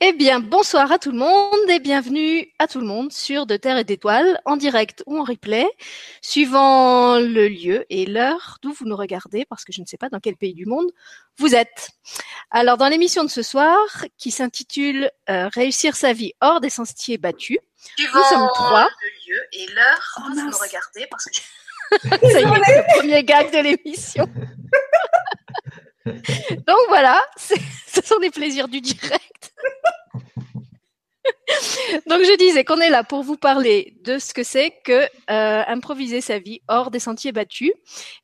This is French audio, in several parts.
Eh bien, bonsoir à tout le monde et bienvenue à tout le monde sur De Terre et d'Étoiles, en direct ou en replay, suivant le lieu et l'heure d'où vous nous regardez, parce que je ne sais pas dans quel pays du monde vous êtes. Alors, dans l'émission de ce soir, qui s'intitule euh, Réussir sa vie hors des sentiers battus, nous sommes trois. Le lieu et l'heure d'où vous nous regardez, parce que... Ça y est, le premier gag de l'émission. Donc voilà, ce sont des plaisirs du direct. Donc je disais qu'on est là pour vous parler de ce que c'est que euh, improviser sa vie hors des sentiers battus.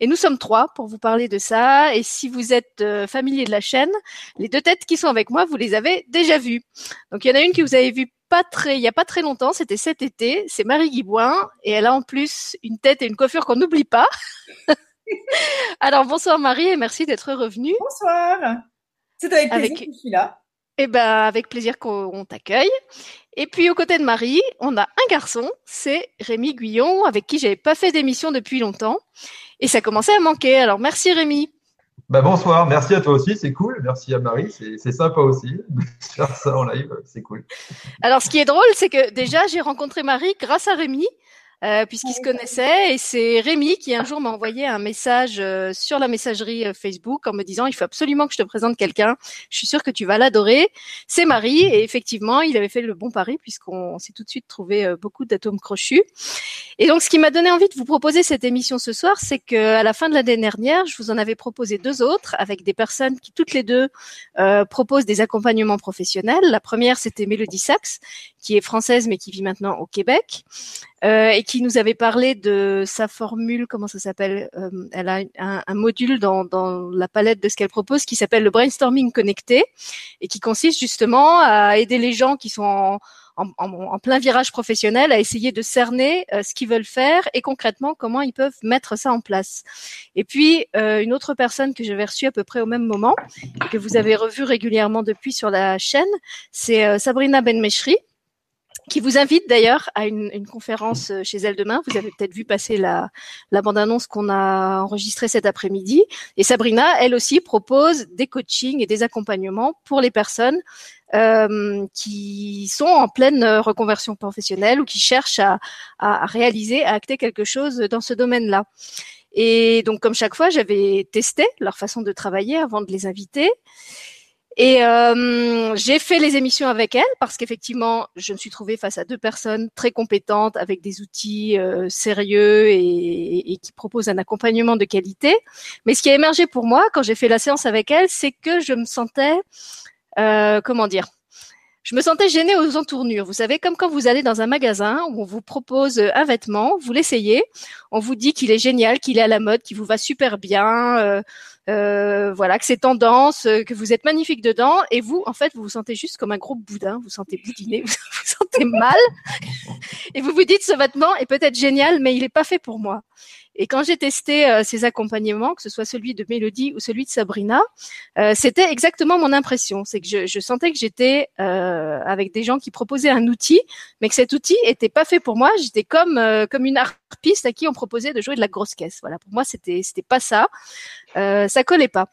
Et nous sommes trois pour vous parler de ça. Et si vous êtes euh, familier de la chaîne, les deux têtes qui sont avec moi, vous les avez déjà vues. Donc il y en a une que vous avez vue pas très, il y a pas très longtemps, c'était cet été. C'est Marie Guiboin et elle a en plus une tête et une coiffure qu'on n'oublie pas. Alors bonsoir Marie et merci d'être revenue. Bonsoir. C'est avec plaisir que je suis là. Eh ben, avec plaisir qu'on t'accueille. Et puis, aux côtés de Marie, on a un garçon, c'est Rémi Guyon, avec qui j'avais pas fait d'émission depuis longtemps. Et ça commençait à manquer. Alors, merci Rémi. Bah bonsoir, merci à toi aussi, c'est cool. Merci à Marie, c'est sympa aussi de faire ça en live, c'est cool. Alors, ce qui est drôle, c'est que déjà, j'ai rencontré Marie grâce à Rémi. Euh, puisqu'ils se connaissaient. Et c'est Rémi qui un jour m'a envoyé un message euh, sur la messagerie euh, Facebook en me disant il faut absolument que je te présente quelqu'un. Je suis sûre que tu vas l'adorer. C'est Marie. Et effectivement, il avait fait le bon pari puisqu'on s'est tout de suite trouvé beaucoup d'atomes crochus. Et donc, ce qui m'a donné envie de vous proposer cette émission ce soir, c'est que à la fin de l'année dernière, je vous en avais proposé deux autres avec des personnes qui toutes les deux euh, proposent des accompagnements professionnels. La première, c'était Mélodie Sachs, qui est française mais qui vit maintenant au Québec euh, et qui nous avait parlé de sa formule, comment ça s'appelle euh, Elle a un, module dans, la palette de ce qu'elle propose qui s'appelle le brainstorming connecté et qui consiste justement à aider les gens qui sont en, plein virage professionnel à essayer de cerner euh, ce qu'ils veulent faire et concrètement comment ils peuvent mettre ça en place. Et puis une autre personne que j'avais reçue à peu près au même moment et que vous avez revu régulièrement depuis sur la chaîne, c'est Sabrina Benmeshri qui vous invite d'ailleurs à une, une, conférence euh, chez elle demain. Vous avez peut-être vu passer la, la bande-annonce qu'on a enregistrée cet après-midi. Et Sabrina, elle aussi, propose des coachings et des accompagnements pour les personnes euh, qui sont en pleine reconversion professionnelle ou qui cherchent à, à réaliser, à acter quelque chose dans ce domaine-là. Et donc, comme chaque fois, j'avais testé leur façon de travailler avant de les inviter. Et euh, j'ai fait les émissions avec elle parce qu'effectivement, je me suis trouvée face à deux personnes très compétentes avec des outils euh, sérieux et, et, qui proposent un accompagnement de qualité. Mais ce qui a émergé pour moi quand j'ai fait la séance avec elle, c'est que je me sentais, euh, comment dire, je me sentais gênée aux entournures. Vous savez, comme quand vous allez dans un magasin où on vous propose un vêtement, vous l'essayez, on vous dit qu'il est génial, qu'il est à la mode, qu'il vous va super bien, euh, voilà, que c'est tendance, euh, que vous êtes magnifique dedans, et vous, en fait, vous vous sentez juste comme un gros boudin, vous sentez boudiné, vous vous sentez mal, et vous vous dites ce vêtement est peut-être génial, mais il n'est pas fait pour moi. Et quand j'ai testé euh, ces accompagnements, que ce soit celui de Mélodie ou celui de Sabrina, euh, c'était exactement mon impression. C'est que je, je, sentais que j'étais euh, avec des gens qui proposaient un outil, mais que cet outil était pas fait pour moi. J'étais comme euh, comme une harpiste à qui on proposait de jouer de la grosse caisse. Voilà, pour moi c'était c'était pas ça. Euh, ça collait pas.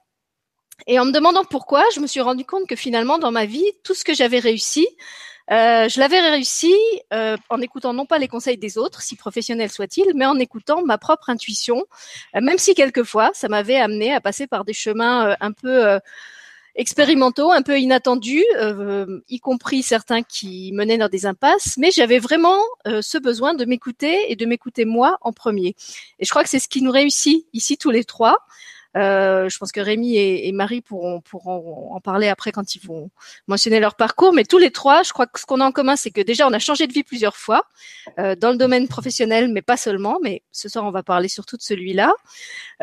Et en me demandant pourquoi, je me suis rendu compte que finalement dans ma vie, tout ce que j'avais réussi, euh, je l'avais réussi euh, en écoutant non pas les conseils des autres, si professionnels soient-ils, mais en écoutant ma propre intuition, euh, même si quelquefois ça m'avait amené à passer par des chemins euh, un peu euh, expérimentaux, un peu inattendus, y compris certains qui menaient dans des impasses, mais j'avais vraiment ce besoin de m'écouter et de m'écouter moi en premier. Et je crois que c'est ce qui nous réussit ici tous les trois. Euh, je pense que Rémi et, et Marie pourront, pourront, en parler après quand ils vont mentionner leur parcours. Mais tous les trois, je crois que ce qu'on a en commun, c'est que déjà on a changé de vie plusieurs fois euh, dans le domaine professionnel, mais pas seulement. Mais ce soir, on va parler surtout de celui-là.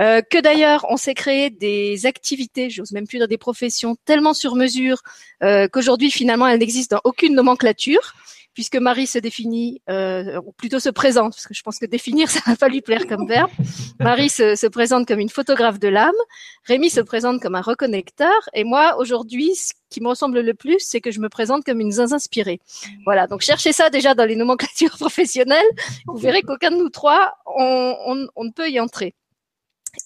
Euh, que d'ailleurs, on s'est créé des activités, j'ose même plus dire des professions, tellement sur mesure euh, qu'aujourd'hui, finalement, elles n'existent dans aucune nomenclature puisque Marie se définit, euh, ou plutôt se présente, parce que je pense que définir, ça va pas lui plaire comme verbe. Marie se, se, présente comme une photographe de l'âme, Rémi se présente comme un reconnecteur, et moi, aujourd'hui, ce qui me ressemble le plus, c'est que je me présente comme une inspirée. Voilà, donc cherchez ça déjà dans les nomenclatures professionnelles, vous verrez qu'aucun de nous trois, on, on, on ne peut y entrer.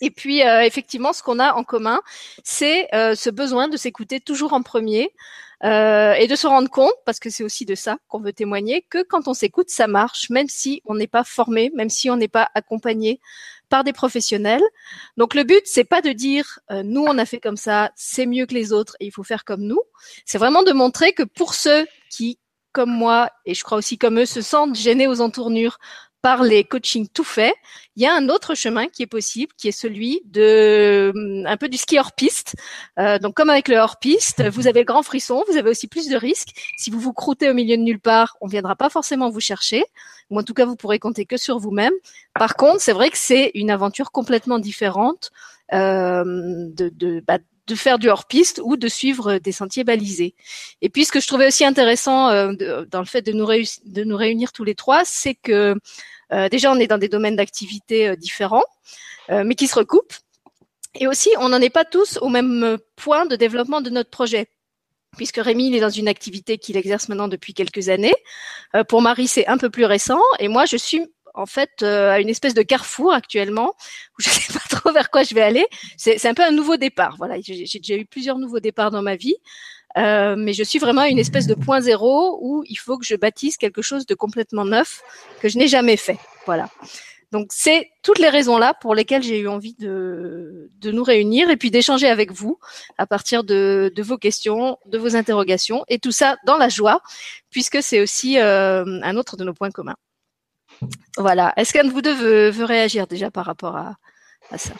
Et puis, euh, effectivement, ce qu'on a en commun, c'est euh, ce besoin de s'écouter toujours en premier euh, et de se rendre compte, parce que c'est aussi de ça qu'on veut témoigner, que quand on s'écoute, ça marche, même si on n'est pas formé, même si on n'est pas accompagné par des professionnels. Donc le but, c'est pas de dire nous on a fait comme ça, c'est mieux que les autres et il faut faire comme nous. C'est vraiment de montrer que pour ceux qui comme moi, et je crois aussi comme eux, se sentent gênés aux entournures par les coachings tout faits, il y a un autre chemin qui est possible, qui est celui de un peu du ski hors piste. Euh, donc comme avec le hors piste, vous avez le grand frisson, vous avez aussi plus de risques. Si vous vous croûtez au milieu de nulle part, on viendra pas forcément vous chercher, ou en tout cas vous pourrez compter que sur vous-même. Par contre, c'est vrai que c'est une aventure complètement différente euh, de, de, bah, de faire du hors-piste ou de suivre des sentiers balisés. Et puis, ce que je trouvais aussi intéressant euh, dans le fait de nous, de nous réunir tous les trois, c'est que euh, déjà, on est dans des domaines d'activité euh, différents, mais qui se recoupent. Et aussi, on n'en est pas tous au même point de développement de notre projet puisque Rémi il est dans une activité qu'il exerce maintenant depuis quelques années. pour Marie, c'est un peu plus récent, et moi, je suis en fait euh, à une espèce de carrefour actuellement où je ne sais pas trop vers quoi je vais aller. C'est un peu un nouveau départ. Voilà, j'ai déjà eu plusieurs nouveaux départs dans ma vie, euh, mais je suis vraiment à une espèce de point zéro où il faut que je bâtisse quelque chose de complètement neuf que je n'ai jamais fait. Voilà. Donc c'est toutes les raisons là pour lesquelles j'ai eu envie de, de nous réunir et puis d'échanger avec vous à partir de, de, vos questions, de vos interrogations et tout ça dans la joie puisque c'est aussi euh, un autre de nos points communs. Voilà. Est-ce qu'un de vous deux veut, réagir déjà par rapport à, ça?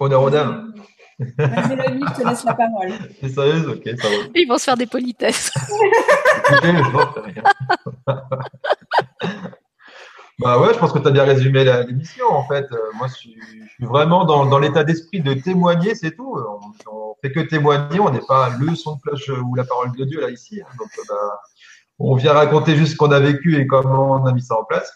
Honneur aux dames. Mélanie, je te laisse la parole. C'est sérieuse Ok, ça va. Ils vont se faire des politesses. bah ouais, je pense que tu as bien résumé l'émission en fait. Euh, moi, je suis, vraiment dans, l'état d'esprit de témoigner, c'est tout. On, ne fait que témoigner, on n'est pas le son de cloche ou la parole de Dieu là ici. Hein. Donc, bah, on vient raconter juste ce qu'on a vécu et comment on a mis ça en place.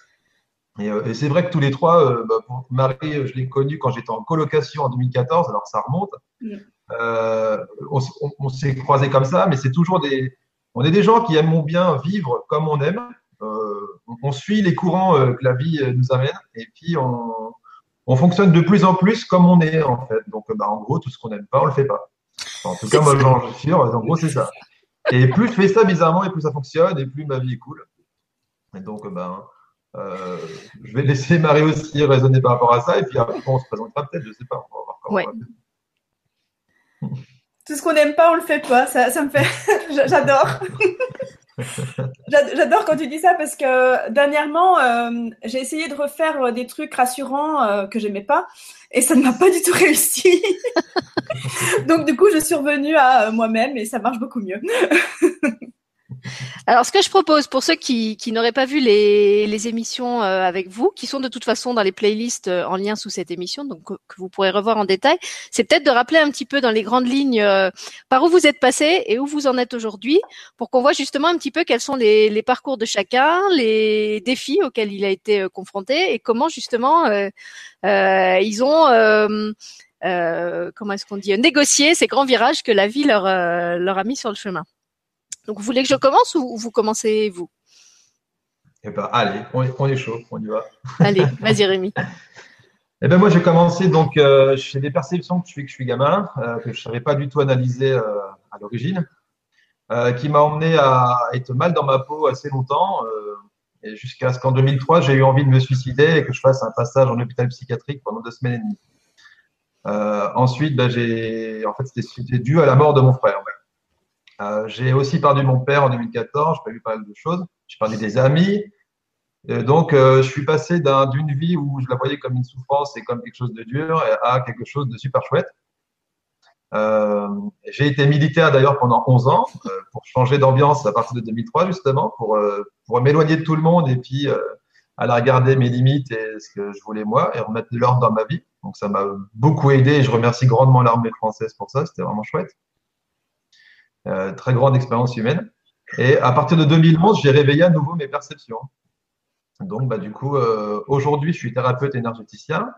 Euh, et, c'est vrai que tous les trois, euh, bah, Marie, je l'ai connue quand j'étais en colocation en 2014, alors ça remonte. Mm. Euh, on, s'est croisés comme ça, mais c'est toujours des. On est des gens qui aiment bien vivre comme on aime. on suit les courants que la vie nous amène, et puis on, fonctionne de plus en plus comme on est en fait. Donc, bah, en gros, tout ce qu'on n'aime pas, on le fait pas. En tout cas, moi, j'en suis sûr. En gros, c'est ça. Et plus je fais ça bizarrement, et plus ça fonctionne, et plus ma vie est cool. Et donc, ben, euh, je vais laisser Marie aussi raisonner par rapport à ça, et puis après, on se présentera peut-être, je ne sais pas. On va voir comment Tout ce qu'on n'aime pas, on le fait pas. Ça, ça me fait. J'adore. J'adore quand tu dis ça parce que dernièrement, euh, j'ai essayé de refaire des trucs rassurants euh, que j'aimais pas et ça ne m'a pas du tout réussi. Donc du coup, je suis revenue à moi-même et ça marche beaucoup mieux. Alors, ce que je propose pour ceux qui, n'auraient pas vu les, émissions euh, avec vous, qui sont de toute façon dans les playlists euh, en lien sous cette émission, donc que, vous pourrez revoir en détail, c'est peut-être de rappeler un petit peu dans les grandes lignes euh, par où vous êtes passé et où vous en êtes aujourd'hui, pour qu'on voit justement un petit peu quels sont les, parcours de chacun, les défis auxquels il a été confronté et comment justement ils ont comment est-ce qu'on dit négocié ces grands virages que la vie leur a mis sur le chemin. Donc, vous voulez que je commence ou vous commencez vous? Eh ben, allez, on est, chaud, on y va. Allez, vas-y Rémi. eh ben moi, j'ai commencé donc euh, chez des perceptions que je suis que je suis gamin, euh, que je savais pas du tout analyser euh, à l'origine, qui m'a emmené à être mal dans ma peau assez longtemps, et jusqu'à ce qu'en 2003, j'ai eu envie de me suicider et que je fasse un passage en hôpital psychiatrique pendant deux semaines et demie. ensuite, ben, j'ai, en fait, c'était dû à la mort de mon frère. Euh, j'ai aussi perdu mon père en 2014, j'ai eu pas mal de choses. J'ai perdu des amis. donc, euh, je suis passé d'une vie où je la voyais comme une souffrance et comme quelque chose de dur à quelque chose de super chouette. Euh, j'ai été militaire d'ailleurs pendant 11 ans pour changer d'ambiance à partir de 2003 justement, pour, pour m'éloigner de tout le monde et puis aller regarder mes limites et ce que je voulais moi et remettre de l'ordre dans ma vie. Donc ça m'a beaucoup aidé et je remercie grandement l'armée française pour ça, c'était vraiment chouette. Euh, très grande expérience humaine. Et à partir de 2011, j'ai réveillé à nouveau mes perceptions. Donc, bah, du coup, euh, aujourd'hui, je suis thérapeute énergéticien,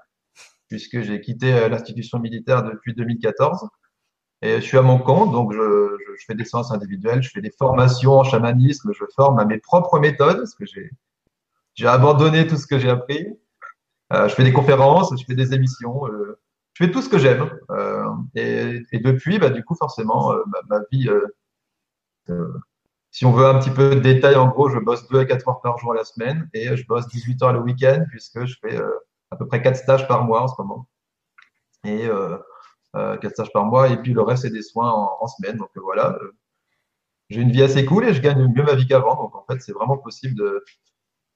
puisque j'ai quitté euh, l'institution militaire depuis 2014. Et je suis à mon compte, donc je, je, fais des séances individuelles, je fais des formations en chamanisme, je forme à mes propres méthodes, parce que j'ai, abandonné tout ce que j'ai appris. Euh, je fais des conférences, je fais des émissions. Je fais tout ce que j'aime. Euh, et, et, depuis, bah, du coup, forcément, euh, ma, ma, vie, euh, si on veut un petit peu de détails, en gros, je bosse 2 à 4 heures par jour à la semaine et je bosse 18 heures le week-end puisque je fais à peu près 4 stages par mois en ce moment. Et euh, 4 stages par mois et puis le reste, c'est des soins en, en semaine. Donc voilà, j'ai une vie assez cool et je gagne mieux ma vie qu'avant. Donc en fait, c'est vraiment possible de,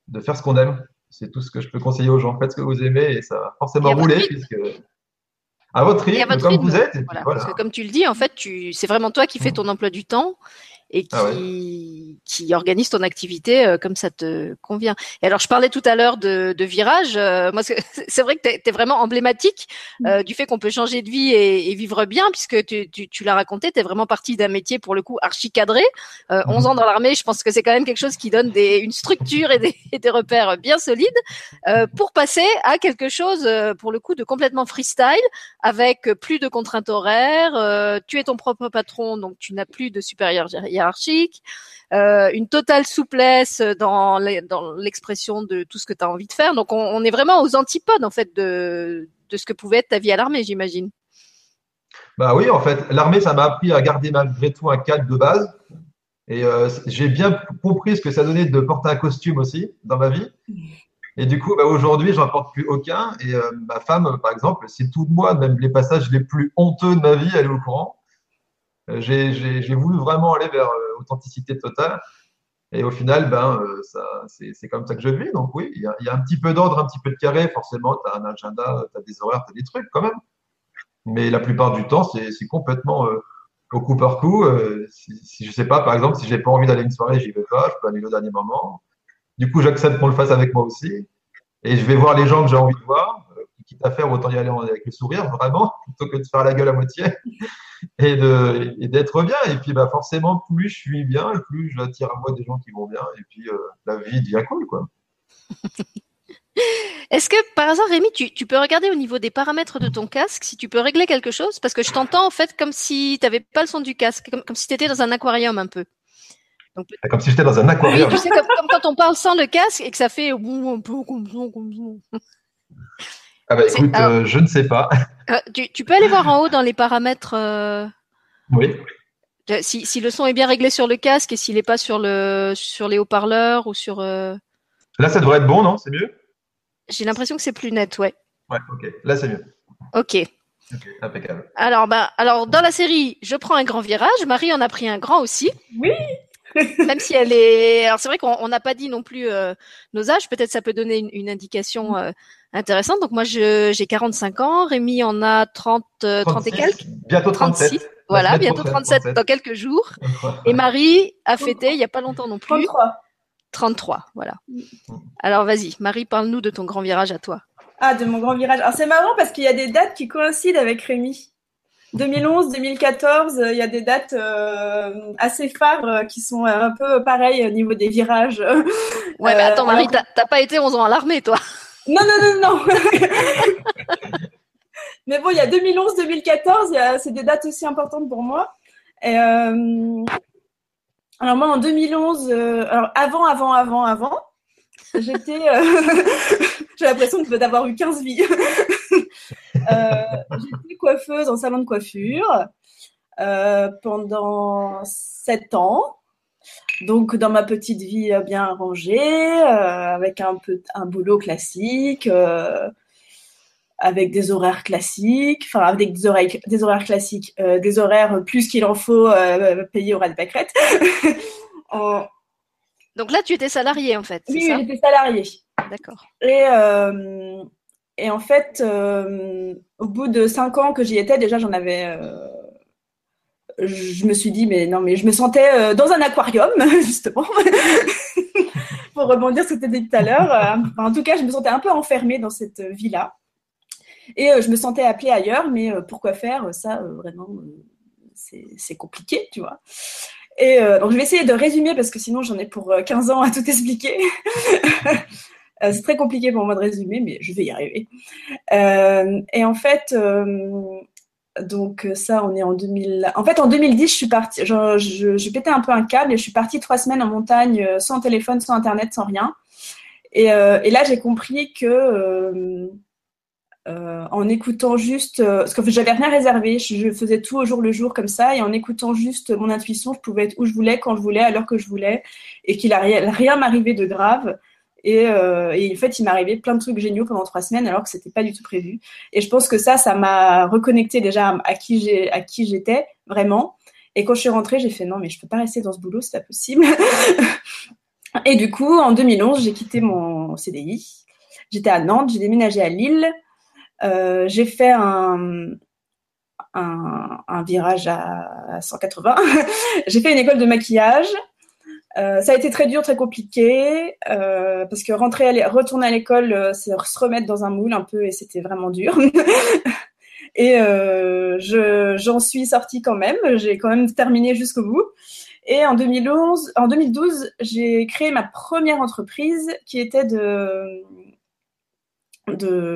de faire ce qu'on aime. C'est tout ce que je peux conseiller aux gens. Faites ce que vous aimez et ça va forcément rouler puisque à votre rythme, votre comme rythme, vous êtes. Voilà, voilà. Parce que comme tu le dis, en fait, tu, c'est vraiment toi qui fais ton emploi du temps et qui, Ah ouais. qui organise ton activité euh, comme ça te convient. Et alors, je parlais tout à l'heure de, de virage. euh, moi, c'est vrai que tu es, vraiment emblématique euh, du fait qu'on peut changer de vie et, et vivre bien, puisque tu, tu, tu l'as raconté, tu es vraiment parti d'un métier pour le coup archi cadré. Euh, 11 ans dans l'armée, je pense que c'est quand même quelque chose qui donne des, une structure et des, et des repères bien solides euh, pour passer à quelque chose euh, pour le coup de complètement freestyle avec plus de contraintes horaires. euh, tu es ton propre patron, donc tu n'as plus de supérieur euh, une totale souplesse dans l'expression de tout ce que tu as envie de faire. Donc on, est vraiment aux antipodes en fait de de ce que pouvait être ta vie à l'armée, j'imagine. Bah oui, en fait, l'armée, ça m'a appris à garder malgré tout un cadre de base. Et euh, j'ai bien compris ce que ça donnait de porter un costume aussi dans ma vie. Et du coup, bah, aujourd'hui, j'en porte plus aucun. Et euh, ma femme, par exemple, c'est tout de moi, même les passages les plus honteux de ma vie, elle est au courant. Euh, J'ai voulu vraiment aller vers euh, authenticité totale. Et au final, ben, euh, c'est comme ça que je vis. Donc oui, il y a, un petit peu d'ordre, un petit peu de carré. Forcément, tu as un agenda, tu as des horaires, tu as des trucs quand même. Mais la plupart du temps, c'est complètement au coup par coup. Si, si je sais pas, par exemple, si j'ai pas envie d'aller une soirée, j'y vais pas. Je peux annuler au dernier moment. Du coup, j'accepte qu'on le fasse avec moi aussi. Et je vais voir les gens que j'ai envie de voir. Quitte à faire, autant y aller avec le sourire, vraiment, plutôt que de faire la gueule à moitié. Et de et d'être bien. Et puis, bah, forcément, plus je suis bien, plus j'attire à moi des gens qui vont bien. Et puis, euh, la vie devient cool, quoi. Est-ce que par hasard, Rémi, tu, tu peux regarder au niveau des paramètres de ton casque si tu peux régler quelque chose? Parce que je t'entends en fait comme si tu n'avais pas le son du casque, comme, comme si tu étais dans un aquarium un peu. Donc, Comme si j'étais dans un oui, aquarium. tu sais, comme, comme quand on parle sans le casque et que ça fait Ah bah écoute, alors- euh, je ne sais pas. Euh, tu, tu peux aller voir en haut dans les paramètres euh, Oui. si le son est bien réglé sur le casque et s'il n'est pas sur le sur les haut-parleurs ou sur. euh, Là, ça devrait être bon, non? C'est mieux? J'ai l'impression que c'est plus net, ouais. Ouais, ok. Là, c'est mieux. Ok. Ok, impeccable. Alors, bah, alors dans la série, je prends un grand virage. Marie en a pris un grand aussi. Oui. Même si elle est. Alors c'est vrai qu'on on n'a pas dit non plus euh, nos âges. Peut-être ça peut donner une, une indication euh, intéressante. Donc moi, je- j'ai 45 ans. Rémi en a 30, euh, 30 et 36, quelques. Bientôt 37. 36. La Voilà, bientôt prochaine, 37 dans quelques jours. Et Marie a fêté il y a pas longtemps non plus. 33. 33, voilà. Alors vas-y, Marie, parle-nous de ton grand virage à toi. Ah, de mon grand virage. Alors c'est marrant parce qu'il y a des dates qui coïncident avec Rémi. 2011, 2014, euh, il y a des dates euh, assez phares euh, qui sont un peu pareilles au niveau des virages. Ouais, mais attends, Marie, alors- t'as pas été 11 ans à l'armée, toi. Non, non, non, non. Mais bon, il y a 2011, 2014, il y a- c'est des dates aussi importantes pour moi. Et, euh, alors moi, en 2011, euh, alors avant, avant, avant, avant, j'étais, euh, j'ai l'impression d'avoir eu 15 vies. Euh, j'étais coiffeuse en salon de coiffure euh, pendant 7 ans. Donc dans ma petite vie euh, bien rangée, avec un peu un boulot classique, avec des horaires classiques, enfin avec des horaires, des horaires classiques, euh, des horaires plus qu'il en faut euh, payer au ras de pâquerette. Euh, Donc là, tu étais salarié, en fait, oui, j'étais salariée. D'accord. Et, et en fait, euh, au bout de cinq ans que j'y étais, déjà j'en avais. euh, je me suis dit, mais non, mais je me sentais euh, dans un aquarium, justement. Pour rebondir sur ce que tu dit tout à l'heure. En tout cas, je me sentais un peu enfermée dans cette vie-là. Et je me sentais appelée ailleurs, mais pourquoi faire? Ça, vraiment, c'est compliqué, tu vois. Et donc, je vais essayer de résumer parce que sinon, j'en ai pour euh, 15 ans à tout expliquer. Euh, c'est très compliqué pour moi de résumer, mais je vais y arriver. Euh, et en fait, euh, donc ça, on est en 2000. En fait, en 2010, je suis partie. Je, je, un peu un câble et je suis partie trois semaines en montagne sans téléphone, sans internet, sans rien. Et, et là, j'ai compris que en écoutant juste, parce que j'avais rien réservé, je, faisais tout au jour le jour comme ça, et en écoutant juste mon intuition, je pouvais être où je voulais, quand je voulais, à l'heure que je voulais, et qu'il a rien, rien m'arrivait de grave. Et, euh, et, en fait, il m'arrivait plein de trucs géniaux pendant trois semaines, alors que c'était pas du tout prévu. Et je pense que ça, ça m'a reconnecté déjà à, qui j'étais vraiment. Et quand je suis rentrée, j'ai fait non, mais je peux pas rester dans ce boulot, c'est pas possible. et du coup, en 2011, j'ai quitté mon CDI. J'étais à Nantes, j'ai déménagé à Lille. Euh, j'ai fait un, virage à 180. j'ai fait une école de maquillage. Euh, ça a été très dur, très compliqué, euh, parce que rentrer, retourner à l'école, c'est se remettre dans un moule un peu, et c'était vraiment dur. et je, j'en suis sortie quand même. J'ai quand même terminé jusqu'au bout. Et en 2011, en 2012, j'ai créé ma première entreprise qui était de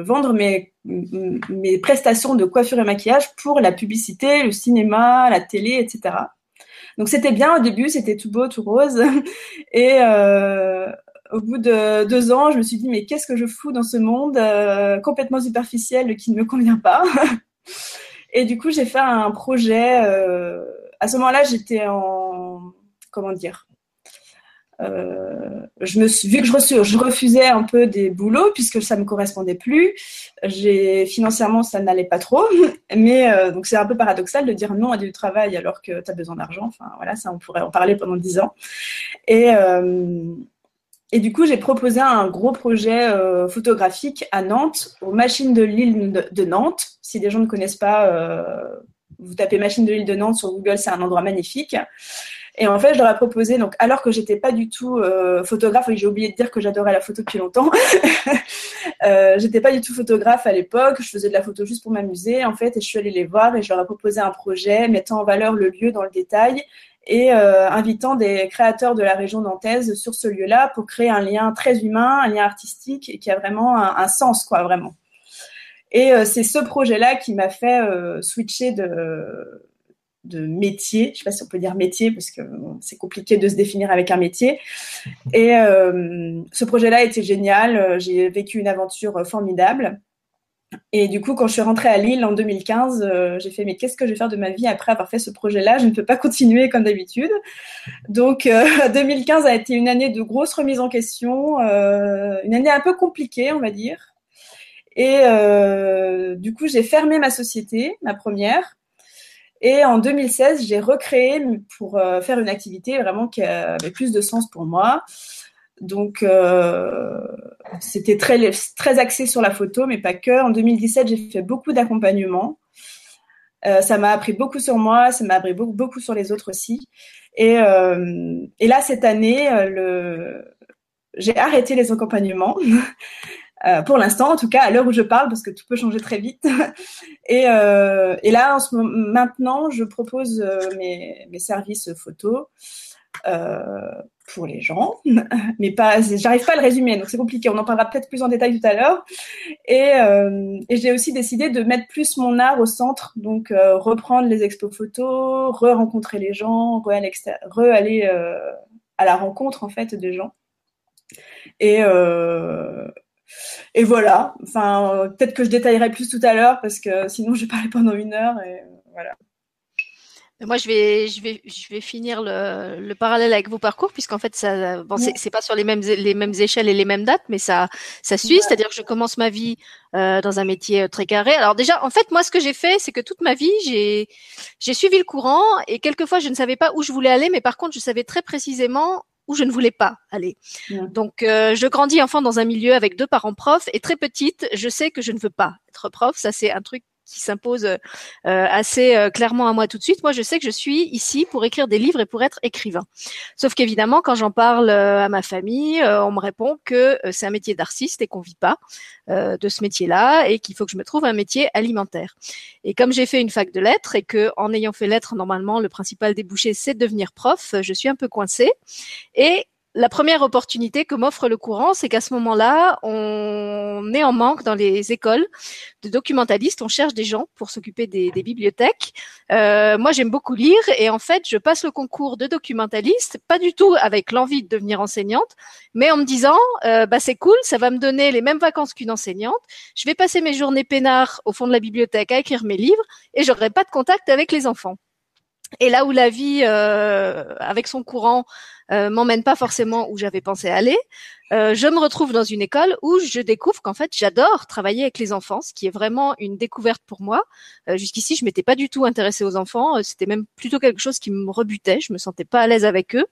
vendre mes prestations de coiffure et maquillage pour la publicité, le cinéma, la télé, etc. Donc c'était bien au début, c'était tout beau, tout rose. Et euh, au bout de deux ans, je me suis dit mais qu'est-ce que je fous dans ce monde euh, complètement superficiel qui ne me convient pas? et du coup j'ai fait un projet. Euh, à ce moment-là, j'étais en comment dire euh, vu que je, refusais un peu des boulots puisque ça me correspondait plus, financièrement ça n'allait pas trop, mais euh, donc c'est un peu paradoxal de dire non à du travail alors que tu as besoin d'argent. Enfin voilà, ça on pourrait en parler pendant dix ans. Et euh, du coup, j'ai proposé un gros projet photographique à Nantes, aux machines de l'île de, Nantes. Si des gens ne connaissent pas, vous tapez machines de l'île de Nantes sur Google, c'est un endroit magnifique. Et en fait, je leur ai proposé, donc alors que j'étais pas du tout euh, photographe, et j'ai oublié de dire que j'adorais la photo depuis longtemps, euh, j'étais pas du tout photographe à l'époque, je faisais de la photo juste pour m'amuser en fait, et je suis allée les voir et je leur ai proposé un projet mettant en valeur le lieu dans le détail et euh, invitant des créateurs de la région nantaise sur ce lieu-là pour créer un lien très humain, un lien artistique et qui a vraiment un, sens quoi vraiment. Et c'est ce projet-là qui m'a fait switcher de de métier. Je ne sais pas si on peut dire métier parce que c'est compliqué de se définir avec un métier. Et euh, ce projet-là était génial. J'ai vécu une aventure formidable. Et du coup, quand je suis rentrée à Lille en 2015, euh, j'ai fait mais qu'est-ce que je vais faire de ma vie après avoir fait ce projet-là? Je ne peux pas continuer comme d'habitude. Donc, 2015 euh, a été une année de grosse remise en question, une année un peu compliquée, on va dire. Et du coup, j'ai fermé ma société, ma première, et en 2016, j'ai recréé pour euh, faire une activité vraiment qui avait plus de sens pour moi. Donc, euh, c'était très, très axé sur la photo, mais pas que. En 2017, j'ai fait beaucoup d'accompagnement. Euh, ça m'a appris beaucoup sur moi, ça m'a appris beaucoup, beaucoup sur les autres aussi. Et, là, cette année, j'ai arrêté les accompagnements Euh, pour l'instant, en tout cas, à l'heure où je parle, parce que tout peut changer très vite. et, euh, et, là, en ce moment, maintenant, je propose euh, mes, services photos euh, pour les gens, mais pas, j'arrive pas à le résumer, donc c'est compliqué. On en parlera peut-être plus en détail tout à l'heure. Et, j'ai aussi décidé de mettre plus mon art au centre, donc reprendre les expos photos, re-rencontrer les gens, re-aller à la rencontre en fait des gens. Et, et voilà. Enfin, euh, peut-être que je détaillerai plus tout à l'heure parce que sinon je vais parler pendant une heure et voilà. Moi, je vais, je vais, je vais finir le, le parallèle avec vos parcours, puisqu'en fait, ça, bon, c'est pas sur les mêmes, les mêmes échelles et les mêmes dates, mais ça, ça suit. C'est-à-dire que je commence ma vie euh, dans un métier euh, très carré. Alors déjà, en fait, moi, ce que j'ai fait, c'est que toute ma vie, j'ai, j'ai suivi le courant, et quelquefois, je ne savais pas où je voulais aller, mais par contre, je savais très précisément où je ne voulais pas aller. Donc, euh, je grandis enfant dans un milieu avec deux parents profs et très petite, je sais que je ne veux pas être prof. Ça, c'est un truc qui s'impose euh, assez euh, clairement à moi tout de suite. Moi, je sais que je suis ici pour écrire des livres et pour être écrivain. Sauf qu'évidemment, quand j'en parle euh, à ma famille, on me répond que c'est un métier d'artiste et qu'on vit pas de ce métier-là et qu'il faut que je me trouve un métier alimentaire. Et comme j'ai fait une fac de lettres et que en ayant fait lettres, normalement, le principal débouché, c'est de devenir prof, je suis un peu coincée. Et la première opportunité que m'offre le courant, c'est qu'à ce moment-là, on est en manque dans les écoles de documentalistes. On cherche des gens pour s'occuper des, bibliothèques. Euh, moi, j'aime beaucoup lire et en fait, je passe le concours de documentaliste, pas du tout avec l'envie de devenir enseignante, mais en me disant, euh, bah c'est cool, ça va me donner les mêmes vacances qu'une enseignante. Je vais passer mes journées peinards au fond de la bibliothèque à écrire mes livres et j'aurai pas de contact avec les enfants. Et là où la vie, euh, avec son courant, euh, m'emmène pas forcément où j'avais pensé aller, euh, je me retrouve dans une école où je découvre qu'en fait j'adore travailler avec les enfants, ce qui est vraiment une découverte pour moi. Euh, jusqu'ici, je m'étais pas du tout intéressée aux enfants, euh, c'était même plutôt quelque chose qui me rebutait, je me sentais pas à l'aise avec eux.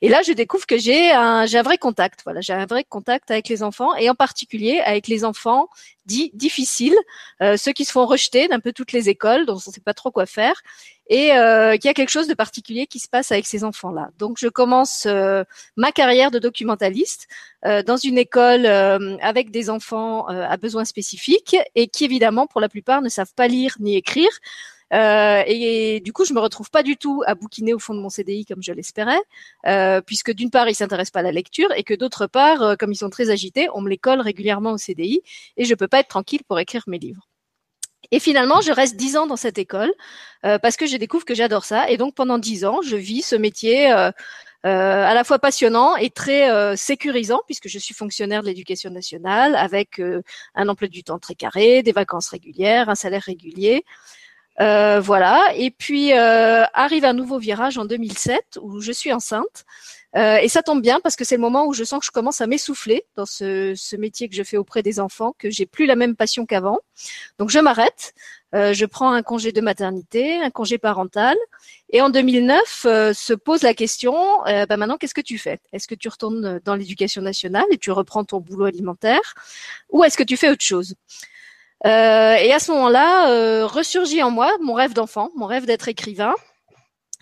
Et là, je découvre que j'ai un, j'ai un vrai contact. Voilà, j'ai un vrai contact avec les enfants et en particulier avec les enfants dits difficiles, ceux qui se font rejeter d'un peu toutes les écoles, dont on sait pas trop quoi faire et euh, qu'il y a quelque chose de particulier qui se passe avec ces enfants-là. Donc je commence ma carrière de documentaliste euh, dans une école euh, avec des enfants euh, à besoins spécifiques et qui évidemment pour la plupart ne savent pas lire ni écrire. et, du coup, je me retrouve pas du tout à bouquiner au fond de mon CDI comme je l'espérais, puisque d'une part, ils s'intéressent pas à la lecture et que d'autre part, comme ils sont très agités, on me les colle régulièrement au CDI et je peux pas être tranquille pour écrire mes livres. Et finalement, je reste dix ans dans cette école parce que je découvre que j'adore ça. Et donc, pendant dix ans, je vis ce métier euh, à la fois passionnant et très euh, sécurisant puisque je suis fonctionnaire de l'éducation nationale avec euh, un emploi du temps très carré, des vacances régulières, un salaire régulier. voilà. Et puis arrive un nouveau virage en 2007 où je suis enceinte. Et ça tombe bien parce que c'est le moment où je sens que je commence à m'essouffler dans ce, ce, métier que je fais auprès des enfants, que j'ai plus la même passion qu'avant. Donc je m'arrête. Euh, je prends un congé de maternité, un congé parental. Et en 2009, euh, se pose la question, euh, bah maintenant, qu'est-ce que tu fais? Est-ce que tu retournes dans l'éducation nationale et tu reprends ton boulot alimentaire Ou est-ce que tu fais autre chose? Et à ce moment-là, ressurgit en moi mon rêve d'enfant, mon rêve d'être écrivain.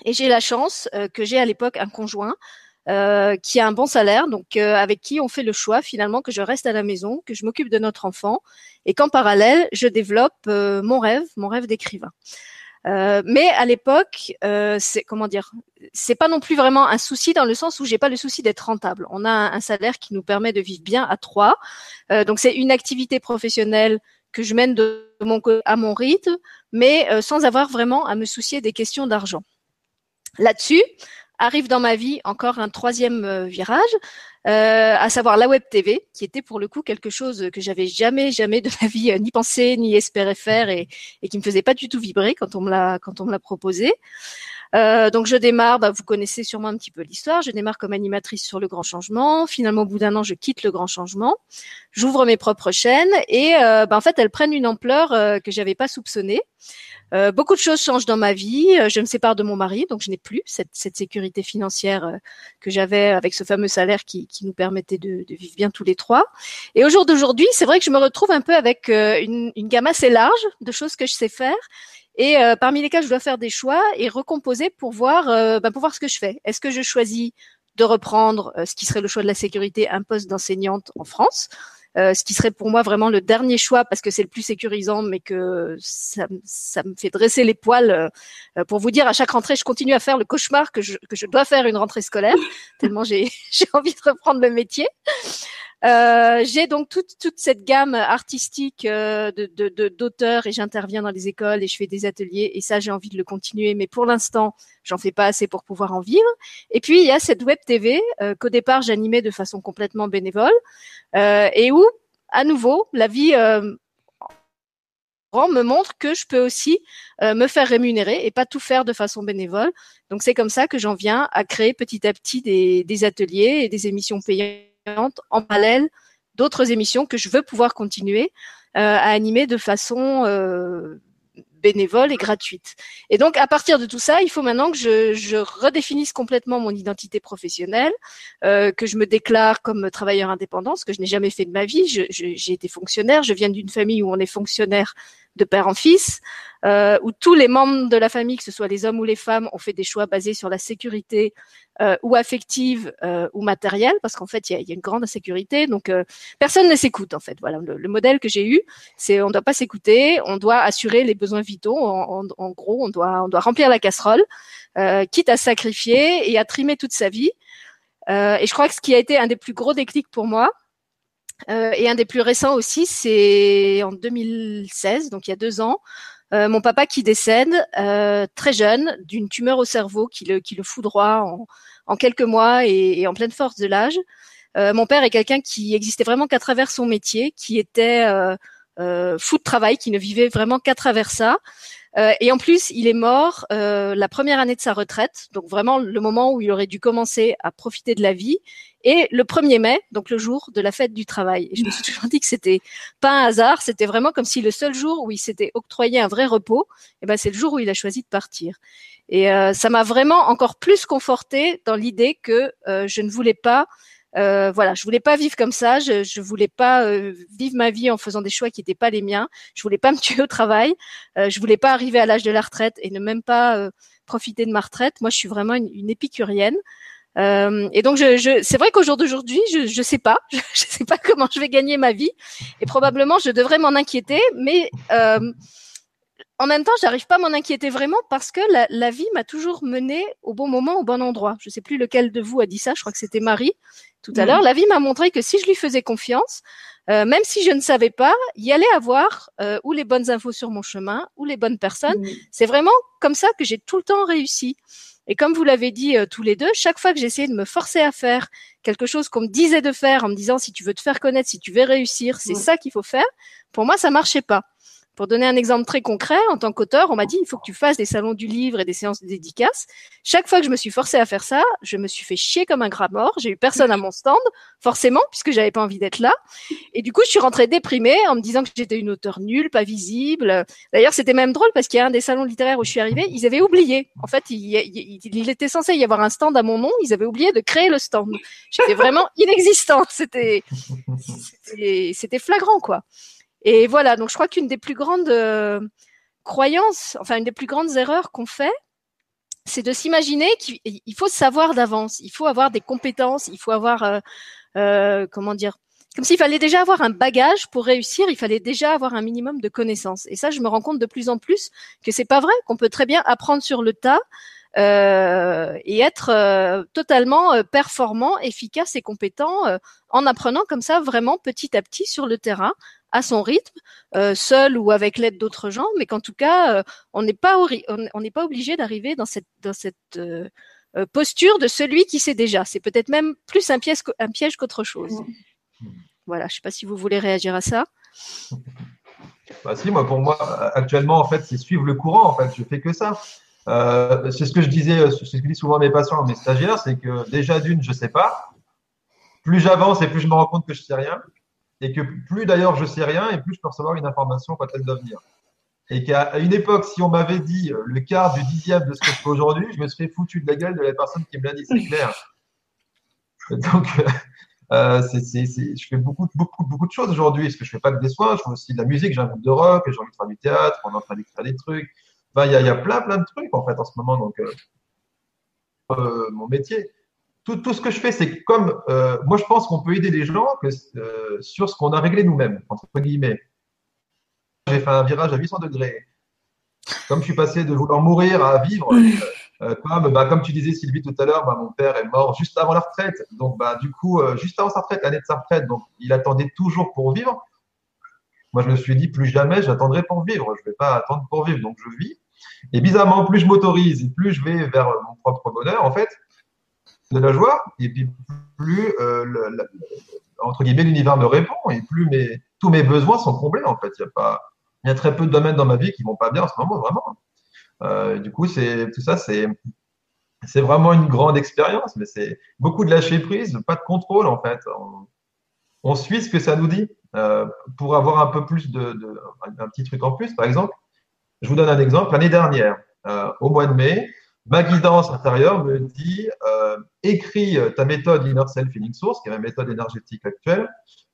Et j'ai la chance que j'ai à l'époque un conjoint euh, qui a un bon salaire, donc euh, avec qui on fait le choix finalement que je reste à la maison, que je m'occupe de notre enfant, et qu'en parallèle je développe euh, mon rêve, mon rêve d'écrivain. mais à l'époque, c'est comment dire, c'est pas non plus vraiment un souci dans le sens où j'ai pas le souci d'être rentable. On a un, salaire qui nous permet de vivre bien à trois, donc c'est une activité professionnelle que je mène de mon à mon rythme, mais sans avoir vraiment à me soucier des questions d'argent. Là-dessus, arrive dans ma vie encore un troisième euh, virage, euh, à savoir la web TV, qui était pour le coup quelque chose que j'avais jamais, jamais de ma vie euh, ni pensé ni espéré faire et, et qui me faisait pas du tout vibrer quand on me l'a quand on me l'a proposé. Euh, donc je démarre, bah, vous connaissez sûrement un petit peu l'histoire. Je démarre comme animatrice sur le Grand Changement. Finalement, au bout d'un an, je quitte le Grand Changement. J'ouvre mes propres chaînes et euh, bah, en fait, elles prennent une ampleur euh, que j'avais pas soupçonnée. Euh, beaucoup de choses changent dans ma vie. Euh, je me sépare de mon mari, donc je n'ai plus cette, cette, sécurité financière que j'avais avec ce fameux salaire qui, qui nous permettait de, de, vivre bien tous les trois. Et au jour d'aujourd'hui, c'est vrai que je me retrouve un peu avec une, une, gamme assez large de choses que je sais faire. Et parmi lesquelles je dois faire des choix et recomposer pour voir, bah, pour voir ce que je fais. Est-ce que je choisis de reprendre ce qui serait le choix de la sécurité, un poste d'enseignante en France euh, ce qui serait pour moi vraiment le dernier choix parce que c'est le plus sécurisant, mais que ça, ça, me fait dresser les poils. Euh, pour vous dire, à chaque rentrée, je continue à faire le cauchemar que je, que je dois faire une rentrée scolaire, tellement j'ai envie de reprendre le métier. Euh, j'ai donc toute, toute cette gamme artistique euh, de d'auteurs et j'interviens dans les écoles et je fais des ateliers et ça j'ai envie de le continuer mais pour l'instant j'en fais pas assez pour pouvoir en vivre. Et puis il y a cette web TV euh, qu'au départ j'animais de façon complètement bénévole euh, et où à nouveau la vie euh, me montre que je peux aussi me faire rémunérer et pas tout faire de façon bénévole. Donc c'est comme ça que j'en viens à créer petit à petit des, ateliers et des émissions payantes en parallèle d'autres émissions que je veux pouvoir continuer euh, à animer de façon euh, bénévole et gratuite. Et donc, à partir de tout ça, il faut maintenant que je, je redéfinisse complètement mon identité professionnelle, euh, que je me déclare comme travailleur indépendant, ce que je n'ai jamais fait de ma vie. J'ai été fonctionnaire, je viens d'une famille où on est fonctionnaire de père en fils, euh, où tous les membres de la famille, que ce soit les hommes ou les femmes, ont fait des choix basés sur la sécurité euh, ou affective euh, ou matérielle, parce qu'en fait, il y a, y a, une grande insécurité. Donc, euh, personne ne s'écoute, en fait. Voilà, le, le modèle que j'ai eu, c'est on ne doit pas s'écouter, on doit assurer les besoins vitaux. En, en, en, gros, on doit, on doit remplir la casserole, euh, quitte à sacrifier et à trimer toute sa vie. Euh, et je crois que ce qui a été un des plus gros déclics pour moi, euh, et un des plus récents aussi, c'est en 2016, donc il y a deux ans, euh, mon papa qui décède euh, très jeune d'une tumeur au cerveau qui le, qui le foudroie en, en quelques mois et, et, en pleine force de l'âge. Euh, mon père est quelqu'un qui existait vraiment qu'à travers son métier, qui était euh, fou de travail, qui ne vivait vraiment qu'à travers ça. Euh, et en plus, il est mort euh, la première année de sa retraite, donc vraiment le moment où il aurait dû commencer à profiter de la vie, et le 1er mai, donc le jour de la fête du travail. Et je me suis toujours dit que c'était pas un hasard, c'était vraiment comme si le seul jour où il s'était octroyé un vrai repos, eh ben c'est le jour où il a choisi de partir. Et euh, ça m'a vraiment encore plus conforté dans l'idée que euh, je ne voulais pas euh, voilà, je voulais pas vivre comme ça. Je, je voulais pas euh, vivre ma vie en faisant des choix qui n'étaient pas les miens. Je voulais pas me tuer au travail. Euh, je voulais pas arriver à l'âge de la retraite et ne même pas euh, profiter de ma retraite. Moi, je suis vraiment une, une épicurienne. Euh, et donc, je, je, c'est vrai qu'au jour d'aujourd'hui, je, je sais pas, je, je sais pas comment je vais gagner ma vie, et probablement je devrais m'en inquiéter, mais en même temps, j'arrive pas à m'en inquiéter vraiment parce que la, la vie m'a toujours mené au bon moment, au bon endroit. Je sais plus lequel de vous a dit ça. Je crois que c'était Marie tout à mmh. l'heure. La vie m'a montré que si je lui faisais confiance, euh, même si je ne savais pas, il y allait avoir euh, ou les bonnes infos sur mon chemin ou les bonnes personnes. Mmh. C'est vraiment comme ça que j'ai tout le temps réussi. Et comme vous l'avez dit euh, tous les deux, chaque fois que j'essayais de me forcer à faire quelque chose qu'on me disait de faire, en me disant si tu veux te faire connaître, si tu veux réussir, c'est mmh. ça qu'il faut faire. Pour moi, ça marchait pas. Pour donner un exemple très concret, en tant qu'auteur, on m'a dit il faut que tu fasses des salons du livre et des séances de dédicaces. Chaque fois que je me suis forcée à faire ça, je me suis fait chier comme un gras mort. J'ai eu personne à mon stand, forcément, puisque j'avais pas envie d'être là. Et du coup, je suis rentrée déprimée en me disant que j'étais une auteure nulle, pas visible. D'ailleurs, c'était même drôle parce qu'il y a un des salons littéraires où je suis arrivée, ils avaient oublié. En fait, il, il, il était censé y avoir un stand à mon nom, ils avaient oublié de créer le stand. J'étais vraiment inexistante. C'était, c'était flagrant, quoi. Et voilà, donc je crois qu'une des plus grandes euh, croyances, enfin une des plus grandes erreurs qu'on fait, c'est de s'imaginer qu'il faut savoir d'avance, il faut avoir des compétences, il faut avoir, euh, euh, comment dire, comme s'il fallait déjà avoir un bagage pour réussir, il fallait déjà avoir un minimum de connaissances. Et ça, je me rends compte de plus en plus que c'est pas vrai, qu'on peut très bien apprendre sur le tas euh, et être euh, totalement euh, performant, efficace et compétent euh, en apprenant comme ça vraiment petit à petit sur le terrain à son rythme, euh, seul ou avec l'aide d'autres gens, mais qu'en tout cas, euh, on n'est pas on n'est pas obligé d'arriver dans cette dans cette euh, posture de celui qui sait déjà. C'est peut-être même plus un piège qu'autre chose. Voilà, je sais pas si vous voulez réagir à ça. Bah si, moi pour moi actuellement en fait c'est suivre le courant en fait. Je fais que ça. C'est ce que je disais, c'est ce que disent souvent mes patients, mes stagiaires, c'est que déjà d'une je sais pas. Plus j'avance et plus je me rends compte que je sais rien et que plus d'ailleurs je sais rien et plus je peux recevoir une information quand elle doit venir. Et qu'à une époque, si on m'avait dit euh, le quart du dixième de ce que je fais aujourd'hui, je me serais foutu de la gueule de la personne qui me l'a dit, c'est clair. Donc, euh, c'est, je fais beaucoup, beaucoup, beaucoup de choses aujourd'hui. Parce que je fais pas que des soins, je fais aussi de la musique, j'ai un groupe de rock, j'ai envie de faire du théâtre, on est en train d'écrire des trucs. Enfin, il y a, y a plein, plein de trucs en fait en ce moment. Donc, euh, euh, mon métier tout, tout, ce que je fais, c'est comme euh, moi, je pense qu'on peut aider les gens que, euh, sur ce qu'on a réglé nous-mêmes, entre guillemets. J'ai fait un virage à 800 degrés. Comme je suis passé de vouloir mourir à vivre, euh, comme, bah, comme tu disais, Sylvie, tout à l'heure, bah, mon père est mort juste avant la retraite. Donc, bah, du coup, juste avant sa retraite, l'année de sa retraite, donc il attendait toujours pour vivre. Moi, je me suis dit, plus jamais j'attendrai pour vivre. Je ne vais pas attendre pour vivre. Donc, je vis. Et bizarrement, plus je m'autorise et plus je vais vers mon propre bonheur, en fait, de la joie, et puis plus, euh, entre guillemets, l'univers me répond, et plus tous mes besoins sont comblés, en fait. Il y a très peu de domaines dans ma vie qui vont pas bien en ce moment, vraiment. Euh, du coup, tout ça, c'est, vraiment une grande expérience, mais c'est beaucoup de lâcher prise, pas de contrôle, en fait. On, suit ce que ça nous dit. Euh, pour avoir un peu plus un petit truc en plus, par exemple, je vous donne un exemple. L'année dernière, au mois de mai, ma guidance intérieure me dit euh, écris euh, ta méthode Inner Self Feeling Source, qui est ma méthode énergétique actuelle,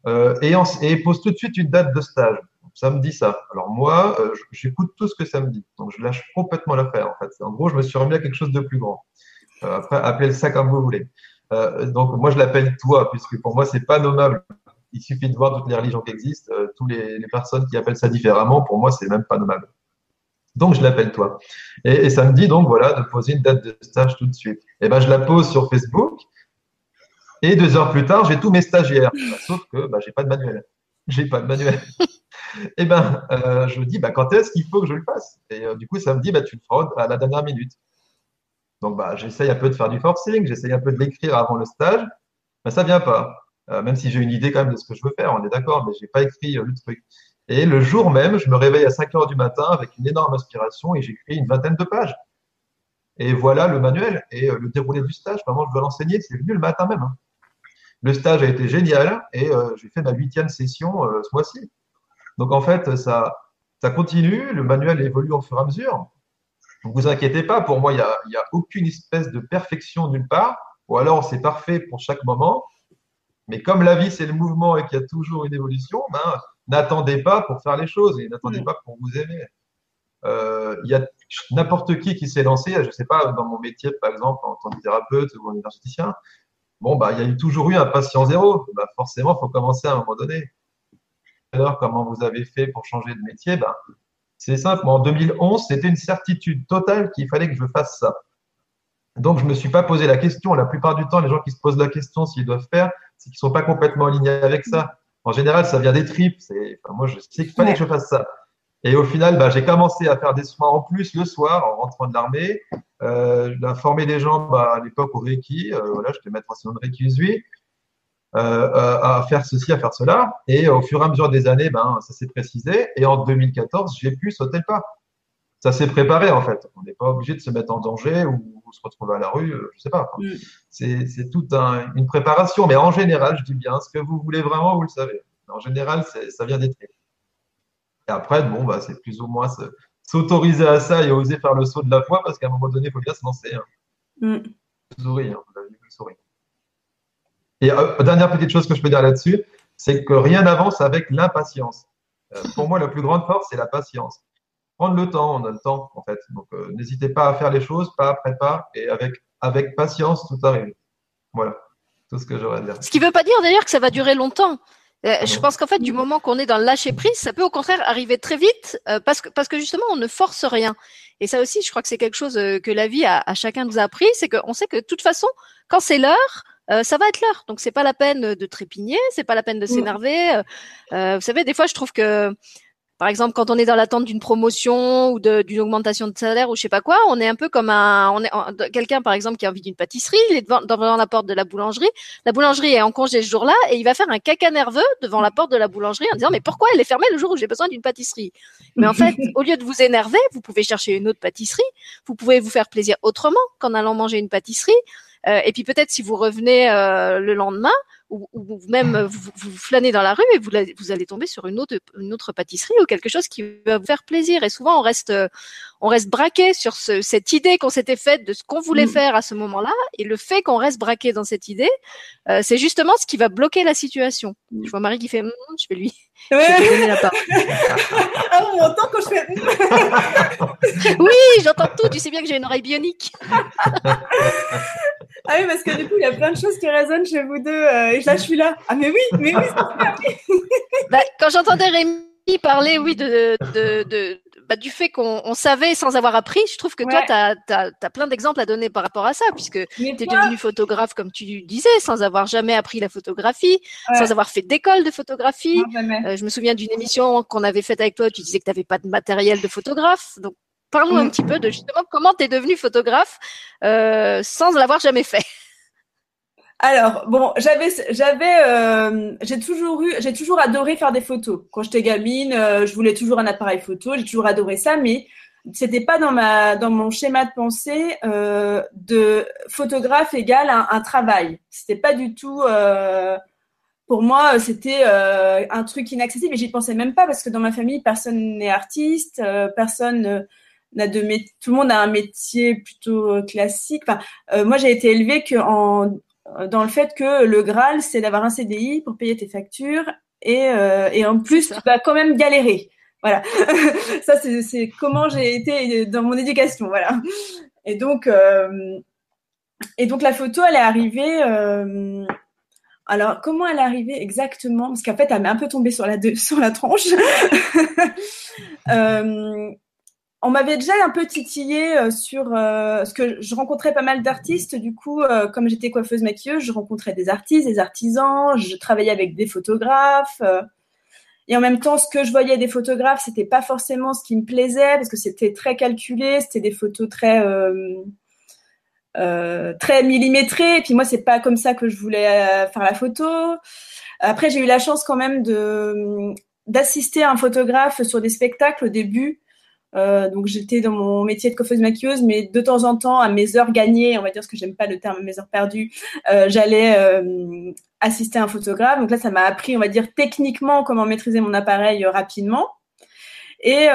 euh, et, en, et, pose tout de suite une date de stage. Ça me dit ça. Alors moi, euh, j'écoute tout ce que ça me dit. Donc je lâche complètement l'affaire. En fait, en gros, je me suis remis à quelque chose de plus grand. Euh, après, appelez ça comme vous voulez. Euh, donc moi, je l'appelle toi, puisque pour moi, c'est pas nommable. Il suffit de voir toutes les religions qui existent, toutes les, les personnes qui appellent ça différemment. Pour moi, c'est même pas nommable. Donc, je l'appelle toi. Et, et, ça me dit donc, voilà, de poser une date de stage tout de suite. Et eh ben, je la pose sur Facebook. Et deux heures plus tard, j'ai tous mes stagiaires. Sauf que bah, j'ai pas de manuel. J'ai pas de manuel. Eh ben, euh, je dis, bah, quand est-ce qu'il faut que je le fasse? Et euh, du coup, ça me dit, bah, tu le feras à la dernière minute. Donc, bah, j'essaye un peu de faire du forcing, j'essaye un peu de l'écrire avant le stage, mais ça vient pas. Euh, même si j'ai une idée quand même de ce que je veux faire, on est d'accord, mais j'ai pas écrit le truc. Et le jour même, je me réveille à 5 heures du matin avec une énorme inspiration et j'écris une vingtaine de pages. Et voilà le manuel et le déroulé du stage. Vraiment, je dois l'enseigner. C'est venu le matin même. Hein. Le stage a été génial et j'ai fait ma huitième session ce mois-ci. Donc en fait, ça, ça continue, le manuel évolue au fur et à mesure. Donc vous inquiétez pas, pour moi, il n'y a, a aucune espèce de perfection nulle part, ou alors c'est parfait pour chaque moment. Mais comme la vie, c'est le mouvement et qu'il y a toujours une évolution, ben, n'attendez pas pour faire les choses et n'attendez mm. pas pour vous aimer. Euh, il y a n'importe qui qui s'est lancé, je ne sais pas, dans mon métier, par exemple, en tant que thérapeute ou en énergéticien, bon, bah, il y a toujours eu un patient zéro. Bah, forcément, il faut commencer à un moment donné comment vous avez fait pour changer de métier, ben, c'est simple. en 2011, c'était une certitude totale qu'il fallait que je fasse ça. Donc, je ne me suis pas posé la question. La plupart du temps, les gens qui se posent la question s'ils doivent faire, c'est qu'ils ne sont pas complètement alignés avec ça. En général, ça vient des tripes. moi, je sais qu'il fallait que je fasse ça. Et au final, ben, j'ai commencé à faire des soins en plus le soir en rentrant de l'armée. Euh, j'ai formé des gens ben, à l'époque au Reiki. Euh, voilà, je te mettre en de Reiki Usui. Euh, euh, à faire ceci, à faire cela. Et au fur et à mesure des années, ben, ça s'est précisé. Et en 2014, j'ai pu sauter le pas. Ça s'est préparé en fait. On n'est pas obligé de se mettre en danger ou, se retrouver à la rue, euh, je sais pas. Mm. C'est toute une préparation. Mais en général, je dis bien, ce que vous voulez vraiment, vous le savez. En général, ça vient d'être Et après, bon, bah, c'est plus ou moins s'autoriser à ça et oser faire le saut de la foi parce qu'à un moment donné, il faut bien se lancer. Hein. Mm. Souris, hein, vous souris. Et euh, dernière petite chose que je peux dire là-dessus, c'est que rien n'avance avec l'impatience. Euh, pour moi, la plus grande force, c'est la patience. Prendre le temps, on a le temps, en fait. Donc, euh, n'hésitez pas à faire les choses, pas après pas, et avec, avec patience, tout arrive. Voilà, tout ce que j'aurais à dire. Ce qui ne veut pas dire d'ailleurs que ça va durer longtemps. je pense qu'en fait, du moment qu'on est dans le lâcher prise, ça peut au contraire arriver très vite parce que parce que justement, on ne force rien. Et ça aussi, je crois que c'est quelque chose que la vie a, à chacun nous a appris, c'est qu'on sait que de toute façon, quand c'est l'heure, euh, ça va être l'heure. Donc c'est pas la peine de trépigner, c'est pas la peine de s'énerver. Euh, euh, vous savez, des fois, je trouve que par exemple, quand on est dans l'attente d'une promotion ou d'une augmentation de salaire ou je sais pas quoi, on est un peu comme un, quelqu'un par exemple qui a envie d'une pâtisserie, il est devant, devant la porte de la boulangerie. La boulangerie est en congé ce jour-là et il va faire un caca nerveux devant la porte de la boulangerie en disant mais pourquoi elle est fermée le jour où j'ai besoin d'une pâtisserie? Mais en fait, au lieu de vous énerver, vous pouvez chercher une autre pâtisserie. Vous pouvez vous faire plaisir autrement qu'en allant manger une pâtisserie. Euh, et puis peut-être si vous revenez euh, le lendemain, ou, ou même vous, vous, flânez dans la rue et vous, vous allez tomber sur une autre, une autre pâtisserie ou quelque chose qui va vous faire plaisir. Et souvent, on reste, on reste braqué sur ce, cette idée qu'on s'était faite de ce qu'on voulait mm. faire à ce moment-là. Et le fait qu'on reste braqué dans cette idée, euh, c'est justement ce qui va bloquer la situation. Mm. Je vois Marie qui fait, mm, je vais lui, je vais donner la part. ah, on entend quand je fais. oui, j'entends tout. Tu sais bien que j'ai une oreille bionique. Ah oui, parce que du coup, il y a plein de choses qui résonnent chez vous deux. Euh, et là, je suis là. Ah, mais oui, mais oui, bah, quand j'entendais Rémi parler, oui, de, de, de bah, du fait qu'on savait sans avoir appris, je trouve que toi, tu as, plein d'exemples à donner par rapport à ça, puisque tu es devenu photographe, comme tu disais, sans avoir jamais appris la photographie, sans avoir fait d'école de photographie. Euh, je me souviens d'une émission qu'on avait faite avec toi, tu disais que tu n'avais pas de matériel de photographe. Donc, Parle-nous un petit peu de justement comment tu es devenu photographe euh, sans l'avoir jamais fait. Alors bon, j'avais, j'avais, euh, j'ai toujours eu, j'ai toujours adoré faire des photos. Quand j'étais gamine, euh, je voulais toujours un appareil photo, j'ai toujours adoré ça, mais c'était pas dans ma, dans mon schéma de pensée de photographe égale un, un travail. C'était pas du tout. pour moi, c'était un truc inaccessible et j'y pensais même pas parce que dans ma famille, personne n'est artiste, personne de tout le monde a un métier plutôt euh, classique. Enfin, euh, moi, j'ai été élevée que en, dans le fait que le Graal, c'est d'avoir un CDI pour payer tes factures et, euh, et en plus, tu vas quand même galérer. Voilà. ça, c'est comment j'ai été dans mon éducation. Voilà. Et donc, et donc la photo, elle est arrivée. alors, comment elle est arrivée exactement? Parce qu'en fait, elle m'est un peu tombée sur la, sur la tranche. on m'avait déjà un peu titillé euh, sur euh, ce que je rencontrais pas mal d'artistes. Du coup, euh, comme j'étais coiffeuse maquilleuse, je rencontrais des artistes, des artisans. Je travaillais avec des photographes. et en même temps, ce que je voyais des photographes, c'était pas forcément ce qui me plaisait parce que c'était très calculé. C'était des photos très très millimétrées. Et puis moi, c'est pas comme ça que je voulais faire la photo. Après, j'ai eu la chance quand même de d'assister à un photographe sur des spectacles au début. Euh, donc j'étais dans mon métier de coiffeuse maquilleuse, mais de temps en temps, à mes heures gagnées, on va dire ce que j'aime pas le terme, mes heures perdues, euh, j'allais euh, assister à un photographe. Donc là, ça m'a appris, on va dire techniquement, comment maîtriser mon appareil rapidement. Et,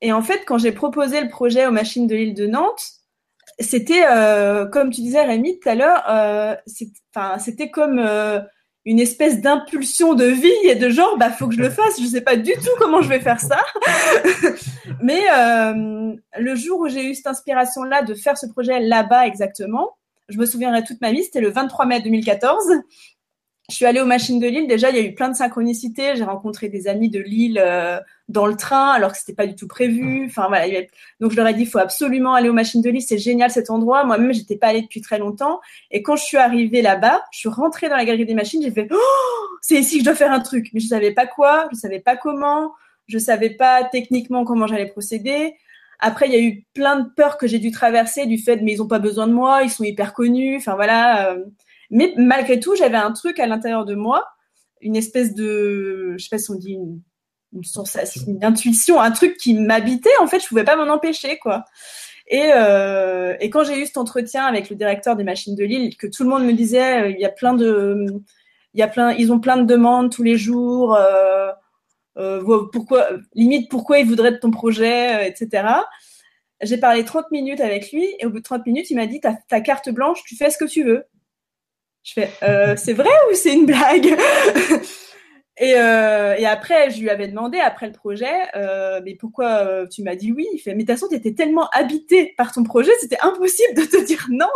et en fait, quand j'ai proposé le projet aux machines de l'île de Nantes, c'était comme tu disais Rémi tout à l'heure, c'était comme une espèce d'impulsion de vie et de genre bah faut que je le fasse je sais pas du tout comment je vais faire ça mais euh, le jour où j'ai eu cette inspiration là de faire ce projet là-bas exactement je me souviendrai toute ma vie c'était le 23 mai 2014 je suis allée aux machines de Lille. Déjà, il y a eu plein de synchronicités. J'ai rencontré des amis de Lille euh, dans le train, alors que c'était pas du tout prévu. Enfin voilà. Donc je leur ai dit, il faut absolument aller aux machines de Lille. C'est génial cet endroit. Moi-même, j'étais pas allée depuis très longtemps. Et quand je suis arrivée là-bas, je suis rentrée dans la galerie des machines. J'ai fait, oh, c'est ici que je dois faire un truc. Mais je savais pas quoi. Je savais pas comment. Je savais pas techniquement comment j'allais procéder. Après, il y a eu plein de peurs que j'ai dû traverser du fait, mais ils ont pas besoin de moi. Ils sont hyper connus. Enfin voilà. Euh, mais malgré tout, j'avais un truc à l'intérieur de moi, une espèce de, je sais pas si on dit une, sensation, une intuition, un truc qui m'habitait. En fait, je pouvais pas m'en empêcher, quoi. Et, euh, et quand j'ai eu cet entretien avec le directeur des machines de Lille, que tout le monde me disait, euh, il y a plein de, il y a plein, ils ont plein de demandes tous les jours. Euh, pourquoi, limite, pourquoi ils voudraient de ton projet, etc. J'ai parlé 30 minutes avec lui et au bout de 30 minutes, il m'a dit, ta carte blanche, tu fais ce que tu veux. Je fais, c'est vrai ou c'est une blague? Et, euh, et, après, je lui avais demandé, après le projet, euh, mais pourquoi euh, tu m'as dit oui? Il fait, mais de toute façon, tu étais tellement habité par ton projet, c'était impossible de te dire non.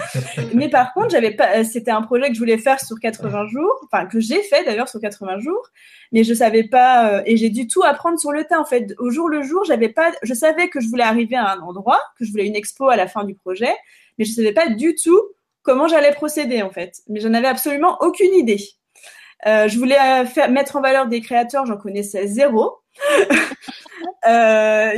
mais par contre, j'avais pas, c'était un projet que je voulais faire sur 80 jours, enfin que j'ai fait d'ailleurs sur 80 jours, mais je savais pas, euh, et j'ai dû tout apprendre sur le tas en fait. Au jour le jour, j'avais pas, je savais que je voulais arriver à un endroit, que je voulais une expo à la fin du projet, mais je savais pas du tout comment j'allais procéder en fait. Mais j'en avais absolument aucune idée. Euh, je voulais euh, mettre en valeur des créateurs, j'en connaissais zéro. euh,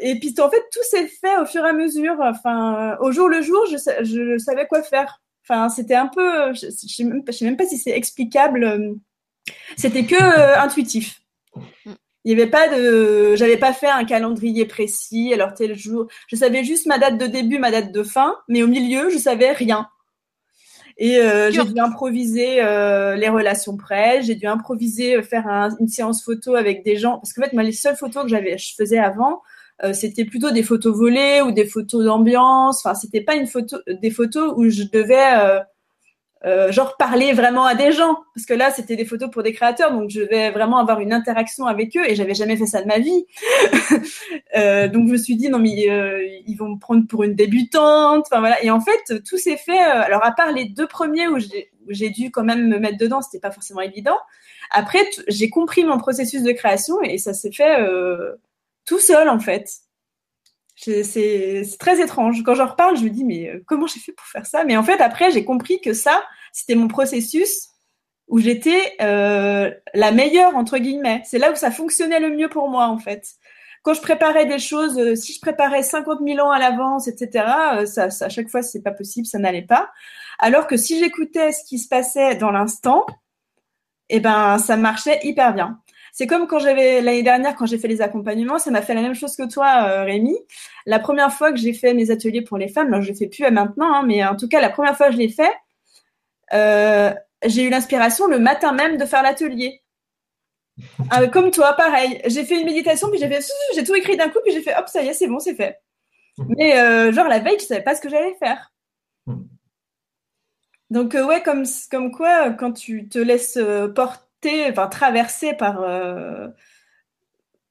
et puis en fait, tout s'est fait au fur et à mesure. Enfin, au jour le jour, je, savais quoi faire. Enfin, c'était un peu, je, je, sais même, pas si c'est explicable. C'était que intuitif. Il y avait pas de, j'avais pas fait un calendrier précis. Alors tel jour, je savais juste ma date de début, ma date de fin, mais au milieu, je savais rien. Et euh, j'ai dû improviser euh, les relations presse, j'ai dû improviser euh, faire un, une séance photo avec des gens. Parce qu'en fait moi les seules photos que j'avais je faisais avant euh, c'était plutôt des photos volées ou des photos d'ambiance, enfin c'était pas une photo des photos où je devais euh, genre parler vraiment à des gens. Parce que là c'était des photos pour des créateurs donc je vais vraiment avoir une interaction avec eux et j'avais jamais fait ça de ma vie. Euh, donc je me suis dit non mais euh, ils vont me prendre pour une débutante enfin voilà. Et en fait tout s'est fait alors à part les deux premiers où j'ai dû quand même me mettre dedans c'était pas forcément évident. Après j'ai compris mon processus de création et ça s'est fait tout seul en fait c'est très étrange. Quand j'en reparle, je me dis, mais euh, comment j'ai fait pour faire ça? Mais en fait, après, j'ai compris que ça, c'était mon processus où j'étais euh, la meilleure, entre guillemets. C'est là où ça fonctionnait le mieux pour moi, en fait. Quand je préparais des choses, euh, si je préparais 50 000 ans à l'avance, etc., euh, ça, ça, à chaque fois, c'est pas possible, ça n'allait pas. Alors que si j'écoutais ce qui se passait dans l'instant, eh ben, ça marchait hyper bien. C'est comme quand j'avais l'année dernière, quand j'ai fait les accompagnements, ça m'a fait la même chose que toi, euh, Rémi. La première fois que j'ai fait mes ateliers pour les femmes, alors je ne fais plus maintenant, hein, mais en tout cas, la première fois que je l'ai fait, euh, j'ai eu l'inspiration le matin même de faire l'atelier. Euh, comme toi, pareil. J'ai fait une méditation, puis j'ai fait, j'ai tout écrit d'un coup, puis j'ai fait, hop, ça y est, c'est bon, c'est fait. Mais euh, genre la veille, je savais pas ce que j'allais faire. Donc euh, ouais, comme comme quoi, quand tu te laisses porter enfin traversé par euh,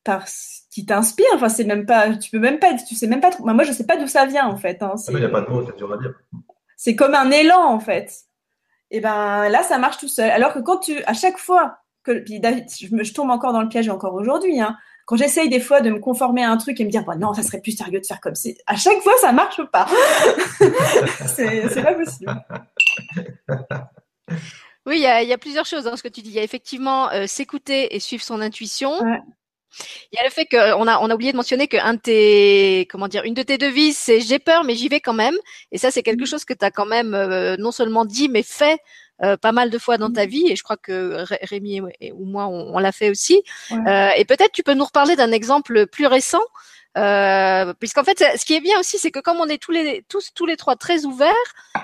par ce qui t'inspire. Enfin, c'est même pas, tu peux même pas, tu sais même pas. moi, je sais pas d'où ça vient en fait. Hein. Il n'y a pas de mots, c'est dur à dire. C'est comme un élan en fait. Et ben là, ça marche tout seul. Alors que quand tu, à chaque fois que, puis David, je, me, je tombe encore dans le piège encore aujourd'hui. Hein, quand j'essaye des fois de me conformer à un truc et me dire, bah, non, ça serait plus sérieux de faire comme c'est. À chaque fois, ça marche pas. c'est pas possible. Oui, il y a, y a, plusieurs choses dans ce que tu dis. Il y a effectivement euh, s'écouter et suivre son intuition. Ouais. Il y a le fait qu'on a, on a oublié de mentionner qu'un de tes, comment dire, une de tes devises, c'est j'ai peur, mais j'y vais quand même. Et ça, c'est quelque chose que tu as quand même euh, non seulement dit, mais fait euh, pas mal de fois dans ta vie. Et je crois que Rémi et, ou moi, on, on l'a fait aussi. Ouais. Euh, et peut-être tu peux nous reparler d'un exemple plus récent. Euh, puisqu'en fait, ce qui est bien aussi, c'est que comme on est tous les tous tous les trois très ouverts,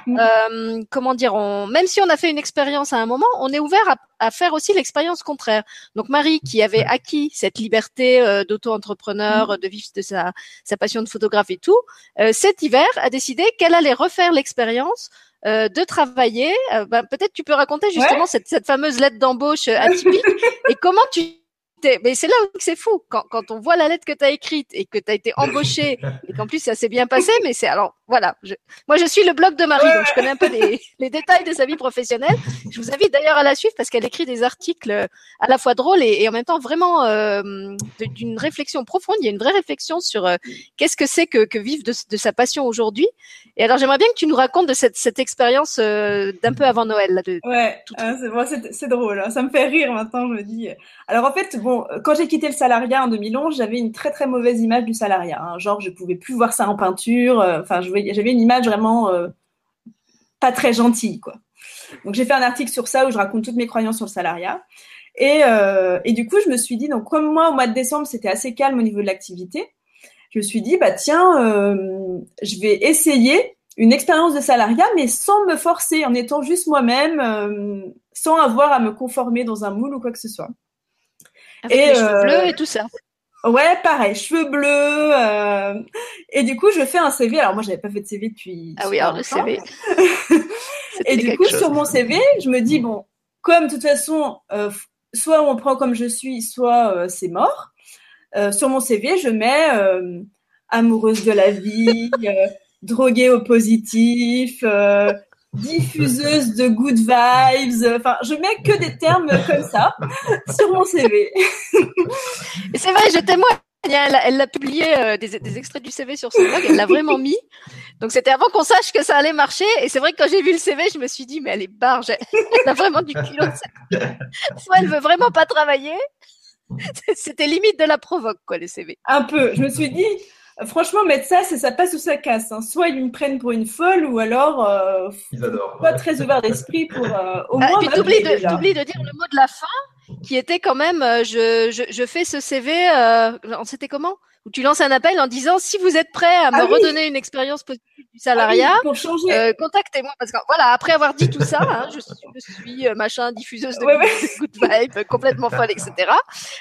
Mm. euh, comment dire, on, même si on a fait une expérience à un moment, on est ouvert à, à faire aussi l'expérience contraire. Donc Marie, qui avait acquis cette liberté euh, d'auto-entrepreneur, de vivre de sa sa passion de photographe et tout, euh, cet hiver a décidé qu'elle allait refaire l'expérience euh, de travailler. Euh, ben, peut-être tu peux raconter justement cette, cette fameuse lettre d'embauche euh, atypique et comment tu t'es- mais c'est là où c'est fou quand, quand on voit la lettre que tu as écrite et que tu as été embauché et qu'en plus ça s'est bien passé mais c'est alors voilà je- moi je suis le blog de Marie donc je connais un peu les, les détails de sa vie professionnelle je vous invite d'ailleurs à la suivre parce qu'elle écrit des articles euh, à la fois drôles et, et en même temps vraiment euh, d'une réflexion profonde il y a une vraie réflexion sur euh, qu'est-ce que c'est que, que vivre de, de sa passion aujourd'hui et alors j'aimerais bien que tu nous racontes de cette, cette expérience euh, d'un peu avant Noël là, de, Ouais, Tout- c'est bon, c'est- c'est drôle. hein. Ça me fait rire maintenant, je me dis. Alors en fait, bon, quand j'ai quitté le salariat en 2011, j'avais une très très mauvaise image du salariat. hein. Genre, je pouvais plus voir ça en peinture. euh, Enfin, j'avais une image vraiment euh, pas très gentille, quoi. Donc j'ai fait un article sur ça où je raconte toutes mes croyances sur le salariat. Et, euh, et du coup, je me suis dit, donc comme moi au mois de décembre, c'était assez calme au niveau de l'activité, je me suis dit, bah tiens, euh, je vais essayer une expérience de salariat, mais sans me forcer, en étant juste moi-même, euh, sans avoir à me conformer dans un moule ou quoi que ce soit. Avec Et, les cheveux euh, bleus et tout ça Ouais, pareil, cheveux bleus. euh, et du coup, je fais un CV. Alors moi, j'avais pas fait de CV depuis. ah oui alors le. CV Et du coup, chose. sur mon CV, je me dis bon, comme de toute façon, euh, soit on prend comme je suis, soit euh, c'est mort. Euh, sur mon CV, je mets euh, amoureuse de la vie, euh, droguée au positif, euh, diffuseuse de good vibes. Enfin, je mets que des termes comme ça sur mon CV. C'est vrai, je témoigne. Elle l'a- elle l'a publié euh, des, des extraits du CV sur son blog. Elle l'a vraiment mis. Donc c'était avant qu'on sache que ça allait marcher. Et c'est vrai que quand j'ai vu le CV, je me suis dit mais elle est barge. Elle a vraiment du culot. Soit elle veut vraiment pas travailler. C'était limite de la provoque quoi le CV. Un peu. Je me suis dit, franchement, mettre ça, c'est ça passe ou ça casse. hein. Soit ils me prennent pour une folle, ou alors euh, Ils adorent. pas très ouvert d'esprit pour euh, au Ah, moins. puis m'appeler t'oublies de, déjà. t'oublies de dire le mot de la fin, qui était quand même, euh, je, je, je fais ce CV, euh, c'était comment? Où tu lances un appel en disant, si vous êtes prêt à me Ah oui. redonner une expérience positive du Ah oui, salariat, euh, contactez-moi. Parce que voilà, après avoir dit tout ça, hein, je suis, je suis, euh, machin, diffuseuse de Ouais, good, good vibe, complètement folle, etc.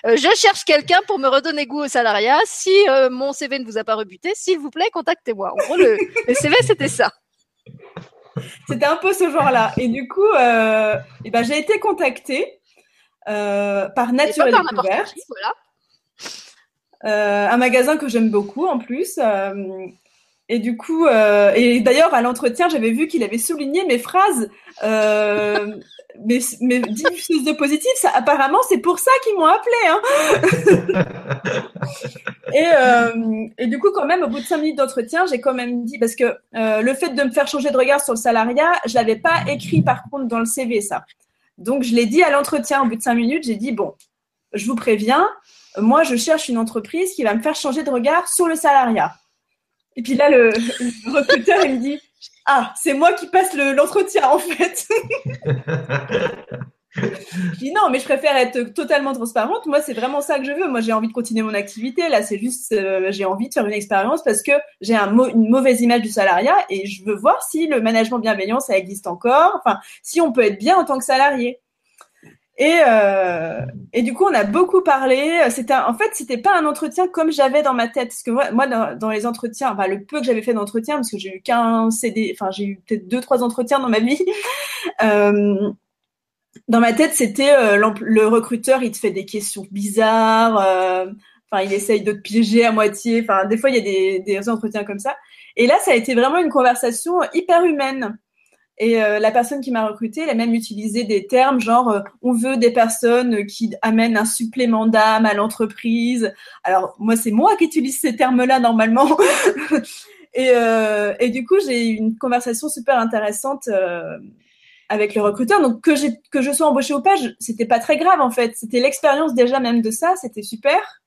Euh, je cherche quelqu'un pour me redonner goût au salariat. Si euh, mon CV ne vous a pas rebuté, s'il vous plaît, contactez-moi. En gros, le, le CV, c'était ça. C'était un peu ce genre-là. Et du coup, eh ben, j'ai été contactée par Nature et par n'importe Découverte, qui, voilà. Euh, un magasin que j'aime beaucoup en plus. euh, et du coup, euh, et d'ailleurs à l'entretien, j'avais vu qu'il avait souligné mes phrases, mes, mes diffuseuses de positif. Ça, apparemment, c'est pour ça qu'ils m'ont appelé. Hein. et, et du coup, quand même, au bout de cinq minutes d'entretien, j'ai quand même dit parce que le fait de me faire changer de regard sur le salariat, je l'avais pas écrit par contre dans le CV ça. Donc je l'ai dit à l'entretien au bout de cinq minutes. J'ai dit bon, je vous préviens, moi je cherche une entreprise qui va me faire changer de regard sur le salariat. Et puis là, le, le recruteur, il me dit Ah, c'est moi qui passe le- l'entretien en fait. je dis Non, mais je préfère être totalement transparente. Moi, c'est vraiment ça que je veux. Moi, j'ai envie de continuer mon activité. Là, c'est juste, euh, j'ai envie de faire une expérience parce que j'ai un une mauvaise image du salariat et je veux voir si le management bienveillant, ça existe encore. Enfin, si on peut être bien en tant que salarié. Et, euh, et du coup, on a beaucoup parlé. C'était en fait, c'était pas un entretien comme j'avais dans ma tête, parce que moi, dans, les entretiens, le peu que j'avais fait d'entretien, parce que j'ai eu qu'un CD, enfin j'ai eu peut-être deux trois entretiens dans ma vie. euh, dans ma tête, c'était euh, le recruteur, il te fait des questions bizarres. Enfin, il essaye de te piéger à moitié. Enfin, des fois, il y a des, des entretiens comme ça. Et là, ça a été vraiment une conversation hyper humaine. Et euh, la personne qui m'a recrutée, elle a même utilisé des termes genre euh, on veut des personnes qui amènent un supplément d'âme à l'entreprise. Alors moi, c'est moi qui utilise ces termes-là normalement. et, euh, et du coup, j'ai eu une conversation super intéressante euh, avec le recruteur. Donc que, que je sois embauchée ou pas, c'était pas très grave en fait. C'était l'expérience déjà même de ça, c'était super.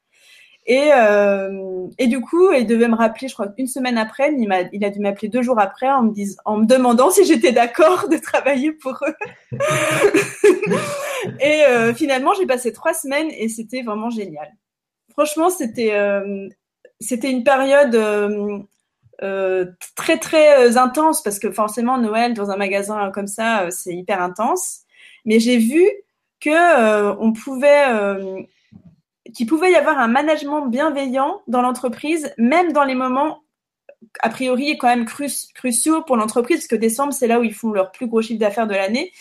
Et, euh, et du coup, il devait me rappeler, je crois, une semaine après. Il, a dû m'appeler deux jours après en me, dis, en me demandant si j'étais d'accord de travailler pour eux. et euh, finalement, j'ai passé trois semaines et c'était vraiment génial. Franchement, c'était, euh, c'était une période très très intense parce que forcément Noël dans un magasin comme ça, c'est hyper intense. Mais j'ai vu que on pouvait qu'il pouvait y avoir un management bienveillant dans l'entreprise, même dans les moments a priori quand même cru cruciaux pour l'entreprise, parce que décembre, c'est là où ils font leur plus gros chiffre d'affaires de l'année.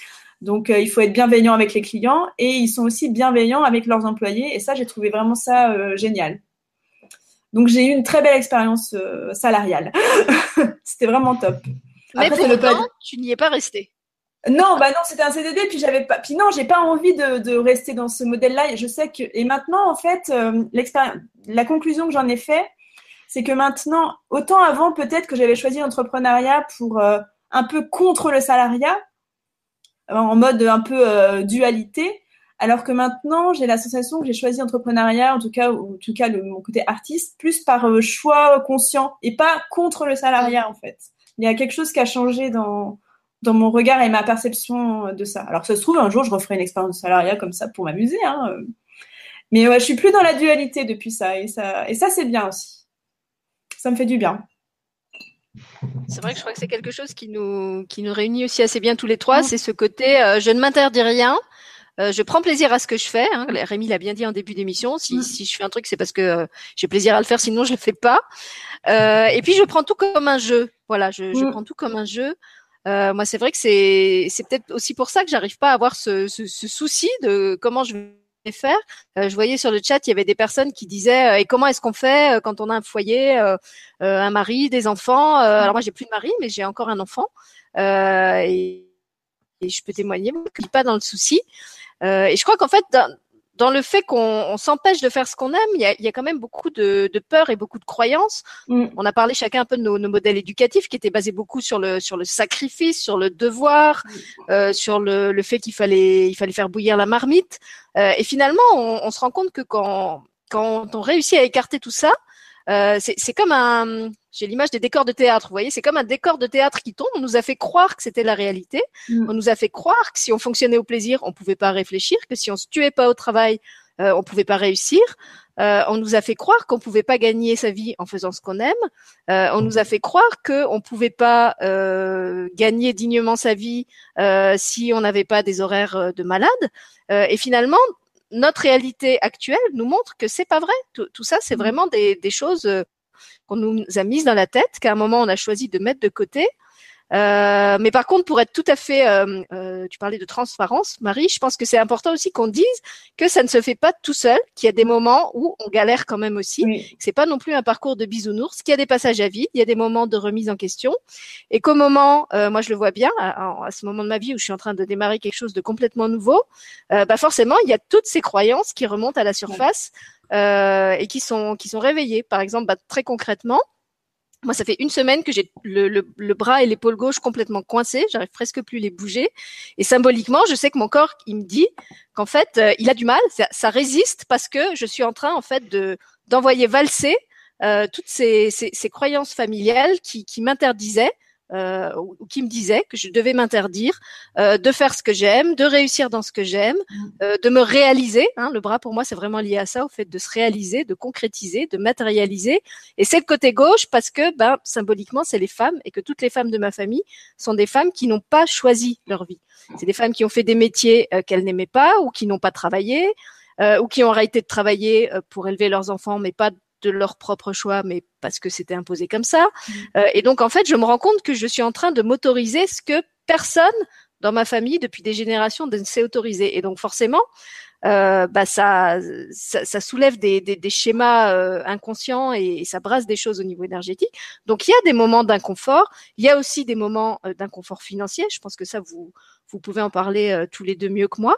Donc, euh, il faut être bienveillant avec les clients et ils sont aussi bienveillants avec leurs employés. Et ça, j'ai trouvé vraiment ça euh, génial. Donc, j'ai eu une très belle expérience euh, salariale. C'était vraiment top. Mais Après, pourtant, tu n'y es pas resté. Non, bah non, c'était un CDD, puis j'avais pas, puis non, j'ai pas envie de, rester dans ce modèle-là. Je sais que, et maintenant, en fait, euh, la conclusion que j'en ai fait, c'est que maintenant, autant avant, peut-être que j'avais choisi l'entrepreneuriat pour euh, un peu contre le salariat, en mode un peu euh, dualité, alors que maintenant, j'ai la sensation que j'ai choisi l'entrepreneuriat, en tout cas, ou, en tout cas, le, mon côté artiste, plus par euh, choix conscient et pas contre le salariat, en fait. Il y a quelque chose qui a changé dans dans mon regard et ma perception de ça. Alors, ça se trouve, un jour, je referai une expérience de salariat comme ça pour m'amuser. Hein. Mais ouais, je suis plus dans la dualité depuis ça. Et ça, et ça c'est bien aussi. Ça me fait du bien. C'est vrai que je crois que c'est quelque chose qui nous, qui nous réunit aussi assez bien tous les trois. C'est ce côté, euh, je ne m'interdis rien. Euh, je prends plaisir à ce que je fais. Hein. Rémi l'a bien dit en début d'émission. Si, si je fais un truc, c'est parce que euh, j'ai plaisir à le faire. Sinon, je le fais pas. et puis, je prends tout comme un jeu. Voilà, je, je prends tout comme un jeu. Euh, moi, c'est vrai que c'est c'est peut-être aussi pour ça que j'arrive pas à avoir ce, ce, ce, souci de comment je vais faire. Euh, je voyais sur le chat, il y avait des personnes qui disaient euh, et comment est-ce qu'on fait euh, quand on a un foyer, euh, un mari, des enfants. alors moi, j'ai plus de mari, mais j'ai encore un enfant et, et, je peux témoigner. Je suis pas dans le souci. et je crois qu'en fait, dans, dans le fait qu'on s'empêche de faire ce qu'on aime, il y a, y a, quand même beaucoup de, de, peur et beaucoup de croyances. Mm. On a parlé chacun un peu de nos, nos, modèles éducatifs qui étaient basés beaucoup sur le sur le sacrifice, sur le devoir, mm. euh, sur le, le fait qu'il fallait il fallait faire bouillir la marmite. Euh, et finalement, on, on, se rend compte que quand quand on réussit à écarter tout ça, euh, c'est comme un, j'ai l'image des décors de théâtre, vous voyez, c'est comme un décor de théâtre qui tombe. On nous a fait croire que c'était la réalité. Mm. On nous a fait croire que si on fonctionnait au plaisir, on pouvait pas réfléchir, que si on se tuait pas au travail, euh, on pouvait pas réussir. Euh, on nous a fait croire qu'on pouvait pas gagner sa vie en faisant ce qu'on aime. Euh, on nous a fait croire que on pouvait pas euh, gagner dignement sa vie euh, si on n'avait pas des horaires de malade. et finalement, notre réalité actuelle nous montre que c'est pas vrai. Tout, tout ça, c'est mmh. vraiment des, des choses euh, qu'on nous a mises dans la tête, qu'à un moment on a choisi de mettre de côté. Euh, mais par contre, pour être tout à fait, euh, euh, tu parlais de transparence, Marie, je pense que c'est important aussi qu'on dise que ça ne se fait pas tout seul, qu'il y a des moments où on galère quand même aussi. Oui. C'est pas non plus un parcours de bisounours, qu'il y a des passages à vide, il y a des moments de remise en question, et qu'au moment, euh, moi je le vois bien, à, à, ce moment de ma vie où je suis en train de démarrer quelque chose de complètement nouveau, euh, bah forcément il y a toutes ces croyances qui remontent à la surface et qui sont qui sont réveillées. Par exemple, bah, très concrètement. Moi, ça fait une semaine que j'ai le, le, le, bras et l'épaule gauche complètement coincés. J'arrive presque plus les bouger. Et symboliquement, je sais que mon corps, il me dit qu'en fait, euh, il a du mal. Ça, ça, résiste parce que je suis en train, en fait, de d'envoyer valser euh, toutes ces, ces, ces, croyances familiales qui, qui m'interdisaient euh, ou qui me disait que je devais m'interdire euh, de faire ce que j'aime, de réussir dans ce que j'aime, mmh. euh, de me réaliser. Hein, le bras pour moi c'est vraiment lié à ça, au fait de se réaliser, de concrétiser, de matérialiser. Et c'est le côté gauche parce que ben symboliquement c'est les femmes et que toutes les femmes de ma famille sont des femmes qui n'ont pas choisi leur vie. C'est des femmes qui ont fait des métiers euh, qu'elles n'aimaient pas ou qui n'ont pas travaillé. Euh, ou qui ont arrêté de travailler pour élever leurs enfants, mais pas de leur propre choix, mais parce que c'était imposé comme ça. Mmh. Euh, et donc, en fait, je me rends compte que je suis en train de m'autoriser ce que personne dans ma famille depuis des générations ne s'est autorisé. Et donc, forcément, euh, bah ça, ça, soulève des, des, des schémas euh, inconscients et, ça brasse des choses au niveau énergétique. Donc il y a des moments d'inconfort, il y a aussi des moments euh, d'inconfort financier. Je pense que ça vous vous pouvez en parler euh, tous les deux mieux que moi.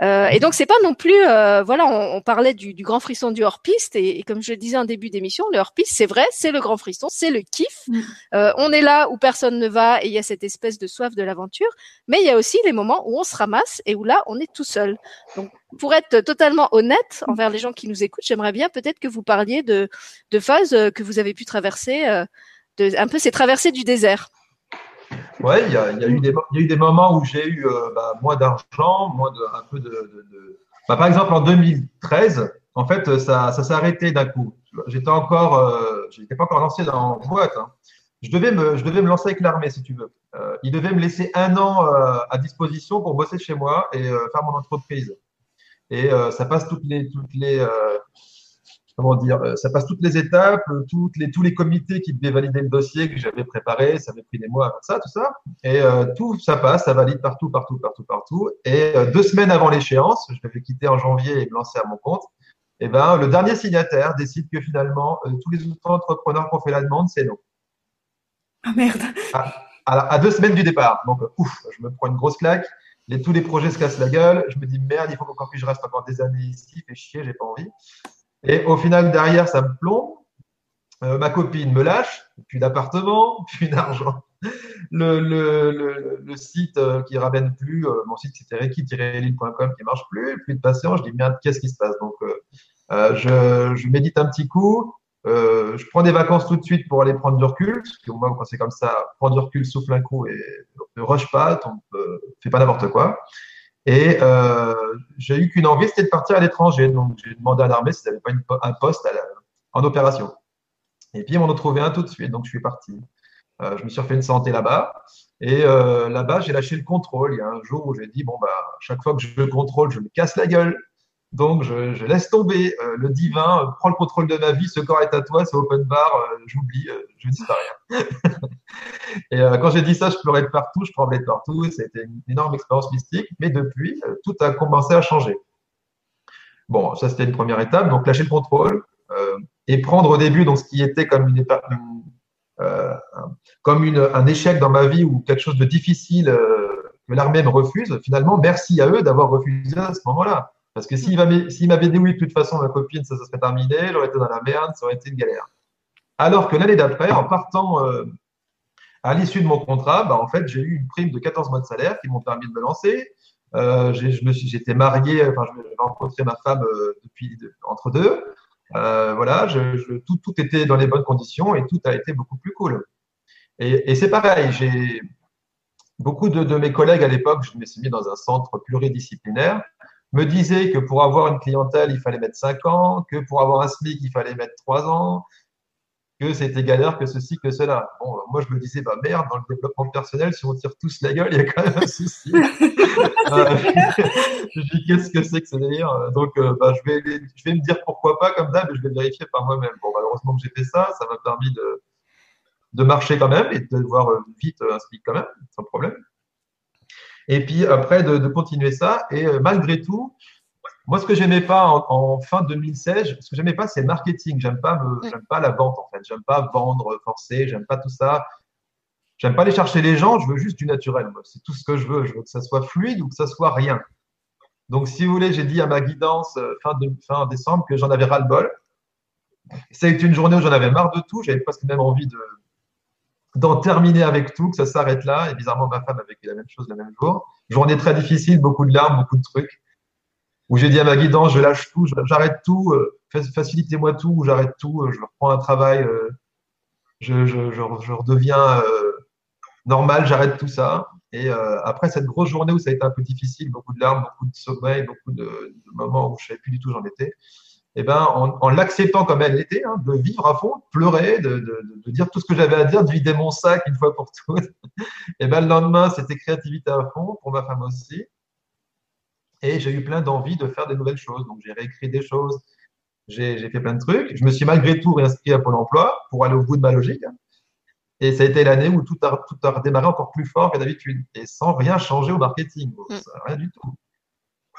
Euh, et donc c'est pas non plus, euh, voilà, on, on parlait du, du, grand frisson du hors piste et, et, comme je le disais en début d'émission, le hors piste c'est vrai, c'est le grand frisson, c'est le kiff. Mm. Euh, on est là où personne ne va et il y a cette espèce de soif de l'aventure, mais il y a aussi les moments où on se ramasse et où là on est tout seul. Donc pour être totalement honnête envers les gens qui nous écoutent, j'aimerais bien peut-être que vous parliez de, de phases que vous avez pu traverser, de, un peu ces traversées du désert. Oui, il y a, eu des, moments où j'ai eu euh, bah, moins d'argent, moins de, un peu de. Bah, par exemple, en 2013, en fait, ça, ça s'est arrêté d'un coup. J'étais encore, euh, j'étais pas encore lancé dans boîte. Hein. Je devais me, je devais me lancer avec l'armée, si tu veux. Euh, ils devaient me laisser un an euh, à disposition pour bosser chez moi et faire mon entreprise. Et ça passe toutes les, toutes les, comment dire, euh, ça passe toutes les étapes, toutes les, tous les comités qui devaient valider le dossier que j'avais préparé, ça avait pris des mois avant ça, tout ça. Et euh, tout ça passe, ça valide partout, partout, partout, partout. Et euh, deux semaines avant l'échéance, je devais quitter en janvier et me lancer à mon compte. Et ben, le dernier signataire décide que finalement, tous les autres entrepreneurs qui ont fait la demande, c'est non. Ah merde. À, à, deux semaines du départ. Donc, ouf, je me prends une grosse claque. Les, tous les projets se cassent la gueule. Je me dis merde, il faut encore que je reste encore des années ici, fait chier, j'ai pas envie. Et au final, derrière, ça me plombe. Euh, ma copine me lâche, plus d'appartement, plus d'argent. Le, site euh, qui ramène plus, euh, mon site c'était reiki-lille.com qui marche plus, plus de patients. Je dis merde, qu'est-ce qui se passe? Donc, je, je, médite un petit coup. je prends des vacances tout de suite pour aller prendre du recul. Parce que moi, quand c'est comme ça, prends du recul, souffle un coup et ne rush pas, ne fais pas n'importe quoi. Et euh, j'ai eu qu'une envie, c'était de partir à l'étranger. Donc, j'ai demandé à l'armée s'ils n'avaient pas un poste en opération. Et puis, ils m'en ont trouvé un tout de suite. Donc, je suis parti. Euh, je me suis refait une santé là-bas. Et euh, là-bas, j'ai lâché le contrôle. Il y a un jour où j'ai dit, bon, bah, chaque fois que je contrôle, je me casse la gueule. Donc, je, laisse tomber euh, le divin, euh, prends le contrôle de ma vie, ce corps est à toi, c'est open bar, euh, j'oublie, je ne dis pas rien. et quand j'ai dit ça, je pleurais de partout, je tremblais de partout, c'était une énorme expérience mystique, mais depuis, tout a commencé à changer. Bon, ça c'était une première étape, donc lâcher le contrôle et prendre au début donc ce qui était comme une, comme un échec dans ma vie ou quelque chose de difficile que l'armée me refuse. Finalement, merci à eux d'avoir refusé à ce moment-là parce que s'il m'avait dit oui, de toute façon, ma copine, ça, ça serait terminé, j'aurais été dans la merde, ça aurait été une galère. Alors que l'année d'après, en partant euh, à l'issue de mon contrat, bah, en fait, j'ai eu une prime de 14 mois de salaire qui m'ont permis de me lancer. Euh, j'étais marié, enfin, j'ai rencontré ma femme euh, depuis entre deux. Euh, voilà, tout, tout était dans les bonnes conditions et tout a été beaucoup plus cool. Et, c'est pareil, j'ai beaucoup de, mes collègues à l'époque, je me suis mis dans un centre pluridisciplinaire me disait que pour avoir une clientèle, il fallait mettre 5 ans, que pour avoir un SMIC, il fallait mettre 3 ans, que c'était galère, que ceci, que cela. Bon, moi, je me disais, bah merde, dans le développement personnel, si on tire tous la gueule, il y a quand même un souci. euh, je dis, qu'est-ce que c'est que ce délire Donc, euh, bah, je, vais, je vais me dire pourquoi pas comme ça, mais je vais vérifier par moi-même. Bon, malheureusement que j'ai fait ça, ça m'a permis de, de marcher quand même et de voir euh, vite un SMIC quand même, sans problème. Et puis après, de, de continuer ça. Et euh, malgré tout, moi, ce que j'aimais pas en, en, fin 2016, ce que j'aimais pas, c'est le marketing. J'aime pas, me, j'aime pas la vente en fait. J'aime pas vendre forcé. J'aime pas tout ça. J'aime pas aller chercher les gens. Je veux juste du naturel. C'est tout ce que je veux. Je veux que ça soit fluide ou que ça soit rien. Donc, si vous voulez, j'ai dit à ma guidance euh, fin, de, fin décembre que j'en avais ras le bol. Ça a été une journée où j'en avais marre de tout. J'avais presque même envie de, d'en terminer avec tout, que ça s'arrête là. Et bizarrement, ma femme avait fait la même chose le même jour. Journée très difficile, beaucoup de larmes, beaucoup de trucs. Où j'ai dit à ma guidance, je lâche tout, j'arrête tout, euh, facilitez-moi tout, ou j'arrête tout, euh, je reprends un travail, euh, je, je, redeviens normal, j'arrête tout ça. Et après cette grosse journée où ça a été un peu difficile, beaucoup de larmes, beaucoup de sommeil, beaucoup de, moments où je savais plus du tout où j'en étais, eh ben, en, en l'acceptant comme elle était, hein, de vivre à fond, de pleurer, de, de, de, dire tout ce que j'avais à dire, de vider mon sac une fois pour toutes. et eh ben, le lendemain, c'était créativité à fond, pour ma femme aussi. Et j'ai eu plein d'envie de faire des nouvelles choses. Donc, j'ai réécrit des choses, j'ai fait plein de trucs. Je me suis malgré tout réinscrit à Pôle emploi pour aller au bout de ma logique. Et ça a été l'année où tout a, tout a redémarré encore plus fort que d'habitude et sans rien changer au marketing. Mm. Rien du tout.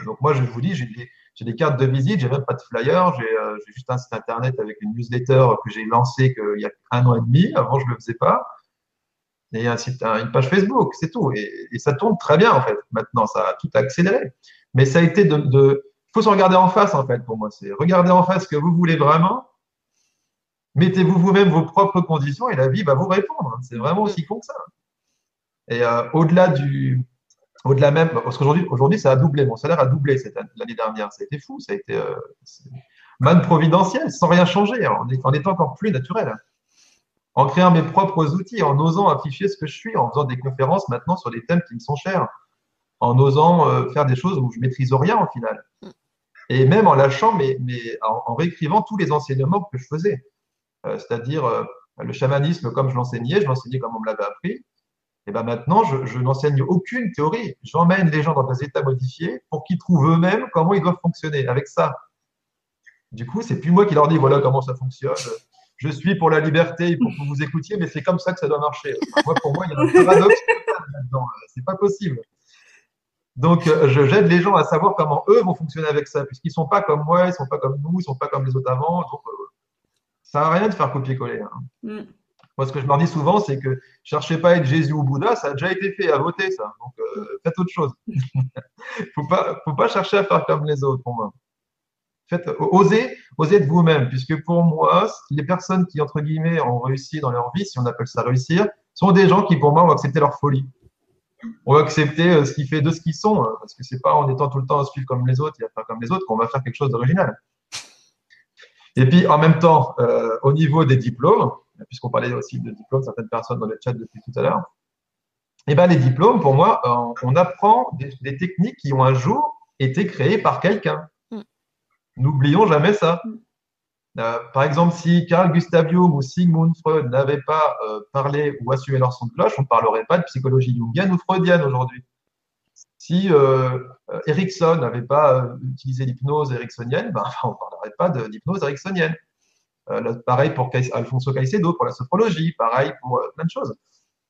Donc moi, je vous dis, j'ai j'ai des cartes de visite, j'ai même pas de flyer, j'ai euh, juste un site internet avec une newsletter que j'ai lancée qu'il y a un an et demi. Avant, je le faisais pas. Et un site, un- une page Facebook, c'est tout. Et, ça tourne très bien en fait. Maintenant, ça a tout accéléré. Mais ça a été de, de faut se regarder en face en fait pour moi. C'est regarder en face ce que vous voulez vraiment. Mettez-vous vous-même vos propres conditions et la vie va vous répondre. C'est vraiment aussi con que ça. Et euh, au-delà du, au-delà même, parce qu'aujourd'hui, aujourd'hui, ça a doublé. Mon salaire a doublé cette année- l'année dernière. Ça a été fou. Ça a été euh, manne providentielle, sans rien changer, en, en étant encore plus naturel. En créant mes propres outils, en osant afficher ce que je suis, en faisant des conférences maintenant sur des thèmes qui me sont chers, en osant euh, faire des choses où je maîtrise rien au final. Et même en lâchant, mais, mais en, en réécrivant tous les enseignements que je faisais. Euh, C'est-à-dire le chamanisme comme je l'enseignais, je l'enseignais comme on me l'avait appris. Et ben maintenant, je, n'enseigne aucune théorie. J'emmène les gens dans des états modifiés pour qu'ils trouvent eux-mêmes comment ils doivent fonctionner avec ça. Du coup, c'est plus moi qui leur dis voilà comment ça fonctionne. Je suis pour la liberté, pour que vous écoutiez, mais c'est comme ça que ça doit marcher. Moi, pour moi, il y a un paradoxe là-dedans. C'est pas possible. Donc, euh, je j'aide les gens à savoir comment eux vont fonctionner avec ça, puisqu'ils sont pas comme moi, ils sont pas comme nous, ils sont pas comme les autres avant. Donc, euh, ça n'a rien de faire copier-coller. hein. Mm. Moi, ce que je leur dis souvent, c'est que cherchez pas à être Jésus ou Bouddha, ça a déjà été fait, à voter ça. Donc, euh, faites autre chose. faut pas, faut pas chercher à faire comme les autres, pour moi. Faites, osez, osez être vous-même, puisque pour moi, les personnes qui, entre guillemets, ont réussi dans leur vie, si on appelle ça réussir, sont des gens qui, pour moi, ont accepté leur folie. On va accepter euh, ce qui fait de ce qu'ils sont, hein, parce que c'est pas en étant tout le temps à suivre comme les autres et à faire comme les autres qu'on va faire quelque chose d'original. Et puis, en même temps, euh, au niveau des diplômes, puisqu'on parlait aussi de diplômes, certaines personnes dans le chat depuis tout à l'heure, eh ben, les diplômes, pour moi, euh, on apprend des, des techniques qui ont un jour été créées par quelqu'un. Mm. N'oublions jamais ça. Euh, par exemple, si Carl Gustav Jung ou Sigmund Freud n'avaient pas euh, parlé ou assumé leur son de cloche, on ne parlerait pas de psychologie jungienne ou freudienne aujourd'hui. Si euh, Erickson n'avait pas utilisé l'hypnose ericksonienne, ben, on ne parlerait pas d'hypnose ericksonienne. Euh, pareil pour Alfonso Caicedo, pour la sophrologie, pareil pour euh, plein de choses.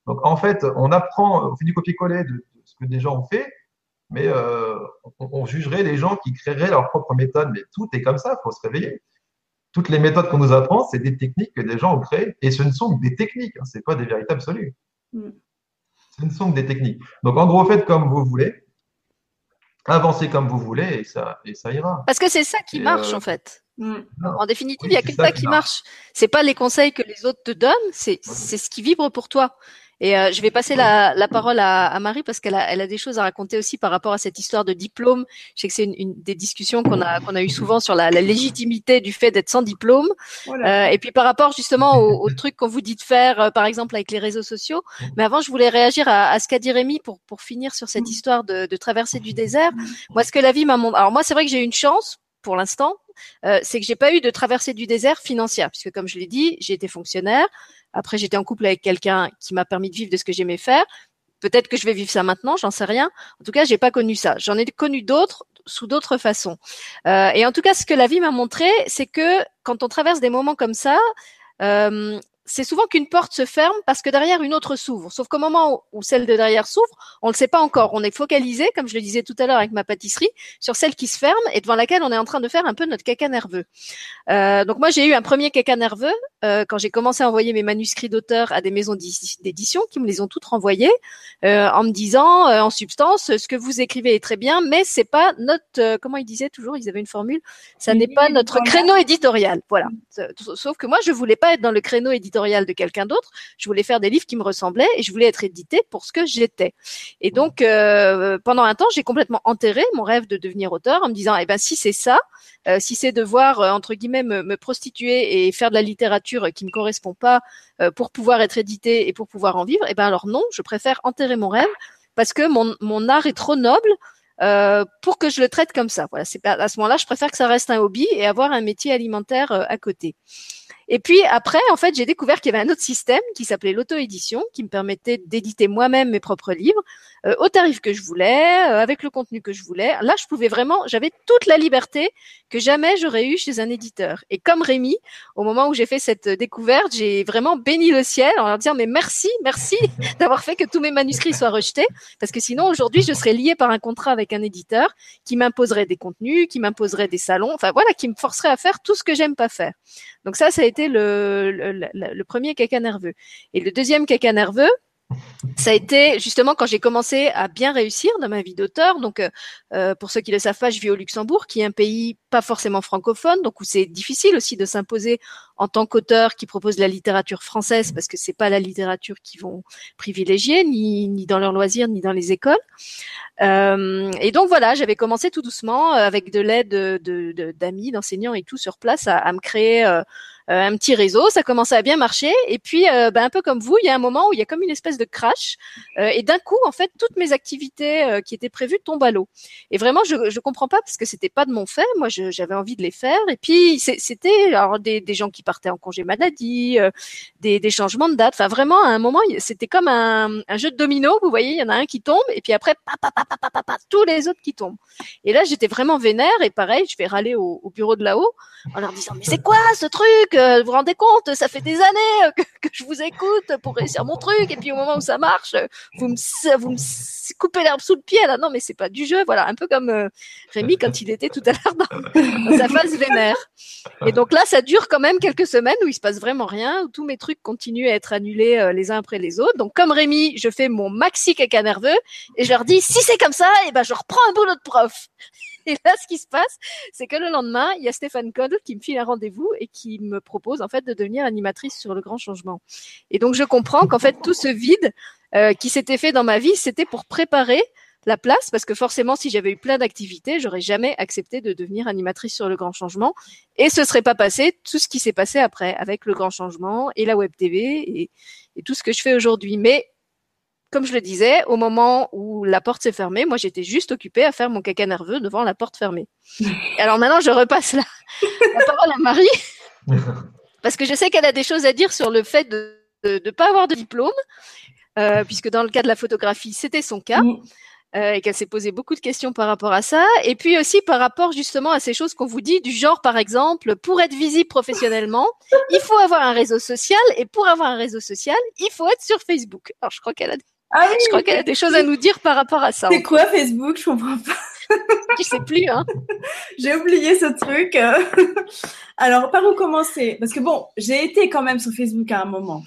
Donc en fait, on apprend, on fait du copier-coller de, de ce que des gens ont fait, mais euh, on, on jugerait les gens qui créeraient leur propre méthode. Mais tout est comme ça, il faut se réveiller. Toutes les méthodes qu'on nous apprend, c'est des techniques que des gens ont créées, et ce ne sont que des techniques, hein, ce pas des vérités absolues. Mm. Ce ne sont que des techniques. Donc en gros, faites comme vous voulez, avancez comme vous voulez, et ça, et ça ira. Parce que c'est ça qui Et, marche euh, en fait. Mm. En définitive, Oui, il y a que ça ça qui marche. C'est pas les conseils que les autres te donnent, c'est c'est ce qui vibre pour toi. Et euh, je vais passer la, la parole à, à Marie parce qu'elle a, elle a des choses à raconter aussi par rapport à cette histoire de diplôme. Je sais que c'est une, une des discussions qu'on a qu'on a eu souvent sur la, la légitimité du fait d'être sans diplôme. Voilà. Euh, et puis par rapport justement au, au truc qu'on vous dit de faire, euh, par exemple avec les réseaux sociaux. Mais avant, je voulais réagir à, à ce qu'a dit Rémi pour pour finir sur cette histoire de, de traversée du désert. Moi, ce que la vie m'a montré. Alors moi, c'est vrai que j'ai eu une chance pour l'instant, euh, c'est que j'ai pas eu de traversée du désert financière, puisque comme je l'ai dit, j'ai été fonctionnaire. Après, j'étais en couple avec quelqu'un qui m'a permis de vivre de ce que j'aimais faire. Peut-être que je vais vivre ça maintenant, j'en sais rien. En tout cas, j'ai pas connu ça. J'en ai connu d'autres sous d'autres façons. Euh, et en tout cas, ce que la vie m'a montré, c'est que quand on traverse des moments comme ça, euh, c'est souvent qu'une porte se ferme parce que derrière une autre s'ouvre. Sauf qu'au moment où, celle de derrière s'ouvre, on ne le sait pas encore. On est focalisé, comme je le disais tout à l'heure avec ma pâtisserie, sur celle qui se ferme et devant laquelle on est en train de faire un peu notre caca nerveux. Euh, donc moi, j'ai eu un premier caca nerveux euh, quand j'ai commencé à envoyer mes manuscrits d'auteur à des maisons d'édi- d'édition qui me les ont toutes renvoyés euh, en me disant, euh, en substance, ce que vous écrivez est très bien, mais c'est pas notre, euh, comment ils disaient toujours, ils avaient une formule, ça n'est pas notre créneau éditorial. Voilà. Sauf que moi, je voulais pas être dans le créneau éditorial de quelqu'un d'autre. Je voulais faire des livres qui me ressemblaient et je voulais être édité pour ce que j'étais. Et donc, euh, pendant un temps, j'ai complètement enterré mon rêve de devenir auteur en me disant, eh ben, si c'est ça, euh, si c'est devoir euh, entre guillemets me, me prostituer et faire de la littérature qui me correspond pas pour pouvoir être édité et pour pouvoir en vivre, eh ben alors non, je préfère enterrer mon rêve parce que mon, mon art est trop noble euh, pour que je le traite comme ça. Voilà, c'est à ce moment-là, je préfère que ça reste un hobby et avoir un métier alimentaire euh, à côté. Et puis après, en fait, j'ai découvert qu'il y avait un autre système qui s'appelait l'auto-édition, qui me permettait d'éditer moi-même mes propres livres euh, au tarif que je voulais, euh, avec le contenu que je voulais. Là, je pouvais vraiment, j'avais toute la liberté que jamais j'aurais eu chez un éditeur. Et comme Rémi, au moment où j'ai fait cette découverte, j'ai vraiment béni le ciel en leur disant mais merci, merci d'avoir fait que tous mes manuscrits soient rejetés, parce que sinon aujourd'hui je serais liée par un contrat avec un éditeur qui m'imposerait des contenus, qui m'imposerait des salons, enfin voilà, qui me forcerait à faire tout ce que j'aime pas faire. Donc ça, ça a été le, le, le premier caca nerveux. Et le deuxième caca nerveux, ça a été justement quand j'ai commencé à bien réussir dans ma vie d'auteur. Donc, euh, euh, pour ceux qui le savent pas, je vis au Luxembourg, qui est un pays pas forcément francophone, donc où c'est difficile aussi de s'imposer en tant qu'auteur qui propose la littérature française, parce que c'est pas la littérature qu'ils vont privilégier, ni, ni dans leurs loisirs, ni dans les écoles. Euh, et donc voilà, j'avais commencé tout doucement avec de l'aide d'amis, de, de, d'enseignants et tout sur place à, à me créer euh, un petit réseau, ça commençait à bien marcher. Et puis, euh, ben, un peu comme vous, il y a un moment où il y a comme une espèce de crash. Euh, et d'un coup, en fait, toutes mes activités qui étaient prévues tombent à l'eau. Et vraiment, je je comprends pas parce que c'était pas de mon fait. Moi, j'avais envie de les faire. Et puis, c'était alors des, gens qui partaient en congé maladie, des, des changements de date. Enfin, vraiment, à un moment, c'était comme un, jeu de domino. Vous voyez, il y en a un qui tombe et puis après, pa, pa, pa, pa, pa, pa, tous les autres qui tombent. Et là, j'étais vraiment vénère. Et pareil, je vais râler au, au bureau de là-haut en leur disant mais c'est quoi ce truc vous vous rendez compte, ça fait des années que, que, je vous écoute pour réussir mon truc, et puis au moment où ça marche, vous me, vous coupez l'herbe sous le pied. Là, non, mais c'est pas du jeu. Voilà, un peu comme euh, Rémi quand il était tout à l'heure dans, dans, sa phase vénère. Et donc là, ça dure quand même quelques semaines où il se passe vraiment rien, où tous mes trucs continuent à être annulés euh, les uns après les autres. Donc comme Rémi, je fais mon maxi caca nerveux et je leur dis si c'est comme ça, et eh ben je reprends un boulot de prof. Et là, ce qui se passe, c'est que le lendemain, il y a Stéphane Code qui me file un rendez-vous et qui me propose en fait de devenir animatrice sur le grand changement. Et donc, je comprends qu'en fait, tout ce vide euh, qui s'était fait dans ma vie, c'était pour préparer la place parce que forcément si j'avais eu plein d'activités, j'aurais jamais accepté de devenir animatrice sur le grand changement et ce serait pas passé tout ce qui s'est passé après avec le grand changement et la web TV et, et tout ce que je fais aujourd'hui. Mais comme je le disais, au moment où la porte s'est fermée, moi j'étais juste occupée à faire mon caca nerveux devant la porte fermée. alors maintenant, je repasse la, la parole à Marie, parce que je sais qu'elle a des choses à dire sur le fait de ne pas avoir de diplôme, euh, puisque dans le cas de la photographie, c'était son cas. Euh, et qu'elle s'est posé beaucoup de questions par rapport à ça, et puis aussi par rapport justement à ces choses qu'on vous dit, du genre par exemple, pour être visible professionnellement, il faut avoir un réseau social, et pour avoir un réseau social, il faut être sur Facebook. Alors je crois qu'elle a ah oui, je crois qu'elle a des choses à nous dire par rapport à ça. C'est quoi Facebook? Je comprends pas. Je sais plus, hein. J'ai oublié ce truc. Alors, par où commencer? Parce que bon, j'ai été quand même sur Facebook à un moment.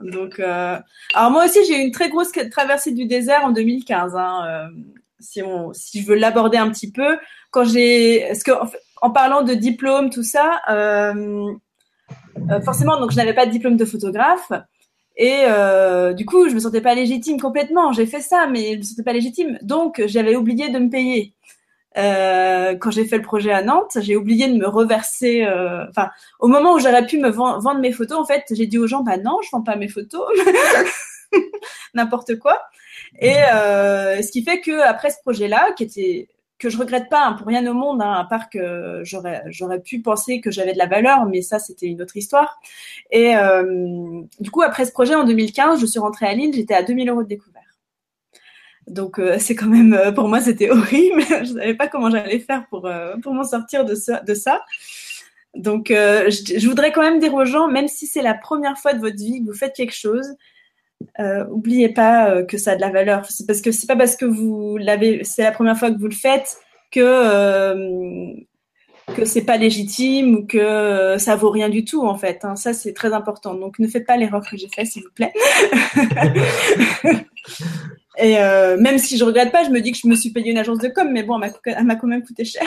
Donc, euh... alors moi aussi, j'ai eu une très grosse traversée du désert en 2015. Hein, euh, si, on, si je veux l'aborder un petit peu, quand j'ai, parce que en, en, parlant de diplôme, tout ça, euh forcément, donc je n'avais pas de diplôme de photographe. Et euh, du coup, je me sentais pas légitime complètement. J'ai fait ça, mais je me sentais pas légitime. Donc, j'avais oublié de me payer. Euh, quand j'ai fait le projet à Nantes, j'ai oublié de me reverser. Euh, enfin, au moment où j'aurais pu me vendre mes photos, en fait, j'ai dit aux gens, bah non, je vends pas mes photos, n'importe quoi. Et euh, ce qui fait que après ce projet-là, qui était que je regrette pas hein, pour rien au monde, hein, à part que j'aurais j'aurais pu penser que j'avais de la valeur, mais ça c'était une autre histoire. Et euh, du coup après ce projet en 2015, je suis rentrée à Lille, j'étais à 2000 euros de découvert. Donc euh, c'est quand même euh, pour moi c'était horrible, je savais pas comment j'allais faire pour pour m'en sortir de ça de ça. Donc je, je, voudrais quand même dire aux gens, même si c'est la première fois de votre vie que vous faites quelque chose, euh, oubliez pas euh, que ça a de la valeur. C'est parce que c'est pas parce que vous l'avez, c'est la première fois que vous le faites que euh, que c'est pas légitime ou que euh, ça vaut rien du tout en fait. Hein. Ça c'est très important. Donc ne faites pas l'erreur que j'ai faite s'il vous plaît. Et euh, même si je regrette pas, je me dis que je me suis payé une agence de com, mais bon, elle m'a quand même coûté cher.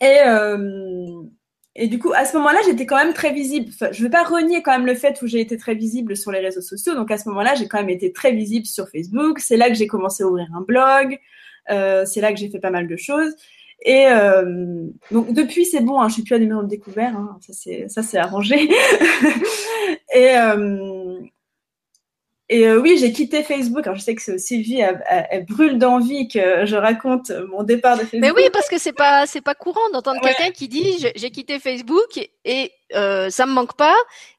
Et et du coup, à ce moment-là, j'étais quand même très visible. Enfin, je ne veux pas renier quand même le fait où j'ai été très visible sur les réseaux sociaux. Donc à ce moment-là, j'ai quand même été très visible sur Facebook. C'est là que j'ai commencé à ouvrir un blog. Euh, c'est là que j'ai fait pas mal de choses. Et euh, donc depuis, c'est bon. Hein, je suis plus à numéro de découvert. Hein, ça c'est ça c'est arrangé. et euh, Et euh, oui, j'ai quitté Facebook. Alors, je sais que Sylvie, elle, brûle d'envie que je raconte mon départ de Facebook. Mais oui, parce que c'est pas, c'est pas courant d'entendre quelqu'un qui dit j'ai quitté Facebook et euh, ça me manque pas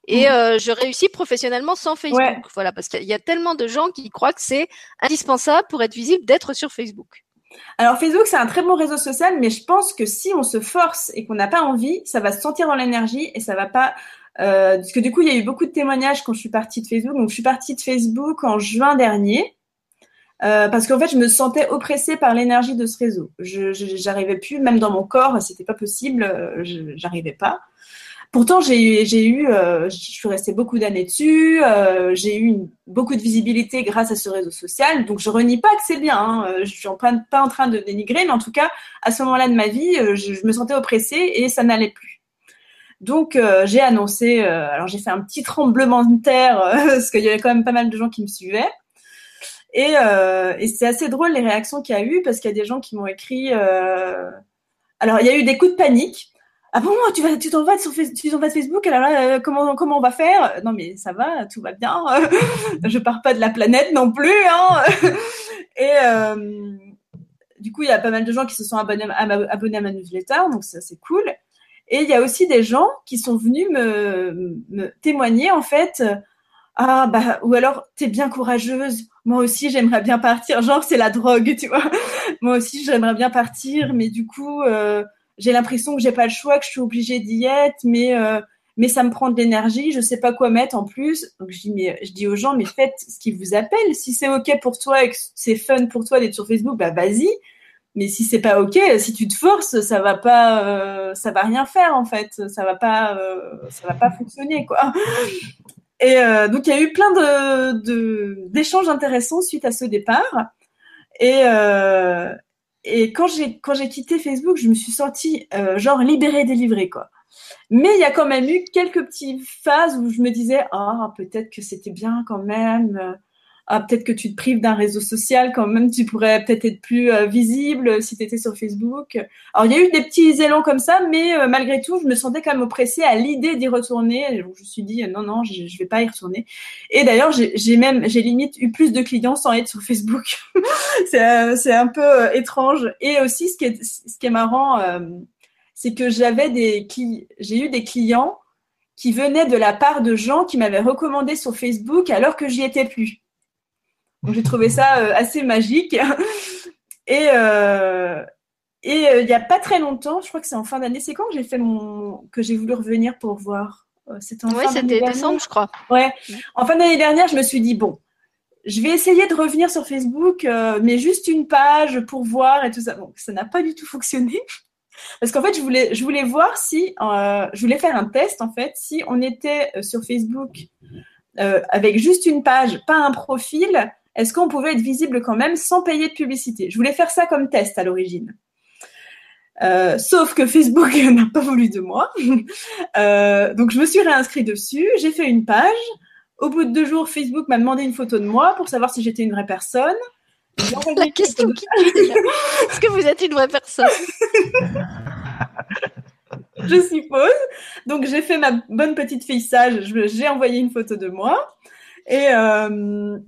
et mm. euh, je réussis professionnellement sans Facebook. Voilà, parce qu'il y a tellement de gens qui croient que c'est indispensable pour être visible d'être sur Facebook. Alors Facebook, c'est un très bon réseau social, mais je pense que si on se force et qu'on n'a pas envie, ça va se sentir dans l'énergie et ça va pas euh, parce que du coup, il y a eu beaucoup de témoignages quand je suis partie de Facebook. Donc, je suis partie de Facebook en juin dernier. Euh, parce qu'en fait, je me sentais oppressée par l'énergie de ce réseau. Je j'arrivais plus, même dans mon corps, c'était pas possible, euh, j'arrivais pas. Pourtant, j'ai eu, euh, je suis restée beaucoup d'années dessus, euh, j'ai eu beaucoup de visibilité grâce à ce réseau social. Donc, je renie pas que c'est bien. Hein. Je suis en, pas en train de dénigrer, mais en tout cas, à ce moment-là de ma vie, je me sentais oppressée et ça n'allait plus. Donc euh, j'ai annoncé, euh, alors j'ai fait un petit tremblement de terre euh, parce qu'il y avait quand même pas mal de gens qui me suivaient. Et, c'est assez drôle les réactions qu'il y a eu parce qu'il y a des gens qui m'ont écrit. Alors il y a eu des coups de panique. Ah bon, tu vas, tu t'en vas sur Facebook Alors comment comment on va faire? Non mais ça va, tout va bien. je pars pas de la planète non plus. Hein et du coup, il y a pas mal de gens qui se sont abonnés à ma, abonnés à ma newsletter, donc c'est cool. Et il y a aussi des gens qui sont venus me, témoigner en fait. Ah bah ou alors t'es bien courageuse. Moi aussi j'aimerais bien partir. Genre c'est la drogue, tu vois. Moi aussi j'aimerais bien partir, mais du coup euh, j'ai l'impression que j'ai pas le choix, que je suis obligée d'y être, mais euh, mais ça me prend de l'énergie, je sais pas quoi mettre en plus. Donc je dis mais je dis aux gens mais faites ce qui vous appelle. Si c'est ok pour toi et que c'est fun pour toi d'être sur Facebook, bah vas-y. Mais si c'est pas ok, si tu te forces, ça va pas, euh, ça va rien faire en fait. Ça va pas, euh, ça va pas fonctionner quoi. Et euh, donc il y a eu plein de d'échanges intéressants suite à ce départ. Et et quand j'ai quand j'ai quitté Facebook, je me suis sentie genre libérée, délivrée quoi. Mais il y a quand même eu quelques petites phases où je me disais ah peut-être que c'était bien quand même ah, peut-être que tu te prives d'un réseau social quand même, tu pourrais peut-être être plus euh, visible si tu étais sur Facebook. Alors, il y a eu des petits élans comme ça, mais euh, malgré tout, je me sentais quand même oppressée à l'idée d'y retourner. je me suis dit, non, non, je, je vais pas y retourner. Et d'ailleurs, j'ai même, j'ai limite eu plus de clients sans être sur Facebook. c'est euh, un peu étrange. Et aussi, ce qui est, ce qui est marrant, c'est que j'avais des, j'ai eu des clients qui venaient de la part de gens qui m'avaient recommandé sur Facebook alors que j'y étais plus. Donc j'ai trouvé ça euh, assez magique. Et euh, et euh, il n'y a pas très longtemps, je crois que c'est en fin d'année, c'est quand que j'ai fait mon que j'ai voulu revenir pour voir. C'était en ouais, c'était décembre, je crois. Ouais. En fin d'année dernière, je me suis dit bon, je vais essayer de revenir sur Facebook, mais juste une page pour voir et tout ça. Donc ça n'a pas du tout fonctionné. Parce qu'en fait, je voulais, je voulais voir si, je voulais faire un test en fait, si on était sur Facebook avec juste une page, pas un profil, est-ce qu'on pouvait être visible quand même sans payer de publicité? Je voulais faire ça comme test à l'origine. Euh, sauf que Facebook n'a pas voulu de moi. Euh, donc je me suis réinscrit dessus, j'ai fait une page. Au bout de deux jours, Facebook m'a demandé une photo de moi pour savoir si j'étais une vraie personne. La question qui est-ce que vous êtes une vraie personne? Je suppose. Donc j'ai fait ma bonne petite fille sage, j'ai envoyé une photo de moi. Et, euh,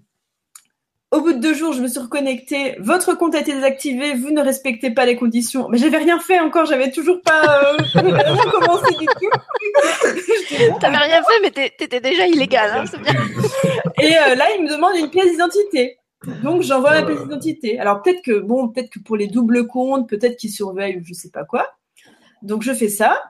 au bout de deux jours, je me suis reconnectée. Votre compte a été désactivé. Vous ne respectez pas les conditions. Mais j'avais rien fait encore. J'avais toujours pas euh, commencé du tout. T'avais rien fait, mais t'étais déjà illégal. Hein, bien. Et euh, là, il me demande une pièce d'identité. Donc, j'envoie ma pièce d'identité. Alors, peut-être que, bon, peut-être que pour les doubles comptes, peut-être qu'ils surveillent ou je sais pas quoi. Donc, je fais ça.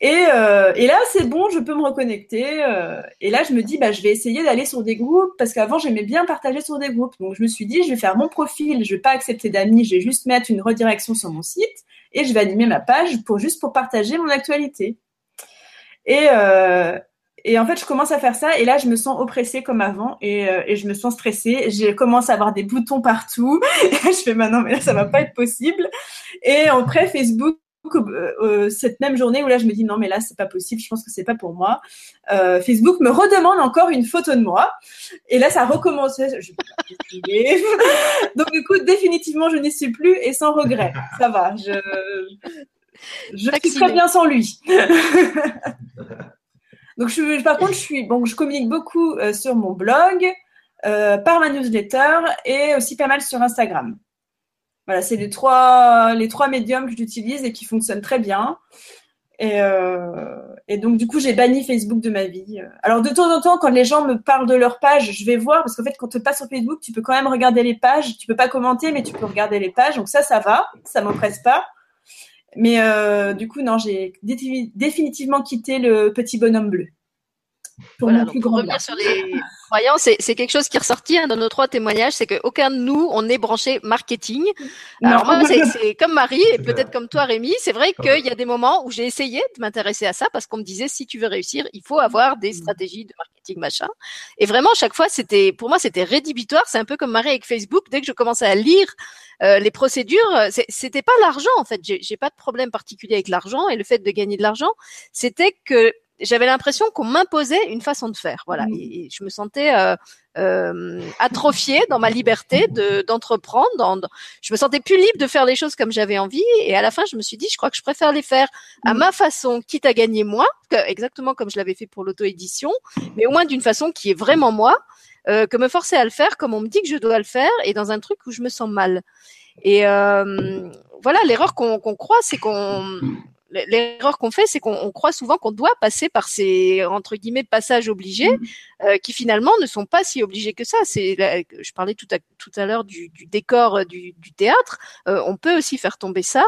Et, euh, et, là, c'est bon, je peux me reconnecter. Euh, et là, je me dis, bah, je vais essayer d'aller sur des groupes parce qu'avant, j'aimais bien partager sur des groupes. Donc, je me suis dit, je vais faire mon profil, je vais pas accepter d'amis, je vais juste mettre une redirection sur mon site et je vais animer ma page pour juste pour partager mon actualité. Et, euh, et en fait, je commence à faire ça et là, je me sens oppressée comme avant et, euh, et je me sens stressée. Je commence à avoir des boutons partout. Je fais, bah non, mais là, ça va pas être possible. Et après, Facebook euh, euh, cette même journée où là je me dis non mais là c'est pas possible, je pense que c'est pas pour moi. Euh, Facebook me redemande encore une photo de moi et là ça a recommencé. Donc du coup définitivement je n'y suis plus et sans regret. Ça va, je je suis très bien sans lui. Donc je, par contre je suis bon je communique beaucoup sur mon blog. par ma newsletter et aussi pas mal sur Instagram. Voilà, c'est les trois, les trois médiums que j'utilise et qui fonctionnent très bien. Et, euh, et donc, du coup, j'ai banni Facebook de ma vie. Alors, de temps en temps, quand les gens me parlent de leur page, je vais voir, parce qu'en fait, quand tu passes sur Facebook, tu peux quand même regarder les pages. Tu peux pas commenter, mais tu peux regarder les pages. Donc ça, ça va, ça m'oppresse pas. Mais euh, du coup, non, j'ai définitivement quitté le petit bonhomme bleu. Pour voilà, plus grand revenir sur les croyants, c'est quelque chose qui est ressorti hein, dans nos trois témoignages, c'est qu'aucun de nous, on est branché marketing. Alors moi, c'est comme Marie et peut-être comme toi, Rémi, c'est vrai qu'il y a des moments où j'ai essayé de m'intéresser à ça parce qu'on me disait si tu veux réussir, il faut avoir des mm. stratégies de marketing machin. Et vraiment, chaque fois, c'était pour moi, c'était rédhibitoire. C'est un peu comme Marie avec Facebook. Dès que je commençais à lire euh, les procédures, c'était pas l'argent en fait. J'ai pas de problème particulier avec l'argent et le fait de gagner de l'argent, c'était que j'avais l'impression qu'on m'imposait une façon de faire. Voilà, mmh. et, je me sentais euh, euh, atrophiée dans ma liberté de d'entreprendre. Dans, je me sentais plus libre de faire les choses comme j'avais envie. Et à la fin, je me suis dit, je crois que je préfère les faire à mmh. ma façon, quitte à gagner moins, que, exactement comme je l'avais fait pour l'auto-édition, mais au moins d'une façon qui est vraiment moi, euh, que me forcer à le faire comme on me dit que je dois le faire et dans un truc où je me sens mal. Et euh, voilà, l'erreur qu'on croit, c'est qu'on l'erreur qu'on fait, c'est qu'on croit souvent qu'on doit passer par ces entre guillemets passages obligés, mmh. euh, qui finalement ne sont pas si obligés que ça. C'est, je parlais tout à tout à l'heure du, du, décor euh, du, du théâtre. Euh, on peut aussi faire tomber ça.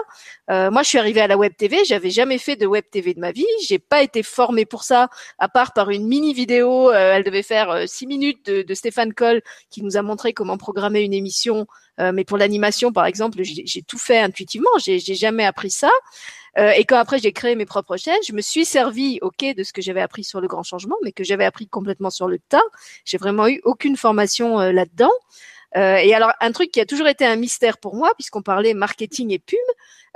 Euh, moi, je suis arrivée à la web TV. J'avais jamais fait de web TV de ma vie. J'ai pas été formée pour ça, à part par une mini vidéo. Euh, elle devait faire six minutes de, de, Stéphane Coll qui nous a montré comment programmer une émission. mais pour l'animation, par exemple, j'ai tout fait intuitivement. J'ai jamais appris ça. Euh, et quand après j'ai créé mes propres chaînes, je me suis servi, ok, de ce que j'avais appris sur le grand changement, mais que j'avais appris complètement sur le tas. J'ai vraiment eu aucune formation euh, là-dedans. Euh, et alors un truc qui a toujours été un mystère pour moi, puisqu'on parlait marketing et pub,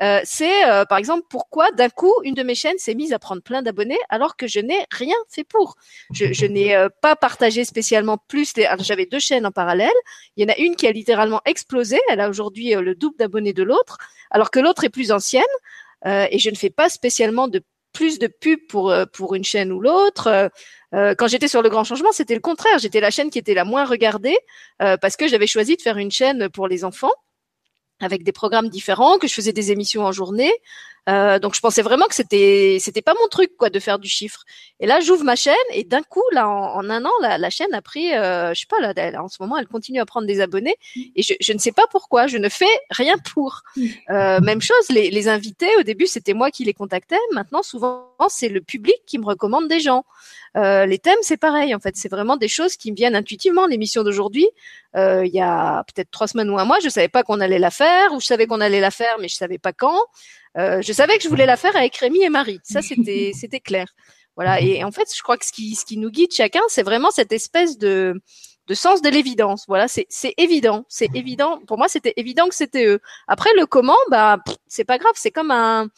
euh, c'est euh, par exemple pourquoi d'un coup une de mes chaînes s'est mise à prendre plein d'abonnés alors que je n'ai rien fait pour. Je, je n'ai pas partagé spécialement plus. J'avais deux chaînes en parallèle. Il y en a une qui a littéralement explosé. Elle a aujourd'hui le double d'abonnés de l'autre, alors que l'autre est plus ancienne. Euh, et je ne fais pas spécialement de plus de pubs pour euh, pour une chaîne ou l'autre. Euh, quand j'étais sur le grand changement, c'était le contraire. J'étais la chaîne qui était la moins regardée parce que j'avais choisi de faire une chaîne pour les enfants avec des programmes différents, que je faisais des émissions en journée. Euh, donc je pensais vraiment que c'était c'était pas mon truc quoi de faire du chiffre. Et là j'ouvre ma chaîne et d'un coup là en, un an la, la, chaîne a pris euh, je sais pas là en ce moment elle continue à prendre des abonnés et je, je ne sais pas pourquoi je ne fais rien pour. Euh, même chose les, les invités au début c'était moi qui les contactais maintenant souvent c'est le public qui me recommande des gens. Euh, les thèmes, c'est pareil. En fait, c'est vraiment des choses qui me viennent intuitivement. L'émission d'aujourd'hui, euh, il y a peut-être trois semaines ou un mois, je savais pas qu'on allait la faire, ou je savais qu'on allait la faire, mais je savais pas quand. Euh, je savais que je voulais la faire avec Rémi et Marie. Ça, c'était c'était clair. Voilà. Et en fait, je crois que ce qui ce qui nous guide chacun, c'est vraiment cette espèce de de sens de l'évidence. Voilà, c'est évident, c'est évident. Pour moi, c'était évident que c'était eux. Après, le comment, bah, c'est pas grave. C'est comme un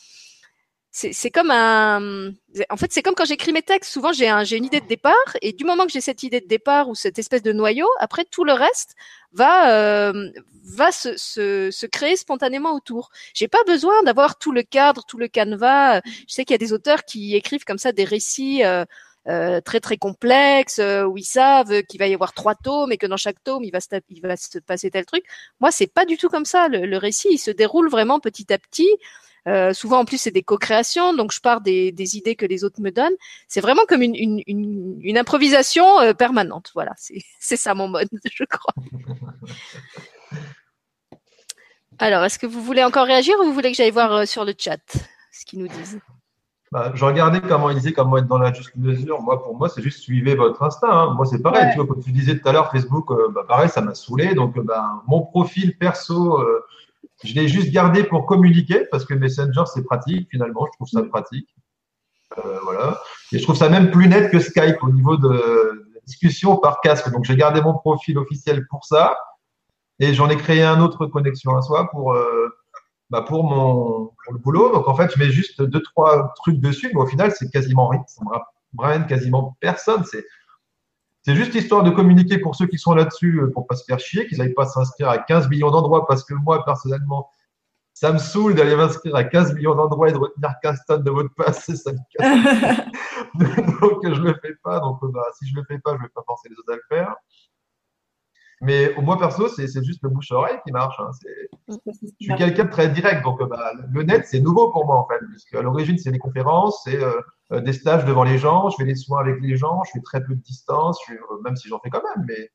c'est comme un. En fait, c'est comme quand j'écris mes textes. Souvent, j'ai un, une idée de départ, et du moment que j'ai cette idée de départ ou cette espèce de noyau, après tout le reste va euh, va se, se, se, créer spontanément autour. J'ai pas besoin d'avoir tout le cadre, tout le canevas. Je sais qu'il y a des auteurs qui écrivent comme ça des récits. Euh, euh, très très complexes où ils savent qu'il va y avoir trois tomes et que dans chaque tome il va se, il va se passer tel truc. Moi c'est pas du tout comme ça. Le, le, récit il se déroule vraiment petit à petit. Euh, souvent, en plus, c'est des co-créations, donc je pars des, des, idées que les autres me donnent. C'est vraiment comme une, une, une, une improvisation euh, permanente. Voilà, c'est ça mon mode, je crois. Alors, est-ce que vous voulez encore réagir ou vous voulez que j'aille voir euh, sur le chat ce qu'ils nous disent? Bah, je regardais comment ils disaient comment être dans la juste mesure. Moi, pour moi, c'est juste suivez votre instinct. Hein. Moi, c'est pareil. Tu vois, comme tu disais tout à l'heure, Facebook, bah, pareil, ça m'a saoulé. Donc, bah, mon profil perso, je l'ai juste gardé pour communiquer parce que Messenger, c'est pratique finalement. Je trouve ça pratique. Euh, voilà. Et je trouve ça même plus net que Skype au niveau de, discussion par casque. Donc, j'ai gardé mon profil officiel pour ça. Et j'en ai créé un autre connexion à soi pour, euh, bah pour, mon, pour le boulot. Donc, en fait, je mets juste deux, trois trucs dessus. Mais au final, c'est quasiment rien. Ça me ramène quasiment personne. C'est c'est juste histoire de communiquer pour ceux qui sont là-dessus, euh, pour pas se faire chier, qu'ils n'aillent pas s'inscrire à 15 millions d'endroits, parce que moi, personnellement, ça me saoule d'aller m'inscrire à 15 millions d'endroits et de retenir 15 tonnes de votre passe, ça me casse. donc, je le fais pas. Donc, bah, si je le fais pas, je vais pas forcer les autres à le faire. Mais au moins perso, c'est juste le bouche-oreille qui marche. hein. Je suis quelqu'un de très direct, donc euh, bah, le net, c'est nouveau pour moi en fait. Puisque à l'origine, c'est des conférences, c'est euh, euh, des stages devant les gens, je fais des soins avec les gens, je fais très peu de distance, je même si j'en fais quand même, mais,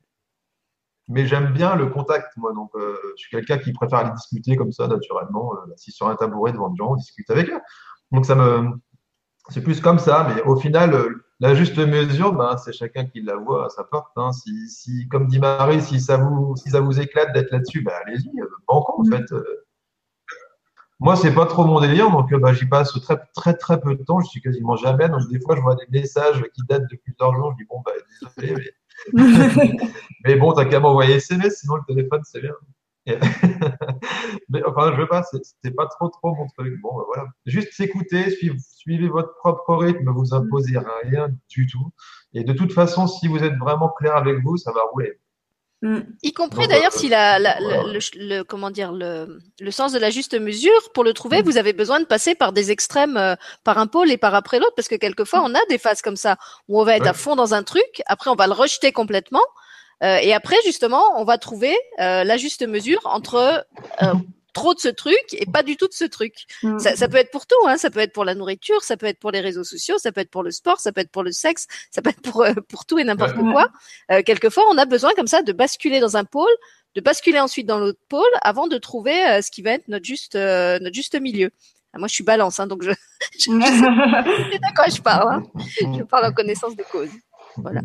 mais j'aime bien le contact, moi. Donc, euh, je suis quelqu'un qui préfère aller discuter comme ça, naturellement, euh, assis sur un tabouret devant des gens, on discute avec eux. Donc, ça me, c'est plus comme ça, mais au final, la juste mesure, ben, c'est chacun qui la voit à sa porte. Hein. Si, si, comme dit Marie, si ça vous, si ça vous éclate d'être là-dessus, ben, allez-y, euh, banco, en fait. euh. Moi, c'est pas trop mon délire, donc euh, bah, j'y passe très, très, très peu de temps. Je suis quasiment jamais. Donc, des fois, je vois des messages qui datent de plusieurs jours. Je dis, bon, bah, désolé, mais, mais bon, t'as qu'à m'envoyer SMS, sinon le téléphone, c'est bien. Mais enfin, je veux pas, c'est pas trop, trop mon truc. Bon, bah, voilà. Juste s'écouter, suivez votre propre rythme, vous imposez rien du tout. Et de toute façon, si vous êtes vraiment clair avec vous, ça va rouler. Mm. Y compris Donc, d'ailleurs euh, si la, la- le- voilà. le, le- comment dire le, le sens de la juste mesure pour le trouver, vous avez besoin de passer par des extrêmes, euh, par un pôle et par après l'autre, parce que quelquefois on a des phases comme ça où on va être Ouais. à fond dans un truc, après on va le rejeter complètement, euh, et après justement on va trouver euh, la juste mesure entre euh, trop de ce truc et pas du tout de ce truc. Mm. Ça, ça peut être pour tout, hein. ça peut être pour la nourriture, ça peut être pour les réseaux sociaux, ça peut être pour le sport, ça peut être pour le sexe, ça peut être pour, euh, pour tout et n'importe Ouais. quoi. Euh, quelquefois, on a besoin comme ça de basculer dans un pôle, de basculer ensuite dans l'autre pôle avant de trouver euh, ce qui va être notre juste, euh, notre juste milieu. Ah, Moi, je suis balance, hein, donc je, je, je sais de quoi je parle. Hein. Je parle en connaissance de cause. Voilà.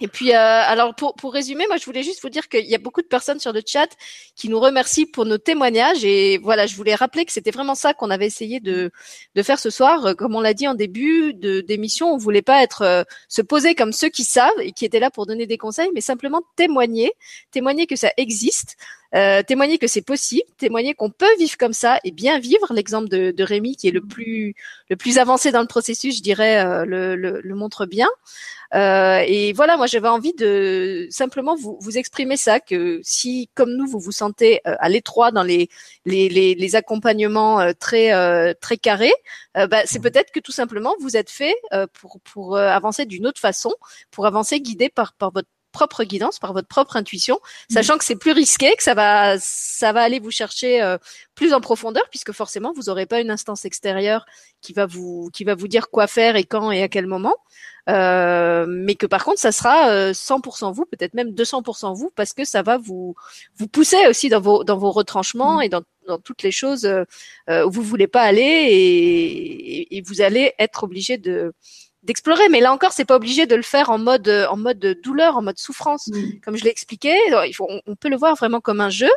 Et puis, euh, alors pour, pour résumer, moi je voulais juste vous dire qu'il y a beaucoup de personnes sur le chat qui nous remercient pour nos témoignages et voilà, je voulais rappeler que c'était vraiment ça qu'on avait essayé de, de faire ce soir. Euh, Comme on l'a dit en début de d'émission, on voulait pas être euh, se poser comme ceux qui savent et qui étaient là pour donner des conseils, mais simplement témoigner, témoigner que ça existe, euh, témoigner que c'est possible, témoigner qu'on peut vivre comme ça et bien vivre. L'exemple de, de Rémi qui est le plus le plus avancé dans le processus, je dirais, euh, le, le, le montre bien. Euh, et voilà, moi j'avais envie de simplement vous, vous exprimer ça, que si comme nous vous vous sentez euh, à l'étroit dans les, les, les, les accompagnements euh, très euh, très carrés, bah, c'est peut-être que tout simplement vous êtes fait pour pour avancer d'une autre façon, pour avancer guidé par par votre propre guidance, par votre propre intuition, sachant que c'est plus risqué, que ça va ça va aller vous chercher euh, plus en profondeur, puisque forcément vous n'aurez pas une instance extérieure qui va vous qui va vous dire quoi faire et quand et à quel moment. Euh, mais que par contre ça sera euh, 100% vous, peut-être même 200% vous, parce que ça va vous vous pousser aussi dans vos dans vos retranchements et dans, dans toutes les choses euh, euh, où vous voulez pas aller et, et vous allez être obligé de d'explorer. Mais là encore, c'est pas obligé de le faire en mode en mode douleur, en mode souffrance, Mm. comme je l'ai expliqué. Il faut, on, on peut le voir vraiment comme un jeu.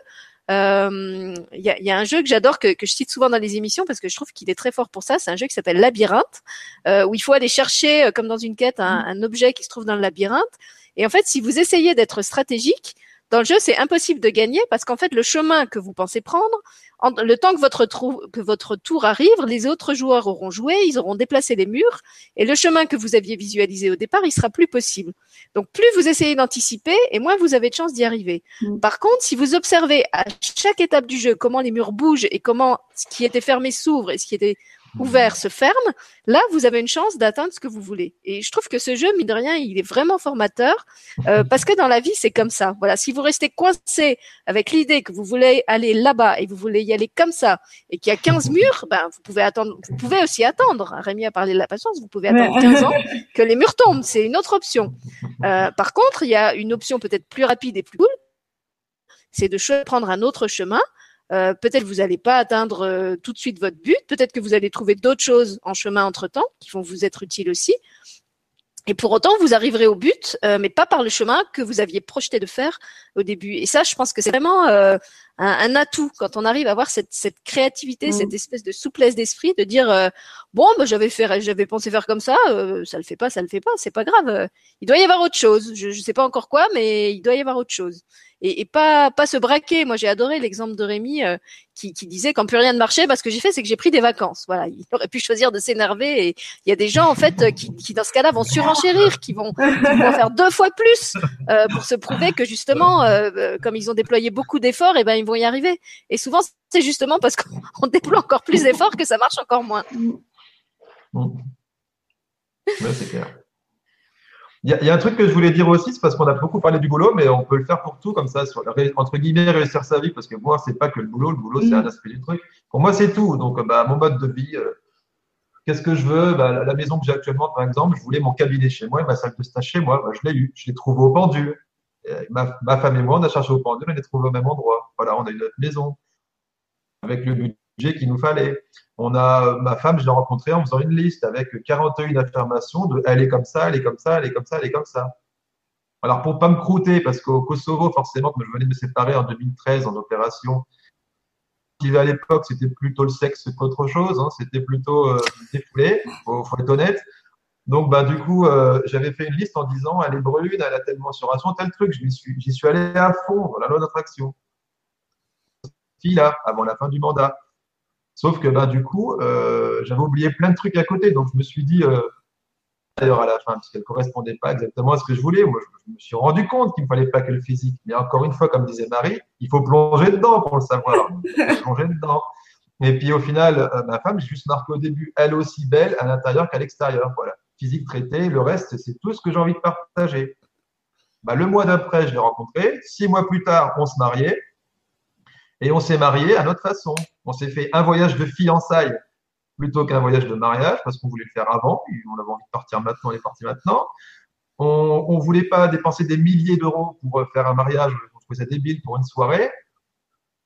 Euh, Il y, a, y a un jeu que j'adore que, que je cite souvent dans les émissions parce que je trouve qu'il est très fort pour ça. C'est un jeu qui s'appelle Labyrinthe, euh, où il faut aller chercher, euh, comme dans une quête, un, un objet qui se trouve dans le labyrinthe. Et en fait, si vous essayez d'être stratégique, dans le jeu, c'est impossible de gagner parce qu'en fait, le chemin que vous pensez prendre, en- le temps que votre, trou- que votre tour arrive, les autres joueurs auront joué, ils auront déplacé les murs, et le chemin que vous aviez visualisé au départ, il sera plus possible. Donc, plus vous essayez d'anticiper, et moins vous avez de chances d'y arriver. Mm. Par contre, si vous observez à chaque étape du jeu comment les murs bougent et comment ce qui était fermé s'ouvre et ce qui était ouvert se ferme, là, vous avez une chance d'atteindre ce que vous voulez. Et je trouve que ce jeu, mine de rien, il est vraiment formateur euh, parce que dans la vie, c'est comme ça. Voilà, si vous restez coincé avec l'idée que vous voulez aller là-bas et vous voulez y aller comme ça et qu'il y a 15 murs, ben, vous pouvez attendre, vous pouvez aussi attendre. Rémi a parlé de la patience, vous pouvez attendre Ouais. 15 ans que les murs tombent. C'est une autre option. Euh, par contre, il y a une option peut-être plus rapide et plus cool, c'est de prendre un autre chemin. Euh, peut-être vous n'allez pas atteindre euh, tout de suite votre but, peut-être que vous allez trouver d'autres choses en chemin entre-temps qui vont vous être utiles aussi. Et pour autant, vous arriverez au but, euh, mais pas par le chemin que vous aviez projeté de faire au début. Et ça, je pense que c'est vraiment un, un atout quand on arrive à avoir cette, cette créativité, Mm. cette espèce de souplesse d'esprit, de dire euh, bon, bah, j'avais fait, j'avais pensé faire comme ça, euh, ça le fait pas, ça le fait pas, c'est pas grave. euh, il doit y avoir autre chose. Je, je sais pas encore quoi, mais il doit y avoir autre chose. Et, et pas pas se braquer. Moi, j'ai adoré l'exemple de Rémi euh, qui, qui disait quand plus rien ne marchait, bah, ce que j'ai fait, c'est que j'ai pris des vacances. Voilà, il aurait pu choisir de s'énerver. Et il y a des gens en fait euh, qui, qui dans ce cas-là vont surenchérir, qui vont, qui vont faire deux fois plus euh, pour se prouver que justement, comme ils ont déployé beaucoup d'efforts, et ben ils vont y arriver. Et souvent, c'est justement parce qu'on on déploie encore plus d'efforts que ça marche encore moins. Mm. Ouais, c'est clair. Il y, a un truc que je voulais dire aussi, c'est parce qu'on a beaucoup parlé du boulot, mais on peut le faire pour tout, comme ça, sur, entre guillemets, réussir sa vie, parce que moi, c'est pas que le boulot, le boulot, c'est un aspect du truc. Pour moi, c'est tout. Donc, bah, mon mode de vie, euh, qu'est-ce que je veux? Bah, la, maison que j'ai actuellement, par exemple, je voulais mon cabinet chez moi, ma salle de stage chez moi, bah, je l'ai eu. Je l'ai trouvé au pendule. Ma, ma, femme et moi, on a cherché au pendule, on l'a trouvé au même endroit. Voilà, on a eu notre maison avec le budget qu'il nous fallait. On a, ma femme, je l'ai rencontrée en faisant une liste avec 41 affirmations de elle est comme ça, elle est comme ça, elle est comme ça, elle est comme ça. Alors, pour pas me croûter, parce qu'au Kosovo, forcément, quand je venais de me séparer en 2013 en opération, à l'époque, c'était plutôt le sexe qu'autre chose. Hein, c'était plutôt euh, défoulé, faut, faut être honnête. Donc, bah, du coup, euh, j'avais fait une liste en disant elle est brune, elle a telle mensuration, tel truc. J'y suis, j'y suis allé à fond dans la loi d'attraction. Fille là, avant la fin du mandat. Sauf que ben, du coup, euh, j'avais oublié plein de trucs à côté. Donc, je me suis dit, euh, d'ailleurs, à la fin, parce qu'elle ne correspondait pas exactement à ce que je voulais, moi, je, me suis rendu compte qu'il ne fallait pas que le physique. Mais encore une fois, comme disait Marie, il faut plonger dedans pour le savoir. plonger dedans. Et puis, au final, ma femme, j'ai juste marqué au début, elle aussi belle à l'intérieur qu'à l'extérieur. Voilà. Physique traité, le reste, c'est tout ce que j'ai envie de partager. Bah, le mois d'après, je l'ai rencontré. Six mois plus tard, on se mariait. Et on s'est marié à notre façon. On s'est fait un voyage de fiançailles plutôt qu'un voyage de mariage parce qu'on voulait le faire avant. On avait envie de partir maintenant, on est parti maintenant. On ne voulait pas dépenser des milliers d'euros pour faire un mariage. On trouvait ça débile pour une soirée.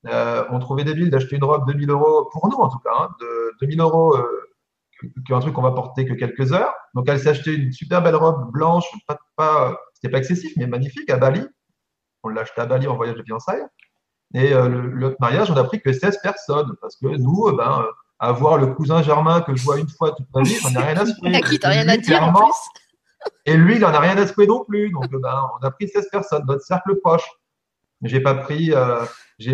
Euh, on trouvait débile d'acheter une robe de 2000 euros, pour nous en tout cas, hein, de 2000 euros, euh, un truc qu'on va porter que quelques heures. Donc elle s'est acheté une super belle robe blanche, pas, pas, c'était pas excessif, mais magnifique à Bali. On l'a acheté à Bali en voyage de fiançailles. Et euh, l'autre mariage, on a pris que 16 personnes. Parce que nous, euh, ben, euh, avoir le cousin Germain que je vois une fois toute ma vie, j'en ai rien à secouer. qui t'as rien à dire en plus. Et lui, il n'en a rien à secouer non plus. Donc, ben, on a pris 16 personnes, notre cercle proche. J'ai pas pris, euh,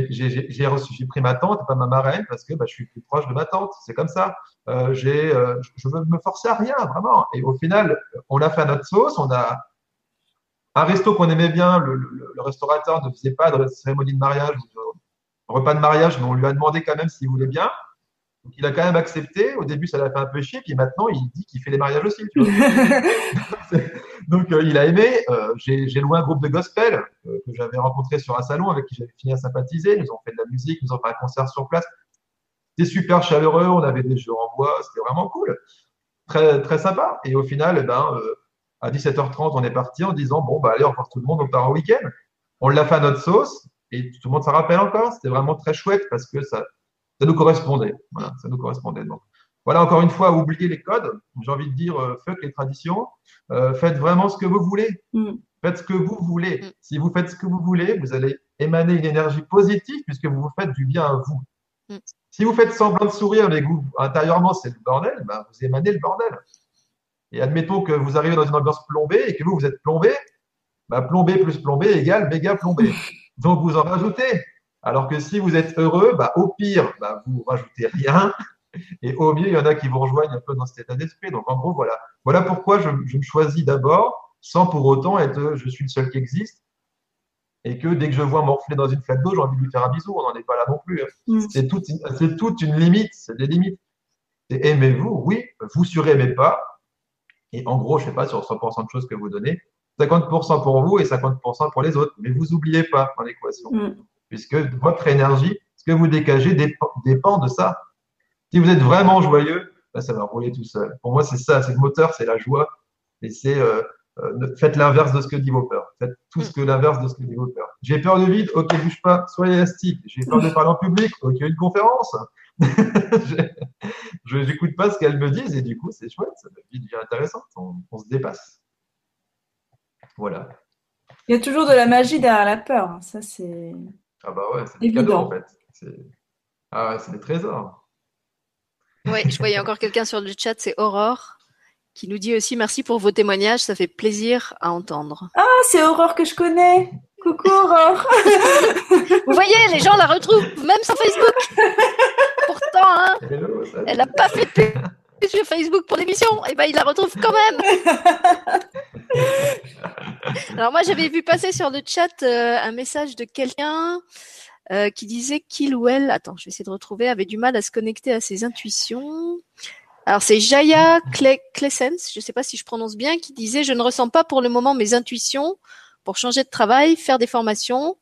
j'ai reçu, j'ai pris ma tante, pas ma marraine, parce que ben, je suis plus proche de ma tante. C'est comme ça. Euh, j'ai, je veux me forcer à rien, vraiment. Et au final, on l'a fait à notre sauce. On a, un resto qu'on aimait bien, le, restaurateur ne faisait pas de cérémonie de mariage, de repas de mariage, mais on lui a demandé quand même s'il voulait bien. Donc il a quand même accepté. Au début, ça l'a fait un peu chier, puis maintenant, il dit qu'il fait les mariages aussi. Donc euh, il a aimé. Euh, j'ai loué un groupe de gospel euh, que j'avais rencontré sur un salon avec qui j'avais fini à sympathiser. Ils nous ont fait de la musique, ils nous ont fait un concert sur place. C'était super chaleureux. On avait des jeux en bois. C'était vraiment cool. Très, très sympa. Et au final, eh ben, à 17h30, on est parti en disant bon, bah, allez, on part tout le monde, on part au week-end. On l'a fait à notre sauce et tout le monde s'en rappelle encore. C'était vraiment très chouette parce que ça, ça nous correspondait. Voilà, ça nous correspondait. Donc, voilà, encore une fois, oubliez les codes. J'ai envie de dire, euh, fuck les traditions. Euh, faites vraiment ce que vous voulez. Mm. Faites ce que vous voulez. Mm. Si vous faites ce que vous voulez, vous allez émaner une énergie positive puisque vous vous faites du bien à vous. Mm. Si vous faites semblant de sourire, mais que vous, intérieurement, c'est le bordel, ben, vous émanez le bordel. Et admettons que vous arrivez dans une ambiance plombée et que vous, vous êtes plombé, bah, plombé plus plombé égale méga plombé. Donc vous en rajoutez. Alors que si vous êtes heureux, bah, au pire, bah, vous rajoutez rien. Et au mieux, il y en a qui vous rejoignent un peu dans cet état d'esprit. Donc en gros, voilà. Voilà pourquoi je, je me choisis d'abord, sans pour autant être je suis le seul qui existe. Et que dès que je vois morfler dans une flaque d'eau, j'ai envie de lui faire un bisou. On n'en est pas là non plus. Hein. Mm. C'est toute, toute, une limite. C'est des limites. Aimez-vous, oui. Vous suraimez pas. Et en gros, je ne sais pas, sur 100% de choses que vous donnez, 50% pour vous et 50% pour les autres. Mais vous n'oubliez pas dans l'équation. Puisque votre énergie, ce que vous dégagez dépend, de ça. Si vous êtes vraiment joyeux, ben, ça va rouler tout seul. Pour moi, c'est ça, c'est le moteur, c'est la joie. Et c'est euh, euh, faites l'inverse de ce que dit vos peurs. Faites tout ce que l'inverse de ce que dit vos peurs. J'ai peur du vide, ok, bouge pas, soyez élastique. J'ai peur de parler en public, ok, une conférence. je n'écoute pas ce qu'elles me disent et du coup, c'est chouette, ça devient intéressant, on, se dépasse. Voilà. Il y a toujours de la magie derrière la peur, hein. ça c'est. Ah bah ouais, c'est des cadeaux en fait. Ah ouais, c'est des trésors. Oui, je voyais encore quelqu'un sur le chat, c'est Aurore, qui nous dit aussi merci pour vos témoignages, ça fait plaisir à entendre. Ah, c'est Aurore que je connais. Coucou Aurore. Vous voyez, les gens la retrouvent même sur Facebook. Pourtant, hein, elle n'a pas fait de pub sur Facebook pour l'émission. Et eh ben, il la retrouve quand même. Alors moi, j'avais vu passer sur le chat euh, un message de quelqu'un euh, qui disait qu'il ou elle, attends, je vais essayer de retrouver, avait du mal à se connecter à ses intuitions. Alors c'est Jaya Klessens, je ne sais pas si je prononce bien, qui disait je ne ressens pas pour le moment mes intuitions pour changer de travail, faire des formations.